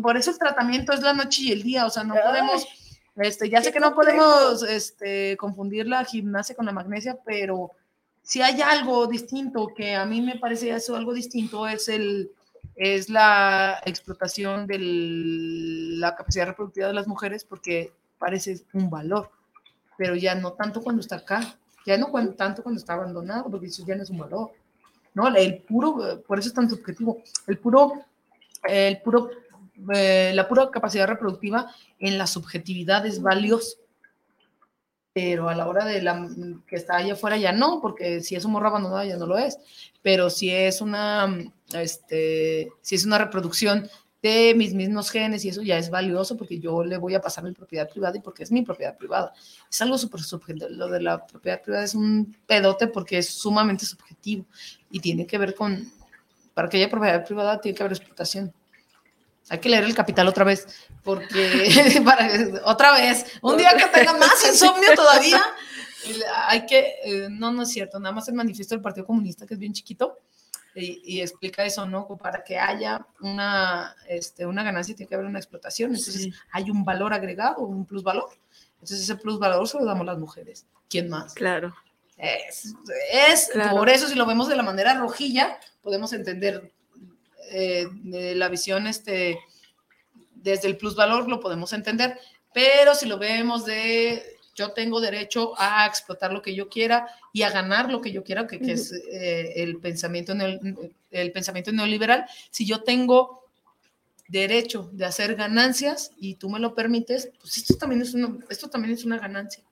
B: Por eso el tratamiento es la noche y el día, o sea, no
A: Ay,
B: podemos, este, ya sé que no podemos este, confundir la gimnasia con la magnesia, pero si hay algo distinto que a mí me parece eso algo distinto es el es la explotación de la capacidad reproductiva de las mujeres porque parece un valor, pero ya no tanto cuando está acá, ya no cuan- tanto cuando está abandonado, porque eso ya no es un valor. ¿no? El puro, eh, por eso es tan subjetivo, el puro, el puro, eh, la pura capacidad reproductiva en la subjetividad es valioso, pero a la hora de la que está allá afuera ya no, porque si es un morro abandonado ya no lo es, pero si es una, este, si es una reproducción de mis mismos genes y eso ya es valioso porque yo le voy a pasar mi propiedad privada y porque es mi propiedad privada. Es algo súper subjetivo. Lo de la propiedad privada es un pedote porque es sumamente subjetivo y tiene que ver con, para que haya propiedad privada tiene que haber explotación. Hay que leer el capital otra vez, porque <laughs> <laughs> para, otra vez, un día que tenga más insomnio todavía, hay que, eh, no, no es cierto, nada más el manifiesto del Partido Comunista, que es bien chiquito, y, y explica eso, ¿no? Para que haya una, este, una ganancia tiene que haber una explotación, entonces
A: Sí.
B: hay un valor agregado, un plusvalor. Entonces ese plusvalor se lo damos las mujeres. ¿Quién más?
A: Claro.
B: Es, es
A: Claro.
B: por eso si lo vemos de la manera rojilla, podemos entender eh, de la visión este, desde el plusvalor, lo podemos entender, pero si lo vemos de yo tengo derecho a explotar lo que yo quiera y a ganar lo que yo quiera, que, que es eh, el, pensamiento neo- el pensamiento neoliberal, si yo tengo derecho de hacer ganancias y tú me lo permites, pues esto también es una, esto también es una ganancia.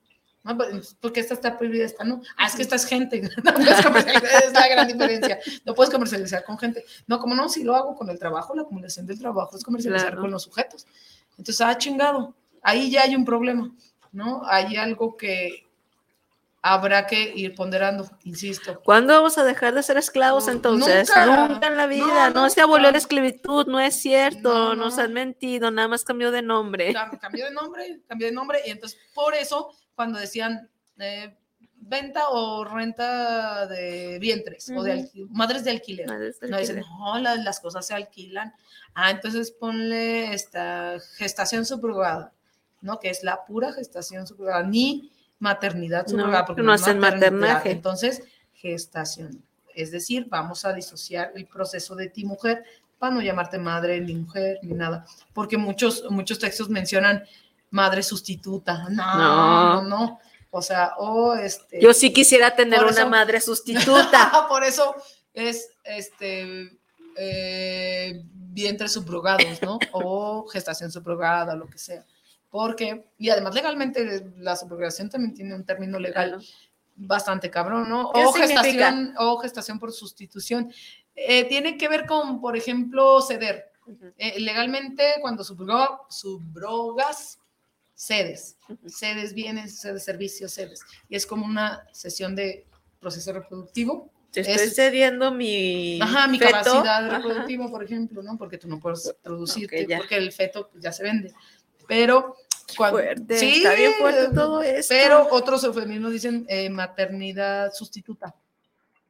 B: ¿no? Pues, Porque esta está prohibida, esta no. Ah, es que esta es gente. <laughs> No puedes comercializar, es la gran diferencia. No puedes comercializar con gente. No, como no, si lo hago con el trabajo, la acumulación del trabajo es comercializar
A: Claro.
B: con los sujetos. Entonces, ah, chingado. Ahí ya hay un problema, ¿no? Hay algo que, habrá que ir ponderando, insisto.
A: ¿Cuándo vamos a dejar de ser esclavos
B: No,
A: entonces?
B: nunca.
A: Nunca, en la
B: No,
A: vida, no, se abolió la esclavitud, no es cierto,
B: No,
A: nos
B: no.
A: han mentido, nada más cambió de nombre.
B: Cam- Cambió de nombre, cambió de nombre, y entonces por eso cuando decían eh, venta o renta de vientres o de madres de alquiler.
A: Madres
B: No dicen, no, la- las cosas se alquilan. Ah, entonces ponle esta gestación subrogada, ¿no? Que es la pura gestación subrogada, ni maternidad
A: No,
B: subrogada, porque
A: no hacen maternaje.
B: Entonces, gestación. Es decir, vamos a disociar el proceso de ti mujer para no llamarte madre ni mujer ni nada, porque muchos, muchos textos mencionan madre sustituta. No,
A: No.
B: no, no. O sea, o este.
A: Yo sí quisiera tener una
B: eso-
A: madre <laughs> sustituta.
B: Por eso es este eh, vientres subrogados, ¿no? O gestación subrogada, lo que sea. Porque, y además legalmente la subrogación también tiene un término legal
A: Claro.
B: bastante cabrón, ¿no?
A: ¿Qué
B: O
A: significa?
B: gestación, o gestación por sustitución. Eh, tiene que ver con, por ejemplo, ceder.
A: Ujú.
B: Eh, legalmente, cuando subroga- subrogas, cedes.
A: Ujú.
B: Cedes bienes, cedes servicios, cedes. Y es como una sesión de proceso reproductivo.
A: Te
B: Es-
A: estoy cediendo mi.
B: Ajá, mi
A: feto.
B: capacidad
A: Ajá.
B: reproductiva, por ejemplo, ¿no? Porque tú no puedes producirte,
A: Ok, ya.
B: porque el feto pues, ya se vende. Pero cuando,
A: Fuerte,
B: sí,
A: está bien fuerte todo esto.
B: pero otros eufemismos dicen eh, maternidad sustituta.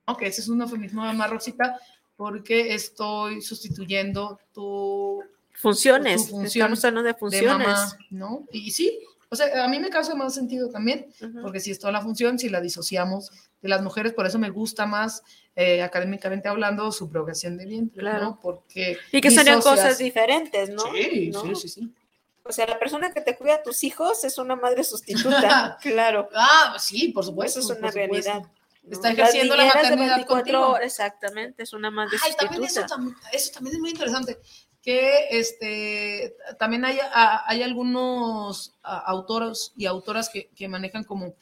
B: Ok, ese es un eufemismo de Marroxita porque estoy sustituyendo tu
A: Funciones.
B: tu función
A: Estamos hablando de
B: de
A: funciones.
B: mamá, ¿no? Y sí, o sea, a mí me causa más sentido también,
A: Ujú.
B: porque si es toda la función, si la disociamos de las mujeres, por eso me gusta más, eh, académicamente hablando, su progresión de vientre,
A: Claro.
B: ¿no? Porque
A: Y que serían cosas diferentes, ¿no?
B: Sí,
A: ¿No?
B: sí, sí, sí.
A: O sea, la persona que te cuida a tus hijos es una madre sustituta. <laughs> claro.
B: Ah, sí, por supuesto.
A: Eso es una realidad. ¿no?
B: Está ejerciendo la
A: de
B: maternidad
A: 24
B: contigo.
A: exactamente, es una madre
B: Ay, también eso,
A: sustituta.
B: tam- eso también es muy interesante. Que este también hay, a- hay algunos a, autores y autoras que, que manejan como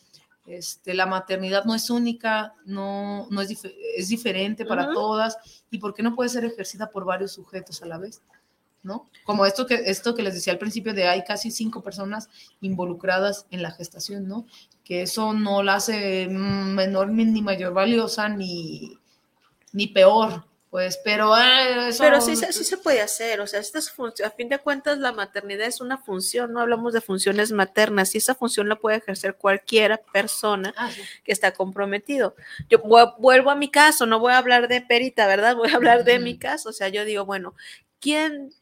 B: este, la maternidad no es única, no, no es, dif- es diferente para todas, y por qué no puede ser ejercida por varios sujetos a la vez. ¿No? Como esto que, esto que les decía al principio de hay casi cinco personas involucradas en la gestación, ¿no? Que eso no la hace mm, menor ni mayor valiosa ni, ni peor, pues, pero eh, eso-
A: Pero sí, se- sí se puede hacer, o sea, estas a fin de cuentas la maternidad es una función, no hablamos de funciones maternas, y esa función la puede ejercer cualquier persona
B: Ah, sí.
A: que está comprometido. Yo vu- vuelvo a mi caso, no voy a hablar de Perita, ¿verdad? Voy a hablar de mi caso, o sea, yo digo, bueno, ¿quién,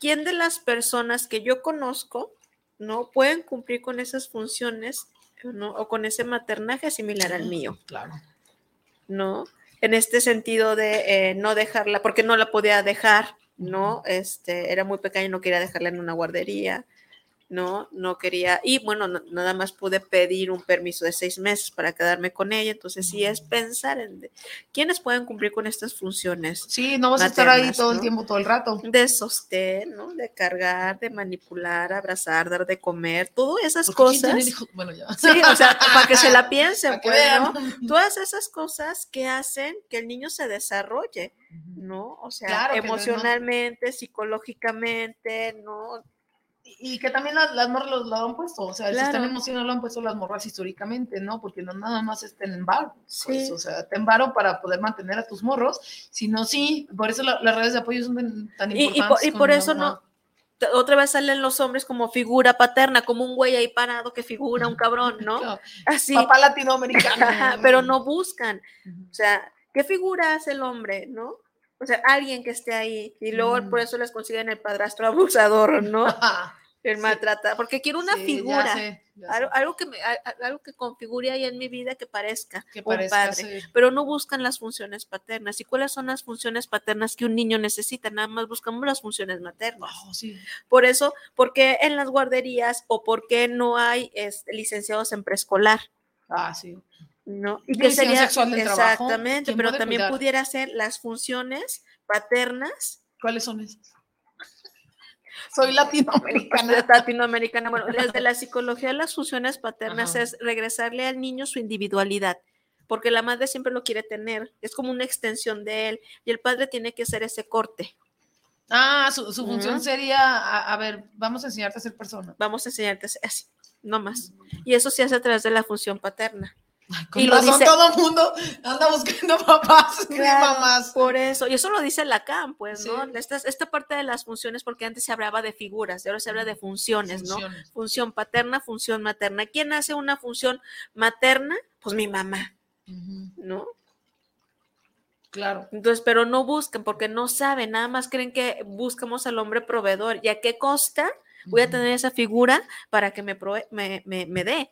A: quién de las personas que yo conozco, no pueden cumplir con esas funciones, ¿no? O con ese maternaje similar al mío,
B: Claro.
A: ¿no? En este sentido de eh, no dejarla, porque no la podía dejar, ¿no? Este, era muy pequeña y no quería dejarla en una guardería, ¿no? No quería, y bueno, no- nada más pude pedir un permiso de seis meses para quedarme con ella, entonces sí es pensar en quiénes pueden cumplir con estas funciones
B: Sí, no vas a estar ahí todo el tiempo, todo el rato.
A: de sostén, ¿no? De cargar, de manipular, abrazar, dar de comer, todas esas
B: Porque ¿quién
A: cosas.
B: Bueno, ya.
A: Sí, o sea, para que se la <laughs> piensen, pues. ¿no? Todas esas cosas que hacen que el niño se desarrolle, ¿no? O sea,
B: Claro no-
A: emocionalmente, psicológicamente, ¿no?
B: Y que también las, las morras lo, lo han puesto, o sea, el
A: Claro.
B: sistema emocional lo han puesto las morras históricamente, ¿no? Porque no nada más está en varo, pues,
A: Sí.
B: o sea, te varo para poder mantener a tus morros, sino sí, por eso la- las redes de apoyo son tan, tan
A: Y, y
B: importantes.
A: por, y por eso no, otra vez salen los hombres como figura paterna, como un güey ahí parado que figura un cabrón, ¿no?
B: Claro,
A: Así,
B: Papá latinoamericano. <laughs>
A: Pero no buscan. O sea, ¿qué figura hace el hombre, no? O sea, alguien que esté ahí. Y luego
B: Mm.
A: por eso les consiguen el padrastro <laughs> abusador, ¿no? <laughs> El
B: Sí.
A: maltrata. Porque quiero una
B: sí, ya
A: figura.
B: sé, ya
A: Algo,
B: sé,
A: algo que me, algo que configure ahí en mi vida que parezca
B: que
A: un
B: parezca
A: padre.
B: ser-
A: Pero no buscan las funciones paternas. ¿Y cuáles son las funciones paternas que un niño necesita? Nada más buscamos las funciones maternas.
B: Oh, sí.
A: Por eso, ¿por qué en las guarderías o por qué no hay este, licenciados en preescolar?
B: Ah, sí.
A: ¿No? Y que sería
B: sexual del
A: exactamente,
B: ¿quién
A: pero también
B: cuidar?
A: pudiera ser las funciones paternas
B: ¿Cuáles son esas? Soy latinoamericana. <laughs>
A: latinoamericana. Bueno, desde la psicología las funciones paternas
B: Ajá.
A: es regresarle al niño su individualidad, porque la madre siempre lo quiere tener, es como una extensión de él y el padre tiene que hacer ese corte.
B: Ah, su, su función sería, a, a ver, vamos a enseñarte a ser persona.
A: Vamos a enseñarte a ser así. no más. Y eso se hace a través de la función paterna. <laughs>
B: Con
A: Y lo
B: razón
A: dice-
B: todo el mundo anda buscando <laughs> papás y
A: Claro,
B: mamás.
A: Por eso, y eso lo dice Lacan, pues, ¿no? Esta, esta parte de las funciones, porque antes se hablaba de figuras, y ahora se habla de funciones, ¿no? Función paterna, función materna. ¿Quién hace una función materna? Pues mi mamá, ¿no?
B: Claro.
A: Entonces, pero no buscan porque no saben, nada más creen que buscamos al hombre proveedor. ¿Y a qué costa voy a tener esa figura para que me, prove- me, me, me dé,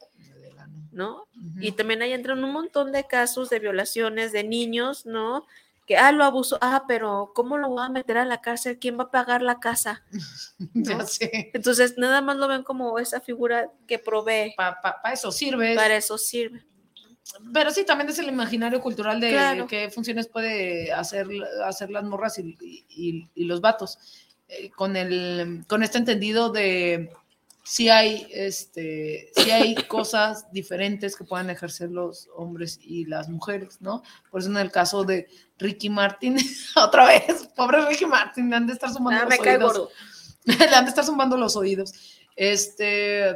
A: ¿no? Y también ahí entran un montón de casos de violaciones de niños, ¿no? Que, ah, lo abusó, ah, pero ¿cómo lo voy a meter a la cárcel? ¿Quién va a pagar la casa? <laughs>
B: Ya
A: ¿no?
B: sé.
A: Entonces, nada más lo ven como esa figura que provee.
B: Para eso sirve.
A: Para eso sirve.
B: Pero sí, también es el imaginario cultural de
A: Claro.
B: qué funciones puede hacer, hacer las morras y, y- y los vatos. Eh, con, el, con este entendido de si hay, este, hay cosas diferentes que puedan ejercer los hombres y las mujeres, ¿no? Por eso en el caso de Ricky Martin, <laughs> otra vez, pobre Ricky Martin, le han de estar sumando
A: Ah,
B: los
A: me cae
B: oídos.
A: gordo. <laughs>
B: le han de estar zumbando los oídos. Este,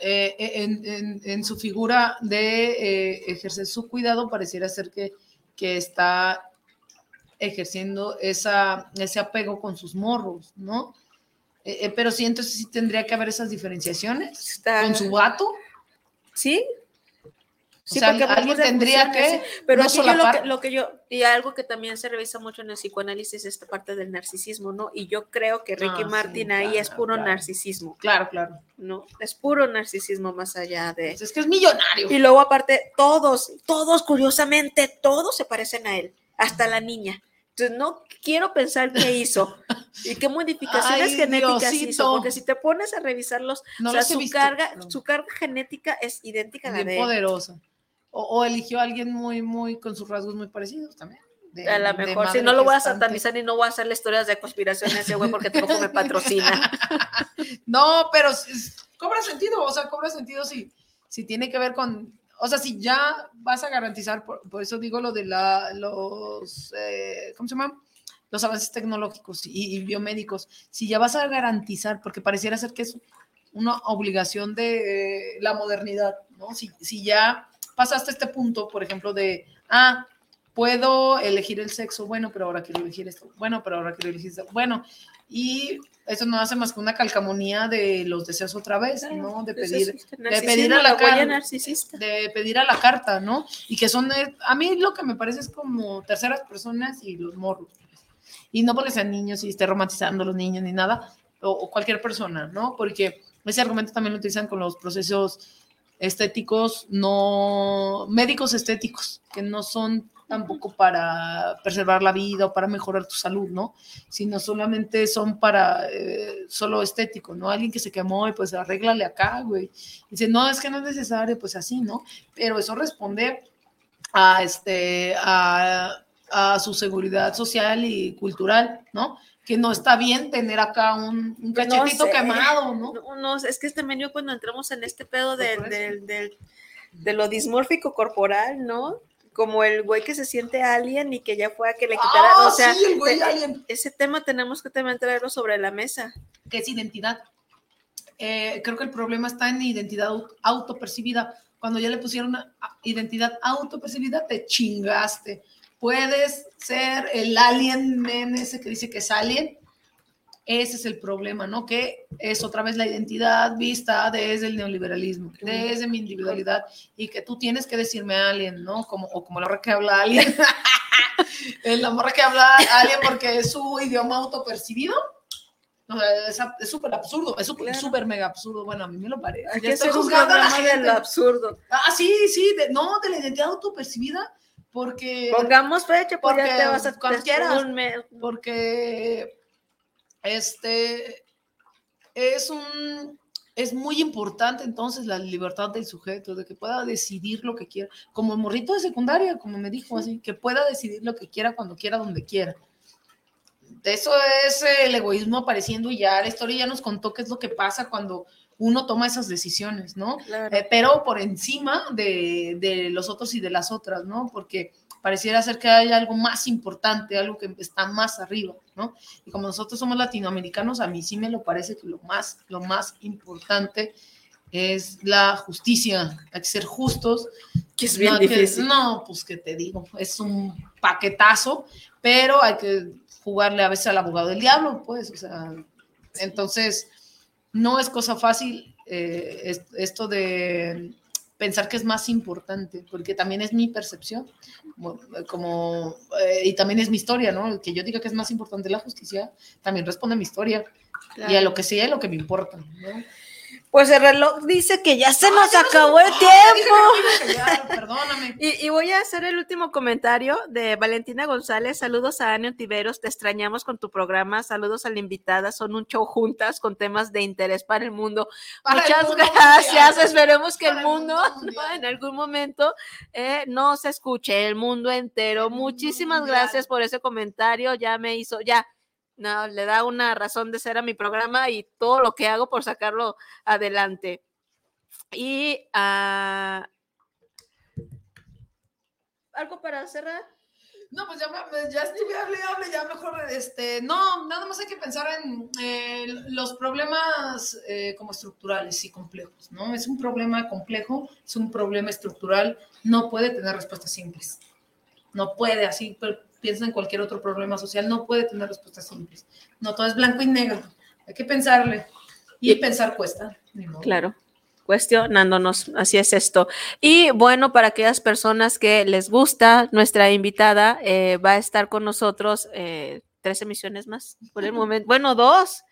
B: eh, en, en- en su figura de eh, ejercer su cuidado, pareciera ser que, que está ejerciendo esa, ese apego con sus morros, ¿no? Eh, eh, pero sí, entonces sí tendría que haber esas diferenciaciones
A: Está-
B: con su vato.
A: ¿Sí?
B: O sea,
A: porque
B: alguien tendría que
A: sí. Pero
B: no
A: aquí yo lo, que, lo que yo, y algo que también se revisa mucho en el psicoanálisis es esta parte del narcisismo, ¿no? Y yo creo que Ricky
B: Ah, sí,
A: Martin ahí es puro
B: claro.
A: narcisismo,
B: Claro, claro.
A: ¿no? Es puro narcisismo más allá de...
B: Pues es que es millonario.
A: Y luego aparte, todos, todos curiosamente, todos se parecen a él, hasta la niña. Entonces no quiero pensar qué hizo y qué modificaciones
B: Ay,
A: genéticas
B: Diosito.
A: hizo, porque si te pones a revisarlos,
B: No
A: o sea, su
B: visto,
A: carga, su carga genética es idéntica a la de él.
B: poderosa. O, o eligió a alguien muy, muy, con sus rasgos muy parecidos también. de-
A: A lo mejor, si no lo voy a satanizar y no voy a hacerle historias de conspiración a ese güey porque tampoco me patrocina. <laughs>
B: No, pero cobra sentido, o sea, cobra sentido si, si tiene que ver con, o sea, si ya vas a garantizar, por, por eso digo lo de la, los, eh, ¿cómo se llama? Los avances tecnológicos y, y biomédicos, si ya vas a garantizar, porque pareciera ser que es una obligación de eh, la modernidad, ¿no? Si, si ya pasaste este punto, por ejemplo, de, ah, puedo elegir el sexo, bueno, pero ahora quiero elegir esto, bueno, pero ahora quiero elegir esto, bueno, y eso no hace más que una calcamonía de los deseos otra vez, ¿no? De
A: Pues
B: pedir, de pedir a la
A: narcisista.
B: de pedir a la carta, ¿no? Y que son, eh, a mí lo que me parece es como terceras personas y los morros. Y no porque sean niños y esté romantizando a los niños ni nada, o, o cualquier persona, ¿no? Porque ese argumento también lo utilizan con los procesos estéticos, no médicos estéticos, que no son tampoco para preservar la vida o para mejorar tu salud, ¿no? Sino solamente son para eh, solo estético, ¿no? Alguien que se quemó y pues arréglale acá, güey. Dice, no, es que no es necesario, pues así, ¿no? Pero eso responde a, este, a, a su seguridad social y cultural, ¿no? Que no está bien tener acá un, un
A: Pues
B: cachetito
A: sé.
B: quemado, ¿no? <laughs>
A: No, es que también yo cuando entramos en este pedo
B: Pues
A: del, del- de lo dismórfico corporal, ¿no? Como el güey que se siente alien y que ya fue a que le quitaran,
B: Ah,
A: o sea,
B: sí, el güey
A: te-
B: alien.
A: ese tema tenemos que también traerlo sobre la mesa.
B: que es identidad. Eh, creo que el problema está en identidad au- autopercibida. Cuando ya le pusieron una identidad autopercibida, te chingaste. Puedes ser el alien men ese que dice que es alien. Ese es el problema, ¿no? Que es otra vez la identidad vista desde el neoliberalismo, desde mi individualidad, y que tú tienes que decirme alien, ¿no? Como, o como la morra que habla alien. <laughs> la morra que habla alien porque es su idioma autopercibido. O sea, es a- súper absurdo, es súper
A: Claro.
B: mega absurdo. Bueno, a mí me lo parece.
A: Hay que
B: estoy
A: hacer un
B: a
A: programa absurdo.
B: Ah, sí, sí, de- no, de la identidad autopercibida, porque,
A: Pongamos fecha, ya
B: porque
A: te vas a un mes-
B: porque este es un es muy importante entonces la libertad del sujeto, de que pueda decidir lo que quiera, como el morrito de secundaria, como me dijo así, que pueda decidir lo que quiera, cuando quiera, donde quiera. Eso es el egoísmo apareciendo y ya la historia ya nos contó qué es lo que pasa cuando uno toma esas decisiones, ¿no?
A: Claro.
B: Eh, pero por encima de, de los otros y de las otras, ¿no? Porque pareciera ser que hay algo más importante, algo que está más arriba, ¿no? Y como nosotros somos latinoamericanos, a mí sí me lo parece que lo más, lo más importante es la justicia. Hay que ser justos.
A: Que es bien
B: no, que-
A: difícil.
B: no, pues que te digo, es un paquetazo, pero hay que jugarle a veces al abogado del diablo, pues, o sea, entonces no es cosa fácil eh, es- esto de pensar que es más importante, porque también es mi percepción, como, como, eh, y también es mi historia, ¿no? Que yo diga que es más importante la justicia, también responde a mi historia y a lo que sea y lo que me importa, ¿no?
A: Pues el reloj dice que ya se nos
B: no
A: acabó el tiempo.
B: callar, perdóname. <laughs>
A: Y, y voy a hacer el último comentario de Valentina González. Saludos a Anio Tiveros, te extrañamos con tu programa. Saludos a la invitada, son un show juntas con temas de interés para el mundo.
B: Para el
A: Muchas
B: mundo
A: gracias.
B: mundial.
A: Esperemos que el
B: Para el
A: mundo,
B: mundo
A: ¿no? <laughs>
B: mundial.
A: en algún momento eh, no se escuche, el mundo entero.
B: El
A: Muchísimas gracias por ese comentario. Ya me hizo, ya. No, le da una razón de ser a mi programa y todo lo que hago por sacarlo adelante. Y ah, algo para cerrar.
B: No, pues ya, me- ya estuve, hable, hable, ya mejor, este, no, nada más hay que pensar en eh, los problemas eh, como estructurales y complejos, ¿no? Es un problema complejo, es un problema estructural, no puede tener respuestas simples, no puede, así pero piensa en cualquier otro problema social, no puede tener respuestas simples, no todo es blanco y negro, hay que pensarle, y pensar cuesta.
A: Claro, cuestionándonos, así es esto. Y bueno, para aquellas personas que les gusta, nuestra invitada eh, va a estar con nosotros eh, tres emisiones más por el momento. Bueno, dos,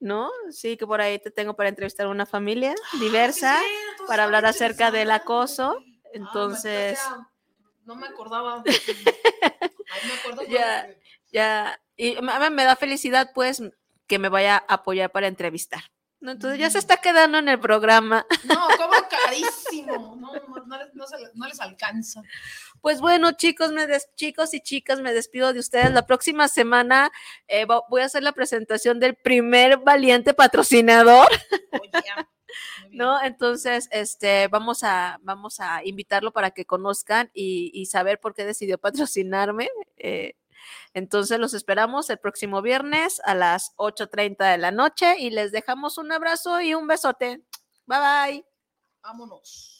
A: ¿no? Sí, que por ahí te tengo para entrevistar a una familia diversa,
B: Sí, entonces
A: para hablar acerca del acoso.
B: Ah,
A: Entonces,
B: no me acordaba. <laughs> Ahí me acuerdo
A: Ya. ya, y me da felicidad, pues, que me vaya a apoyar para entrevistar. ¿no? Entonces ya se
B: Ujú.
A: está quedando en el programa.
B: No, cobro <laughs> carísimo. No, no, no les, no les alcanza.
A: Pues bueno, chicos, me des- chicos y chicas, me despido de ustedes. La próxima semana eh, voy a hacer la presentación del primer valiente patrocinador,
B: bien.
A: ¿No? Entonces, este, vamos a, vamos a invitarlo para que conozcan y, y saber por qué decidió <laughs> patrocinarme. eh, entonces, los esperamos el próximo viernes a las 8.30 de la noche y les dejamos un abrazo y un besote. Bye bye.
B: Vámonos.